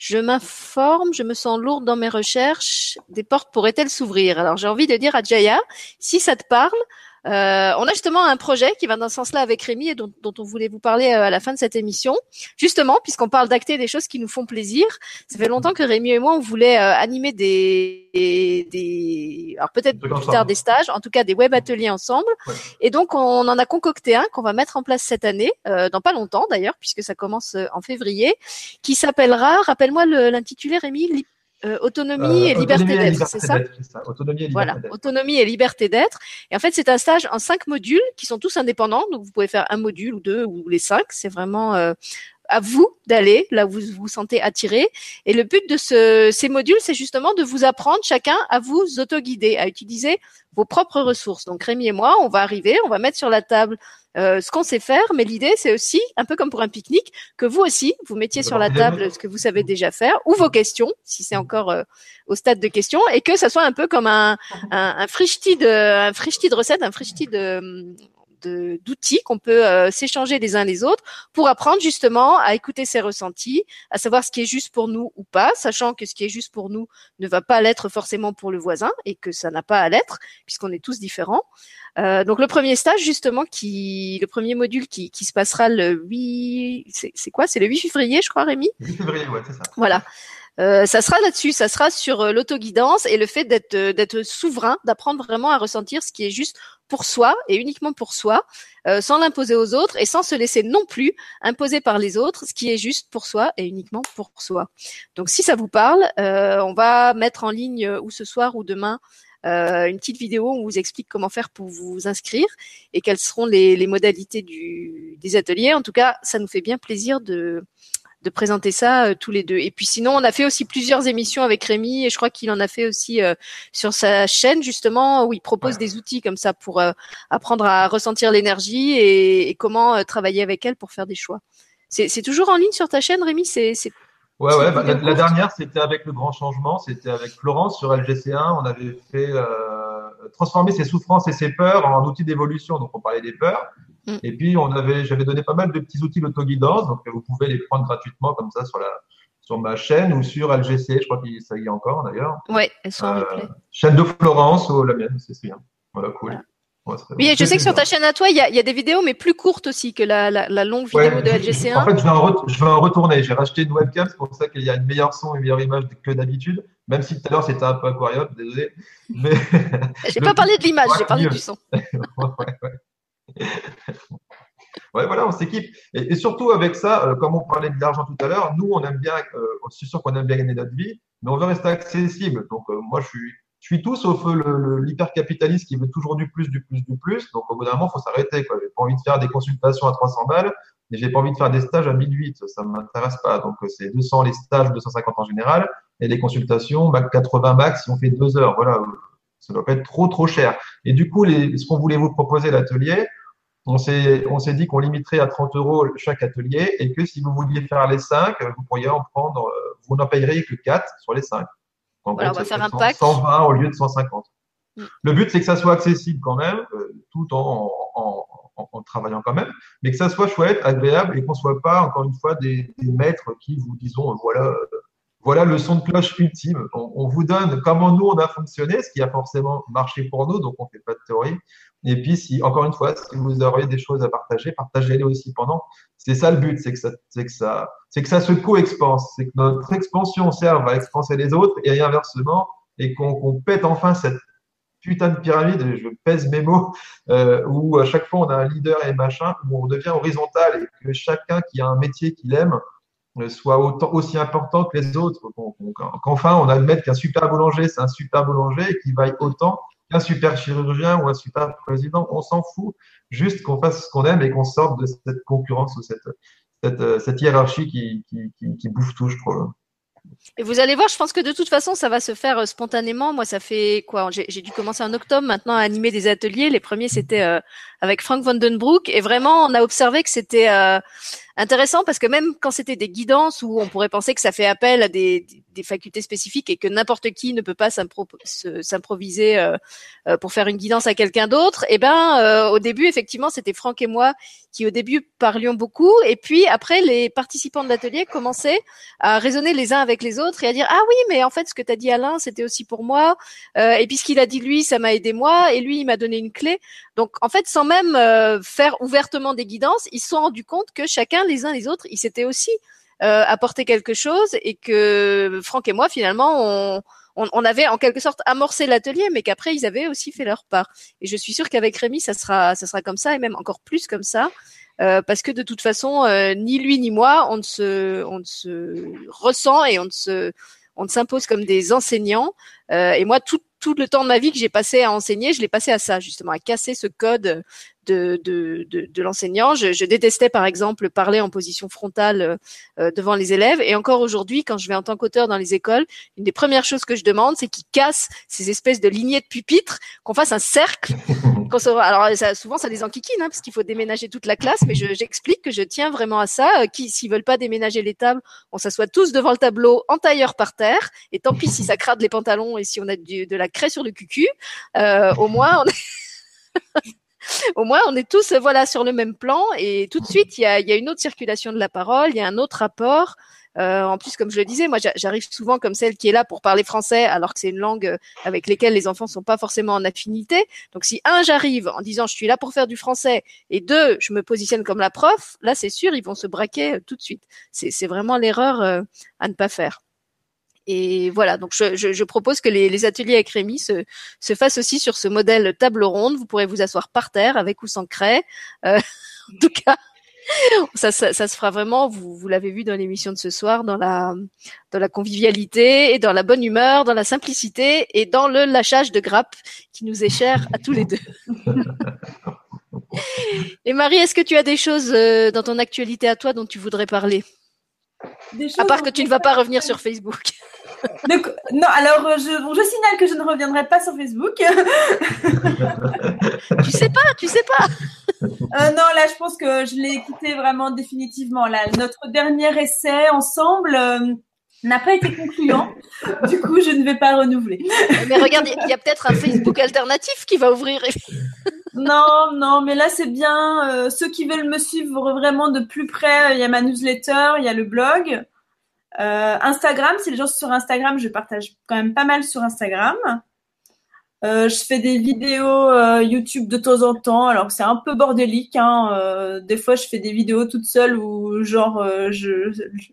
Je m'informe, je me sens lourde dans mes recherches. Des portes pourraient-elles s'ouvrir? Alors j'ai envie de dire à Jaya, si ça te parle, euh, on a justement un projet qui va dans ce sens-là avec Rémi et dont, on voulait vous parler euh, à la fin de cette émission. Justement, puisqu'on parle d'acter des choses qui nous font plaisir, ça fait longtemps que Rémi et moi on voulait euh, animer des, des, alors peut-être plus tard des stages, en tout cas des web ateliers ensemble. Et donc on en a concocté un qu'on va mettre en place cette année, dans pas longtemps d'ailleurs, puisque ça commence en février, qui s'appellera, rappelle-moi l'intitulé Rémi, euh, autonomie et liberté d'être, c'est ça, Autonomie et liberté Voilà, autonomie et liberté d'être. Et en fait, c'est un stage en cinq modules qui sont tous indépendants. Donc, vous pouvez faire un module ou deux ou les cinq. C'est vraiment euh, à vous d'aller là où vous vous sentez attiré. Et le but de ce, ces modules, c'est justement de vous apprendre chacun à vous autoguider, à utiliser vos propres ressources. Donc Rémi et moi, on va arriver, on va mettre sur la table euh, ce qu'on sait faire, mais l'idée, c'est aussi, un peu comme pour un pique-nique, que vous aussi, vous mettiez sur la table ce que vous savez déjà faire, ou vos questions, si c'est encore euh, au stade de questions, et que ça soit un peu comme un, un, un de, un de recettes, un frichti de, d'outils qu'on peut euh, s'échanger les uns les autres pour apprendre justement à écouter ses ressentis, à savoir ce qui est juste pour nous ou pas, sachant que ce qui est juste pour nous ne va pas l'être forcément pour le voisin et que ça n'a pas à l'être puisqu'on est tous différents. Euh, donc le premier stage justement qui le premier module qui, qui se passera le 8 c'est quoi? C'est le 8 février je crois Rémi? 8 février ouais c'est ça. Voilà. Euh, ça sera là-dessus, ça sera sur euh, l'autoguidance et le fait d'être euh, d'être souverain, d'apprendre vraiment à ressentir ce qui est juste pour soi et uniquement pour soi, sans l'imposer aux autres et sans se laisser non plus imposer par les autres ce qui est juste pour soi et uniquement pour soi. Donc si ça vous parle, on va mettre en ligne ou ce soir ou demain une petite vidéo où on vous explique comment faire pour vous inscrire et quelles seront les, les modalités du, des ateliers. En tout cas, ça nous fait bien plaisir de de présenter ça euh, tous les deux. Et puis sinon, on a fait aussi plusieurs émissions avec Rémi et je crois qu'il en a fait aussi euh, sur sa chaîne justement où il propose des outils comme ça pour euh, apprendre à ressentir l'énergie et, comment travailler avec elle pour faire des choix. C'est toujours en ligne sur ta chaîne, Rémi? C'est Ouais, ouais. Bah, la, dernière, c'était avec le grand changement. C'était avec Florence sur LGC1. On avait fait transformer ses souffrances et ses peurs en outils d'évolution. Donc, on parlait des peurs. Mm. Et puis, on avait, j'avais donné pas mal de petits outils d'autoguidance, donc vous pouvez les prendre gratuitement comme ça sur la, sur ma chaîne ou sur LGC, je crois qu'il ça y est encore d'ailleurs. Oui, elles sont en euh, replay. Chaîne de Florence ou la mienne, c'est bien. Voilà, cool. oui, je sais que sur ta chaîne à toi, il y a, y a, des vidéos, mais plus courtes aussi que la, la, la longue vidéo de LGC1. En fait, je vais en, je vais en retourner. J'ai racheté une webcam, c'est pour ça qu'il y a une meilleure son et une meilleure image que d'habitude. Même si tout à l'heure c'était un peu aquarium, désolé. Mais j'ai pas parlé de l'image, j'ai parlé du son. ouais, ouais. voilà, on s'équipe. Et, surtout avec ça, euh, comme on parlait de l'argent tout à l'heure, nous, on aime bien, euh, je suis sûr qu'on aime bien gagner notre vie, mais on veut rester accessible. Donc, euh, moi, je suis, je suis tout sauf l'hypercapitaliste qui veut toujours du plus, du plus, du plus. Donc, au bout d'un moment, il faut s'arrêter. J'ai pas envie de faire des consultations à 300 balles, mais j'ai pas envie de faire des stages à 1008. Ça m'intéresse pas. Donc, c'est 200 les stages, 250 en général, et les consultations, 80 max si on fait deux heures. Voilà. Ça doit pas être trop, trop cher. Et du coup, ce qu'on voulait vous proposer, l'atelier, on s'est, dit qu'on limiterait à 30 euros chaque atelier et que si vous vouliez faire les 5, vous pourriez en prendre, euh, vous n'en payeriez que 4 sur les 5. on va faire un pack. 120 au lieu de 150. Mm. Le but, c'est que ça soit accessible quand même, euh, tout en, en, en, travaillant quand même, mais que ça soit chouette, agréable et qu'on soit pas, encore une fois, des, des maîtres qui vous disons, voilà, voilà le son de cloche ultime. On, on, vous donne comment nous on a fonctionné, ce qui a forcément marché pour nous, donc on fait pas de théorie. Et puis, si, encore une fois, si vous auriez des choses à partager, partagez-les aussi pendant. C'est ça le but, c'est que ça, c'est que ça, c'est que ça se co-expanse, c'est que notre expansion serve à expanser les autres et inversement, et qu'on pète enfin cette putain de pyramide, je pèse mes mots, euh, où à chaque fois on a un leader et machin, où on devient horizontal et que chacun qui a un métier qu'il aime euh, soit autant, aussi important que les autres. Qu'enfin on admette qu'un super boulanger, c'est un super boulanger et qu'il vaille autant un super chirurgien ou un super président, on s'en fout. Juste qu'on fasse ce qu'on aime et qu'on sorte de cette concurrence ou cette, cette, euh, hiérarchie qui, bouffe tout, je trouve. Et vous allez voir, je pense que de toute façon, ça va se faire euh, spontanément. Moi, ça fait quoi J'ai dû commencer en octobre maintenant à animer des ateliers. Les premiers, c'était euh, avec Frank Vandenbroek et vraiment on a observé que c'était intéressant parce que même quand c'était des guidances où on pourrait penser que ça fait appel à des, des facultés spécifiques et que n'importe qui ne peut pas s'improviser euh, euh, pour faire une guidance à quelqu'un d'autre, et eh ben euh, au début effectivement c'était Franck et moi qui au début parlions beaucoup. Et puis après les participants de l'atelier commençaient à raisonner les uns avec les autres et à dire ah oui mais en fait ce que tu as dit Alain c'était aussi pour moi. Et puis ce qu'il a dit lui ça m'a aidé moi. Et lui il m'a donné une clé donc en fait sans même faire ouvertement des guidances ils se sont rendus compte que chacun les uns les autres, ils s'étaient aussi euh, apporté quelque chose et que Franck et moi finalement on, avait en quelque sorte amorcé l'atelier, mais qu'après ils avaient aussi fait leur part. Et je suis sûre qu'avec Rémi ça sera ça sera comme ça et même encore plus comme ça. Euh, parce que de toute façon, euh, ni lui ni moi, on ne se, on ne se ressent et on ne se, on s'impose comme des enseignants. et moi, tout, tout le temps de ma vie que j'ai passé à enseigner, je l'ai passé à ça, justement, à casser ce code de, de, de, l'enseignant. Je, je, détestais par exemple parler en position frontale euh, devant les élèves. Et encore aujourd'hui, quand je vais en tant qu'auteur dans les écoles, une des premières choses que je demande, c'est qu'ils cassent ces espèces de lignées de pupitres, qu'on fasse un cercle. Alors souvent ça les enquiquine, hein, parce qu'il faut déménager toute la classe, mais j'explique que je tiens vraiment à ça. Euh, qui, veulent pas déménager les tables, on s'assoit tous devant le tableau en tailleur par terre. Et tant pis si ça crade les pantalons et si on a de la craie sur le cucu, euh, au moins on est au moins on est tous voilà sur le même plan et tout de suite il y a, une autre circulation de la parole, il y a un autre rapport. Euh, en plus, comme je le disais, moi j'arrive souvent comme celle qui est là pour parler français, alors que c'est une langue euh, avec laquelle les enfants sont pas forcément en affinité. Donc si un j'arrive en disant je suis là pour faire du français et deux je me positionne comme la prof, là c'est sûr ils vont se braquer euh, tout de suite. C'est vraiment l'erreur à ne pas faire. Et voilà, donc je, je, je propose que les, les, ateliers avec Rémi se, se, fassent aussi sur ce modèle table ronde. Vous pourrez vous asseoir par terre avec ou sans craie. Euh, en tout cas, ça, ça, ça, se fera vraiment. Vous, vous l'avez vu dans l'émission de ce soir, dans la, dans la convivialité et dans la bonne humeur, dans la simplicité et dans le lâchage de grappe qui nous est cher à tous les deux. et Marie, est-ce que tu as des choses euh, dans ton actualité à toi dont tu voudrais parler? À part que tu ne vas pas revenir sur Facebook. Non, alors euh, je, je, signale que je ne reviendrai pas sur Facebook. tu sais pas, tu sais pas. Euh, non, là, je pense que je l'ai écouté vraiment définitivement. Là, notre dernier essai ensemble euh, n'a pas été concluant. du coup, je ne vais pas renouveler. mais regarde, il y a peut-être un Facebook alternatif qui va ouvrir. non, non, mais là, c'est bien. ceux qui veulent me suivre vraiment de plus près, il y a ma newsletter, il y a le blog. Euh, Instagram, si les gens sont sur Instagram, je partage quand même pas mal sur Instagram. Euh, je fais des vidéos euh, YouTube de temps en temps. Alors c'est un peu bordélique. Hein. Des fois, je fais des vidéos toute seule ou genre,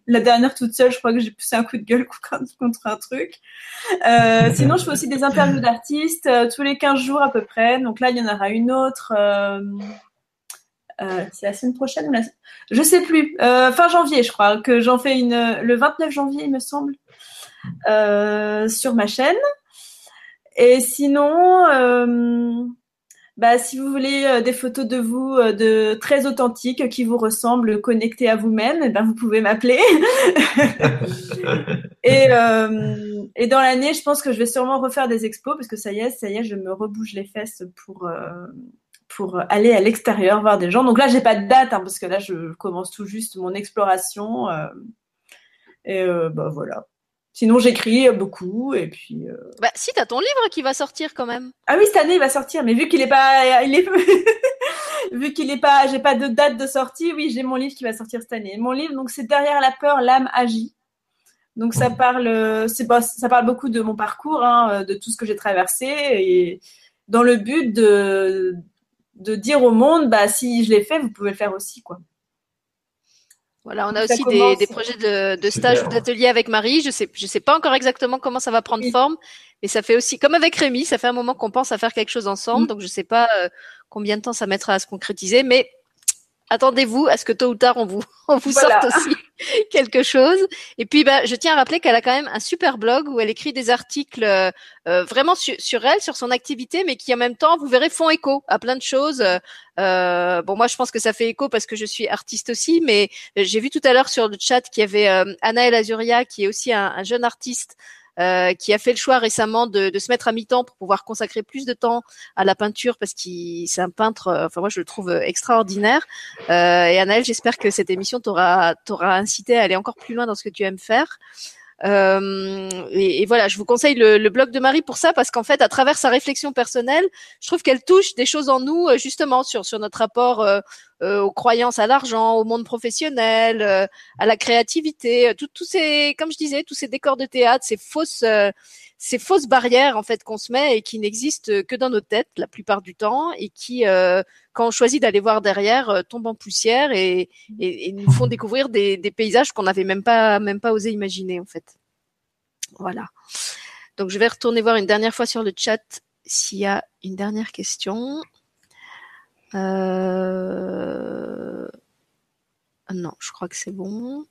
la dernière toute seule, je crois que j'ai poussé un coup de gueule contre un truc. sinon, je fais aussi des interviews d'artistes tous les 15 jours à peu près. Donc là, il y en aura une autre. Euh, c'est la semaine prochaine la... Je sais plus. Euh, fin janvier, je crois, que j'en fais une le 29 janvier, il me semble, euh, sur ma chaîne. Et sinon, bah, si vous voulez des photos de vous de très authentiques qui vous ressemblent, connectées à vous-même, eh ben, vous pouvez m'appeler. et, et dans l'année, je pense que je vais sûrement refaire des expos parce que ça y est, ça y est, je me rebouge les fesses pour pour aller à l'extérieur voir des gens. Donc là, j'ai pas de date hein, parce que là, je commence tout juste mon exploration. Euh, et euh, bah voilà. Sinon, j'écris beaucoup et puis. Euh... Bah si, t'as ton livre qui va sortir quand même. Ah oui, cette année il va sortir, mais vu qu'il est pas, il est vu qu'il est pas, j'ai pas de date de sortie. Oui, j'ai mon livre qui va sortir cette année. Mon livre, donc c'est derrière la peur, l'âme agit. Donc ça parle, c'est pas, ça parle beaucoup de mon parcours, hein, de tout ce que j'ai traversé et dans le but de de dire au monde, bah, si je l'ai fait, vous pouvez le faire aussi, quoi. Voilà, on a aussi des, projets de, stage ou d'atelier avec Marie. Je sais, je sais pas encore exactement comment ça va prendre forme, mais ça fait aussi, comme avec Rémi, ça fait un moment qu'on pense à faire quelque chose ensemble. Mm. Donc je sais pas euh, combien de temps ça mettra à se concrétiser, mais attendez-vous à ce que tôt ou tard on vous on vous sorte aussi quelque chose. Et puis bah, je tiens à rappeler qu'elle a quand même un super blog où elle écrit des articles euh, euh, vraiment sur elle, sur son activité, mais qui en même temps vous verrez font écho à plein de choses. Euh, bon moi je pense que ça fait écho parce que je suis artiste aussi, mais j'ai vu tout à l'heure sur le chat qu'il y avait Anna El Azuria qui est aussi un, un jeune artiste euh, qui a fait le choix récemment de, de se mettre à mi-temps pour pouvoir consacrer plus de temps à la peinture parce qu'il c'est un peintre. euh, Enfin moi je le trouve extraordinaire. Euh, et Anaël, j'espère que cette émission t'aura t'aura incité à aller encore plus loin dans ce que tu aimes faire. Euh, et, voilà, je vous conseille le, le blog de Marie pour ça parce qu'en fait, à travers sa réflexion personnelle, je trouve qu'elle touche des choses en nous euh, justement sur sur notre rapport euh, euh, aux croyances à l'argent, au monde professionnel, euh, à la créativité, euh, tout- tous ces, comme je disais, tous ces décors de théâtre, ces fausses, euh, ces fausses barrières en fait qu'on se met et qui n'existent que dans nos têtes la plupart du temps et qui, euh, quand on choisit d'aller voir derrière, euh, tombent en poussière et, et, et nous font découvrir des, des paysages qu'on n'avait même pas, même pas osé imaginer en fait. Voilà. Donc je vais retourner voir une dernière fois sur le chat s'il y a une dernière question. Euh... Non, je crois que c'est bon.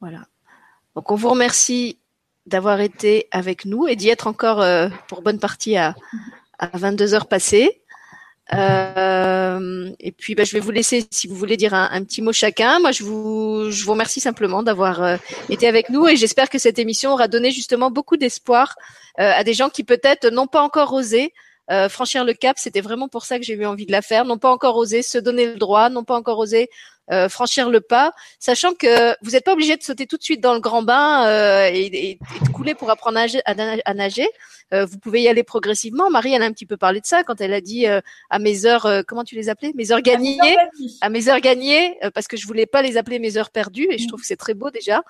Voilà. Donc on vous remercie d'avoir été avec nous et d'y être encore euh, pour bonne partie à, à 22 heures passées. Euh, et puis bah, je vais vous laisser si vous voulez dire un, petit mot chacun. Moi je vous, je vous remercie simplement d'avoir été avec nous et j'espère que cette émission aura donné justement beaucoup d'espoir à des gens qui peut-être n'ont pas encore osé franchir le cap. C'était vraiment pour ça que j'ai eu envie de la faire. N'ont pas encore osé se donner le droit, n'ont pas encore osé euh, franchir le pas, sachant que vous n'êtes pas obligé de sauter tout de suite dans le grand bain euh, et, et- et de couler pour apprendre à nager. à na- à nager. Euh, vous pouvez y aller progressivement. Marie, elle a un petit peu parlé de ça quand elle a dit euh, à mes heures, euh, comment tu les appelais, mes heures gagnées? à mes heures gagnées, euh, parce que je voulais pas les appeler mes heures perdues, et je trouve que c'est très beau déjà.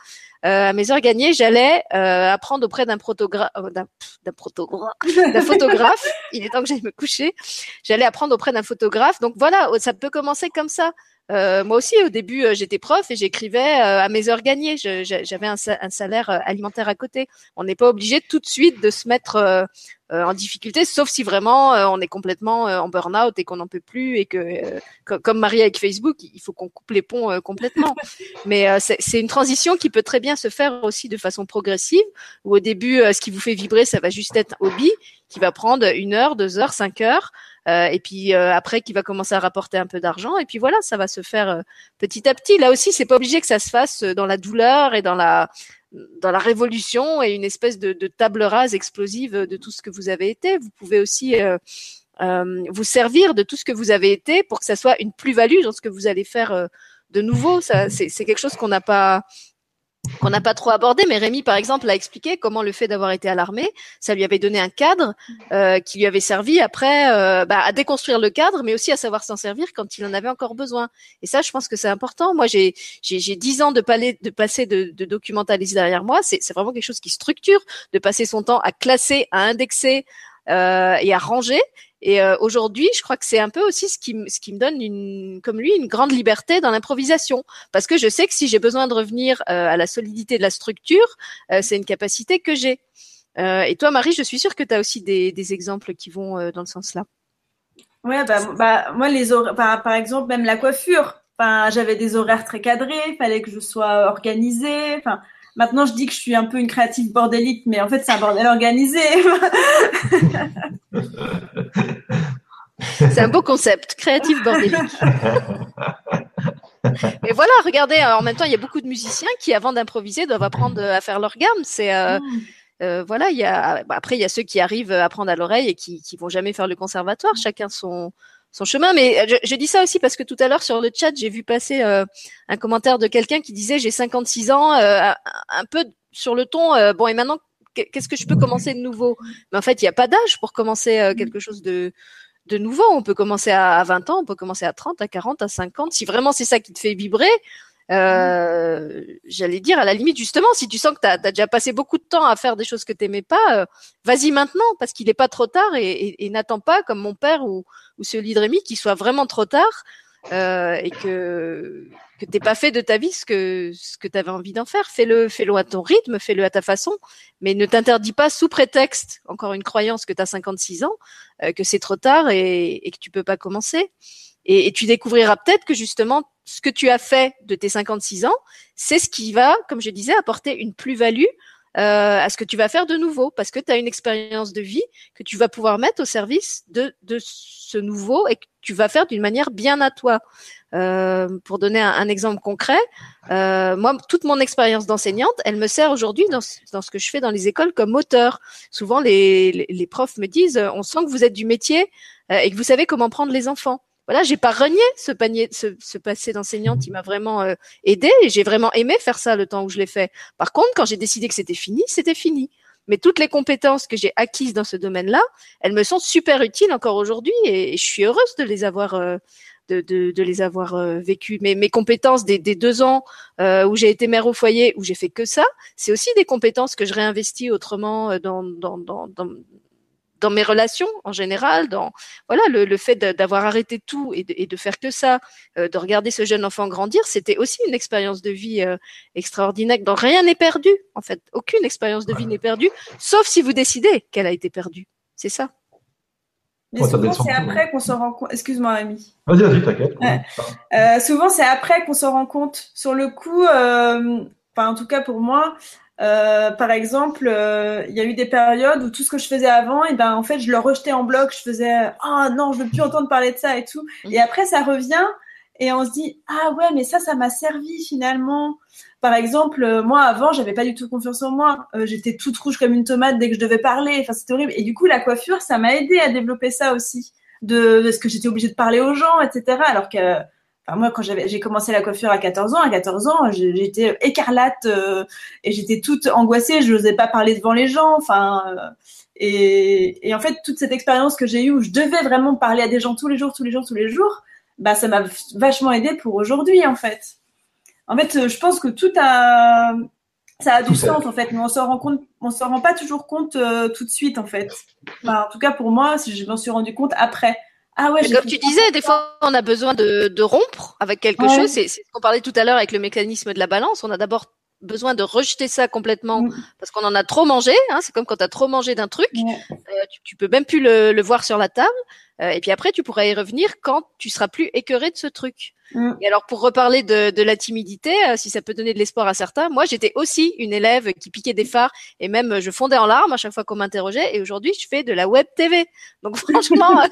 Euh, à mes heures gagnées, j'allais euh, apprendre auprès d'un protographe, d'un pff, d'un protographe, d'un photographe. Il est temps que j'aille me coucher. J'allais apprendre auprès d'un photographe. Donc voilà, ça peut commencer comme ça. Euh, moi aussi, au début, euh, j'étais prof et j'écrivais euh, à mes heures gagnées. J'avais un, sa- un salaire alimentaire à côté. On n'est pas obligé tout de suite de se mettre euh, euh, en difficulté, sauf si vraiment euh, on est complètement euh, en burn-out et qu'on n'en peut plus et que, euh, co- comme Marie avec Facebook, il faut qu'on coupe les ponts euh, complètement. Mais euh, c'est une transition qui peut très bien se faire aussi de façon progressive, où au début, ce qui vous fait vibrer, ça va juste être un hobby qui va prendre une heure, deux heures, cinq heures, et puis euh, après qui va commencer à rapporter un peu d'argent, et puis voilà, ça va se faire euh, petit à petit. Là aussi, c'est pas obligé que ça se fasse euh, dans la douleur et dans la dans la révolution et une espèce de, table rase explosive de tout ce que vous avez été. Vous pouvez aussi euh, euh, vous servir de tout ce que vous avez été pour que ça soit une plus-value dans ce que vous allez faire euh, de nouveau. C'est quelque chose qu'on n'a pas qu'on n'a pas trop abordé, mais Rémi, par exemple, a expliqué comment le fait d'avoir été à l'armée, ça lui avait donné un cadre euh, qui lui avait servi après euh, bah, à déconstruire le cadre, mais aussi à savoir s'en servir quand il en avait encore besoin. Et ça, je pense que c'est important. Moi, j'ai j'ai dix ans de, palais, de passer de, de documentalisme derrière moi. C'est c'est vraiment quelque chose qui structure, de passer son temps à classer, à indexer euh, et à ranger. Et euh, aujourd'hui, je crois que c'est un peu aussi ce qui, me- ce qui me donne, une, comme lui, une grande liberté dans l'improvisation. Parce que je sais que si j'ai besoin de revenir euh, à la solidité de la structure, euh, c'est une capacité que j'ai. Euh, et toi, Marie, je suis sûre que tu as aussi des, des exemples qui vont euh, dans le sens-là. Ouais, bah, bah, moi, les horaires, par, exemple, même la coiffure. Enfin, j'avais des horaires très cadrés, fallait que je sois organisée. Enfin, maintenant, je dis que je suis un peu une créative bordélique, mais en fait, c'est un bordel organisé. C'est un beau concept, créatif bordélique. Mais voilà, regardez, en même temps, il y a beaucoup de musiciens qui, avant d'improviser, doivent apprendre à faire leur gamme. C'est euh, euh, voilà, il y a bah, après il y a ceux qui arrivent à apprendre à l'oreille et qui qui vont jamais faire le conservatoire, chacun son son chemin. Mais euh, je, je dis ça aussi parce que tout à l'heure sur le chat, j'ai vu passer euh, un commentaire de quelqu'un qui disait j'ai 56 ans, euh, un- peu sur le ton euh, bon et maintenant qu'est- qu'est-ce que je peux commencer de nouveau? Mais en fait, il n'y a pas d'âge pour commencer euh, quelque chose de de nouveau. On peut commencer à, à 20 ans, on peut commencer à 30, à 40, à 50. Si vraiment c'est ça qui te fait vibrer, euh, j'allais dire à la limite justement, si tu sens que tu as, déjà passé beaucoup de temps à faire des choses que t'aimais pas, euh, vas-y maintenant parce qu'il est pas trop tard et, et- et n'attends pas comme mon père ou, ou celui de Rémi qu'il soit vraiment trop tard euh, et que que t'aies pas fait de ta vie ce que ce que tu avais envie d'en faire. Fais-le, fais-le à ton rythme, fais-le à ta façon, mais ne t'interdis pas sous prétexte, encore une croyance que tu as 56 ans, euh, que c'est trop tard et, et que tu peux pas commencer. Et, tu découvriras peut-être que justement ce que tu as fait de tes 56 ans, c'est ce qui va, comme je disais, apporter une plus-value euh, à ce que tu vas faire de nouveau, parce que tu as une expérience de vie que tu vas pouvoir mettre au service de, de ce nouveau et que tu vas faire d'une manière bien à toi. Euh, pour donner un, exemple concret, euh, moi, toute mon expérience d'enseignante, elle me sert aujourd'hui dans, dans, ce que je fais dans les écoles comme moteur. Souvent, les, les, les profs me disent, on sent que vous êtes du métier euh, et que vous savez comment prendre les enfants voilà, j'ai pas renié ce panier, ce, passé d'enseignante. Il m'a vraiment euh, aidé et j'ai vraiment aimé faire ça le temps où je l'ai fait. Par contre, quand j'ai décidé que c'était fini, c'était fini. Mais toutes les compétences que j'ai acquises dans ce domaine-là, elles me sont super utiles encore aujourd'hui et, je suis heureuse de les avoir. Euh, de, les avoir euh, vécues. Mais mes compétences des, deux ans euh, où j'ai été mère au foyer, où j'ai fait que ça, c'est aussi des compétences que je réinvestis autrement dans, dans, dans, dans mes relations en général, dans voilà le, le fait d'avoir arrêté tout et de, et de, faire que ça, euh, de regarder ce jeune enfant grandir, c'était aussi une expérience de vie euh, extraordinaire. Donc rien n'est perdu en fait, aucune expérience de vie n'est perdue, sauf si vous décidez qu'elle a été perdue. C'est ça. Mais souvent, c'est après qu'on se rend compte. Excuse-moi, Ami. Vas-y, vas-y, t'inquiète. Euh, souvent, c'est après qu'on se rend compte. Sur le coup, euh, enfin, en tout cas pour moi, euh, par exemple, euh, il y a eu des périodes où tout ce que je faisais avant, et ben en fait, je le rejetais en bloc. Je faisais ah non, je veux plus entendre parler de ça et tout. Mm. Et après, ça revient et on se dit ah ouais, mais ça, ça m'a servi finalement. Par exemple, euh, moi avant, j'avais pas du tout confiance en moi. Euh, j'étais toute rouge comme une tomate dès que je devais parler. Enfin, c'était horrible. Et du coup, la coiffure, ça m'a aidé à développer ça aussi, de, de ce que j'étais obligée de parler aux gens, etc. Alors que moi, quand j'ai commencé la coiffure à 14 ans, à 14 ans, j'étais écarlate euh, et j'étais toute angoissée. Je n'osais pas parler devant les gens. Enfin, euh, et, et, en fait, toute cette expérience que j'ai eue où je devais vraiment parler à des gens tous les jours, tous les jours, tous les jours, bah, ça m'a vachement aidé pour aujourd'hui, en fait. En fait, euh, je pense que tout a, ça a du sens, en fait, mais on s'en rend compte, on s'en rend pas toujours compte tout de suite, en fait. Enfin, en tout cas, pour moi, je m'en suis rendu compte après. Ah ouais, comme tu disais, des fois, on a besoin de, de rompre avec quelque chose. C'est ce qu'on parlait tout à l'heure avec le mécanisme de la balance. On a d'abord besoin de rejeter ça complètement mm. parce qu'on en a trop mangé. Hein, c'est comme quand tu as trop mangé d'un truc, euh, tu, tu, peux même plus le, le voir sur la table. Euh, et puis après, tu pourras y revenir quand tu seras plus écœuré de ce truc. Mm. Et alors, pour reparler de, de la timidité, euh, si ça peut donner de l'espoir à certains, moi, j'étais aussi une élève qui piquait des phares et même je fondais en larmes à chaque fois qu'on m'interrogeait. Et aujourd'hui, je fais de la web TV. Donc, franchement,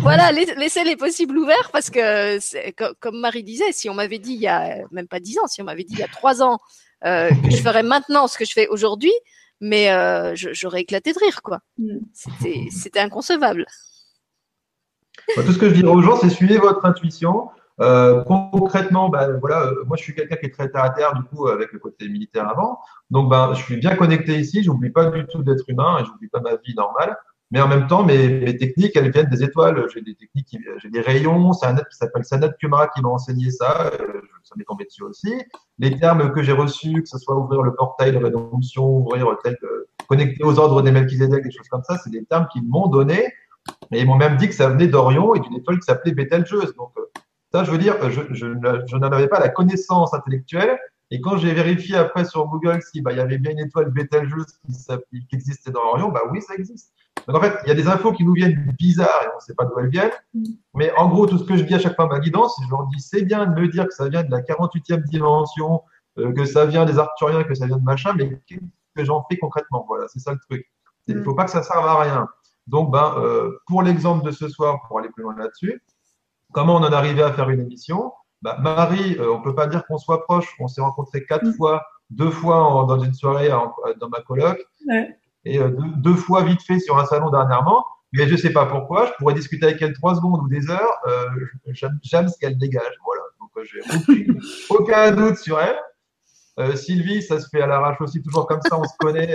voilà, laissez les possibles ouverts parce que, comme Marie disait, si on m'avait dit il y a même pas dix ans, si on m'avait dit il y a trois ans euh, que je ferais maintenant ce que je fais aujourd'hui, mais euh, j'aurais éclaté de rire, quoi. Mm. C'était inconcevable. Tout ce que je dirais aux gens, c'est suivez votre intuition. Euh, concrètement, ben, voilà, euh, moi je suis quelqu'un qui est très terre à terre du coup avec le côté militaire avant, donc ben je suis bien connecté ici. J'oublie pas du tout d'être humain et j'oublie pas ma vie normale. Mais en même temps, mes, mes techniques, elles viennent des étoiles. J'ai des techniques, j'ai des rayons. C'est un net qui s'appelle Sanat Kumara qui m'a enseigné ça. Euh, ça m'est tombé dessus aussi. Les termes que j'ai reçus, que ce soit ouvrir le portail de rédemption, ouvrir tel, euh, connecter aux ordres des Melchizedek, des choses comme ça, c'est des termes qu'ils m'ont donné et ils m'ont même dit que ça venait d'Orion et d'une étoile qui s'appelait Betelgeuse. Donc, ça, je veux dire, je, je, je n'en avais pas la connaissance intellectuelle. Et quand j'ai vérifié après sur Google si bah, il y avait bien une étoile Betelgeuse qui, qui existait dans Orion, bah oui, ça existe. Donc en fait, il y a des infos qui nous viennent bizarres et on ne sait pas d'où elles viennent. Mais en gros, tout ce que je dis à chaque fois à ma guidance, je leur dis c'est bien de me dire que ça vient de la 48e dimension, euh, que ça vient des Arthuriens, que ça vient de machin, mais qu'est-ce que j'en fais concrètement? Voilà, c'est ça le truc. Il ne faut pas que ça serve à rien. Donc, ben, euh, pour l'exemple de ce soir, pour aller plus loin là-dessus, comment on en est arrivé à faire une émission? Ben, Marie, euh, on peut pas dire qu'on soit proche. On s'est rencontrés quatre mm. fois, deux fois dans une soirée dans ma coloc, et euh, deux, deux, fois vite fait sur un salon dernièrement. Mais je sais pas pourquoi. Je pourrais discuter avec elle trois secondes ou des heures. Euh, J'aime ce qu'elle dégage. Voilà. Donc, euh, j'ai aucun doute sur elle. Euh, Sylvie, ça se fait à l'arrache aussi, toujours comme ça. On se connaît.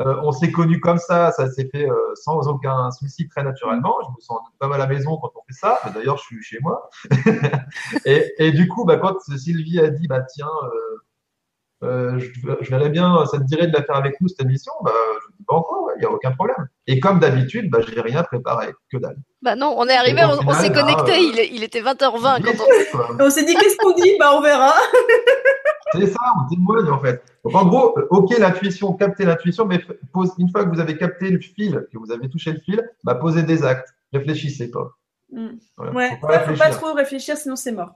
Euh, on s'est connus comme ça, ça s'est fait euh, sans aucun souci très naturellement. Je me sens pas mal à la maison quand on fait ça. D'ailleurs, je suis chez moi. et, et, du coup, bah, quand Sylvie a dit, bah tiens, euh, euh je, je, verrais bien, ça te dirait de la faire avec nous cette émission, bah, je dis pas encore, il n'y a aucun problème. Et comme d'habitude, bah, j'ai rien préparé, que dalle. Bah non, on est arrivé, on, s'est connecté, bah, il, il, était 20h20 quand on. on s'est dit qu'est-ce qu'on dit, bah on verra. C'est ça, on témoigne en fait. Donc en gros, euh, ok l'intuition, capter l'intuition, mais pose, une fois que vous avez capté le fil, que vous avez touché le fil, bah posez des actes, réfléchissez pas. Mm. Voilà. Ouais, faut pas, faut pas trop réfléchir, sinon c'est mort.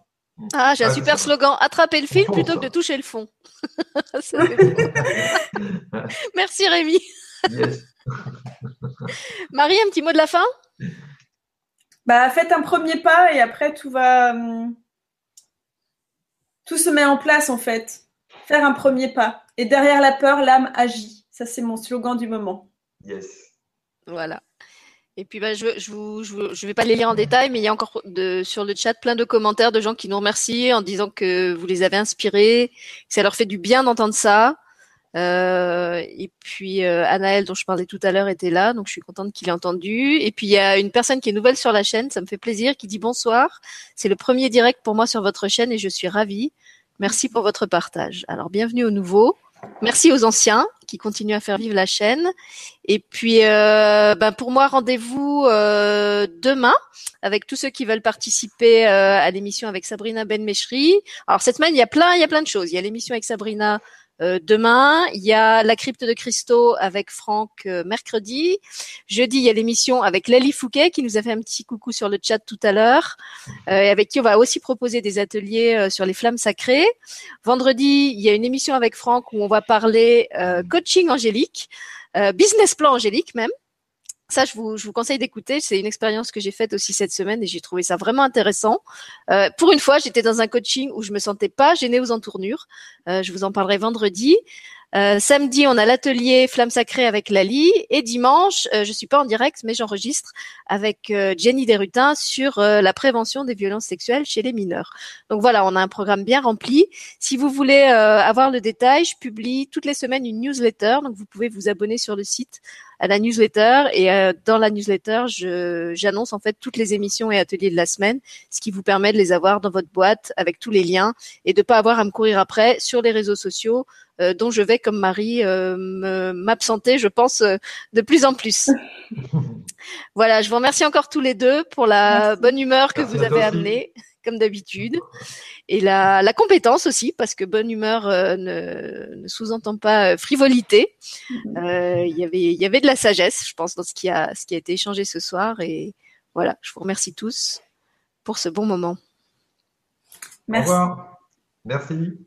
Ah, j'ai un Ah, super slogan. Attraper le fil Fond, plutôt ça. que de toucher le fond. Ça. Merci Rémi. Yes. Marie, un petit mot de la fin? Bah, faites un premier pas et après tout va. Tout se met en place en fait. Faire un premier pas. Et derrière la peur, l'âme agit. Ça, c'est mon slogan du moment. Yes. Voilà. Et puis bah, je je vous, je vous- je vais pas les lire en détail, mais il y a encore de, sur le chat plein de commentaires de gens qui nous remercient en disant que vous les avez inspirés, que ça leur fait du bien d'entendre ça. Euh, et puis euh, Anaël, dont je parlais tout à l'heure, était là, donc je suis contente qu'il ait entendu. Et puis il y a une personne qui est nouvelle sur la chaîne, ça me fait plaisir, qui dit bonsoir. C'est le premier direct pour moi sur votre chaîne et je suis ravie. Merci pour votre partage. Alors bienvenue aux nouveaux. Merci aux anciens qui continuent à faire vivre la chaîne. Et puis, euh, ben pour moi, rendez-vous euh, demain avec tous ceux qui veulent participer euh, à l'émission avec Sabrina Benmeshri. Alors cette semaine, il y a plein, il y a plein de choses. Il y a l'émission avec Sabrina euh, demain. Il y a la crypte de Christo avec Franck euh, mercredi. Jeudi, il y a l'émission avec Lali Fouquet qui nous a fait un petit coucou sur le chat tout à l'heure, euh, et avec qui on va aussi proposer des ateliers sur les flammes sacrées. Vendredi, il y a une émission avec Franck où on va parler coaching angélique, business plan angélique même. Ça, je vous, je vous conseille d'écouter. C'est une expérience que j'ai faite aussi cette semaine et j'ai trouvé ça vraiment intéressant. Euh, pour une fois, j'étais dans un coaching où je me sentais pas gênée aux entournures. Euh, je vous en parlerai vendredi. Euh, samedi, on a l'atelier Flamme Sacrée avec Lali. Et dimanche, euh, je suis pas en direct, mais j'enregistre avec euh, Jenny Desrutins sur euh, la prévention des violences sexuelles chez les mineurs. Donc voilà, on a un programme bien rempli. Si vous voulez avoir le détail, je publie toutes les semaines une newsletter. Donc vous pouvez vous abonner sur le site à la newsletter. Et euh, dans la newsletter, je- j'annonce en fait toutes les émissions et ateliers de la semaine, ce qui vous permet de les avoir dans votre boîte avec tous les liens et de pas avoir à me courir après sur les réseaux sociaux euh, dont je vais, comme Marie, euh, m'absenter, je pense, euh, de plus en plus. voilà, je vous remercie encore tous les deux pour la Merci. bonne humeur que Merci vous avez amenée, comme d'habitude, et la, la compétence aussi, parce que bonne humeur euh, ne, ne sous-entend pas euh, frivolité. Euh, Il y avait, il y avait de la sagesse, je pense, dans ce qui a, ce qui a été échangé ce soir, et voilà, je vous remercie tous pour ce bon moment. Au Merci. revoir. Merci.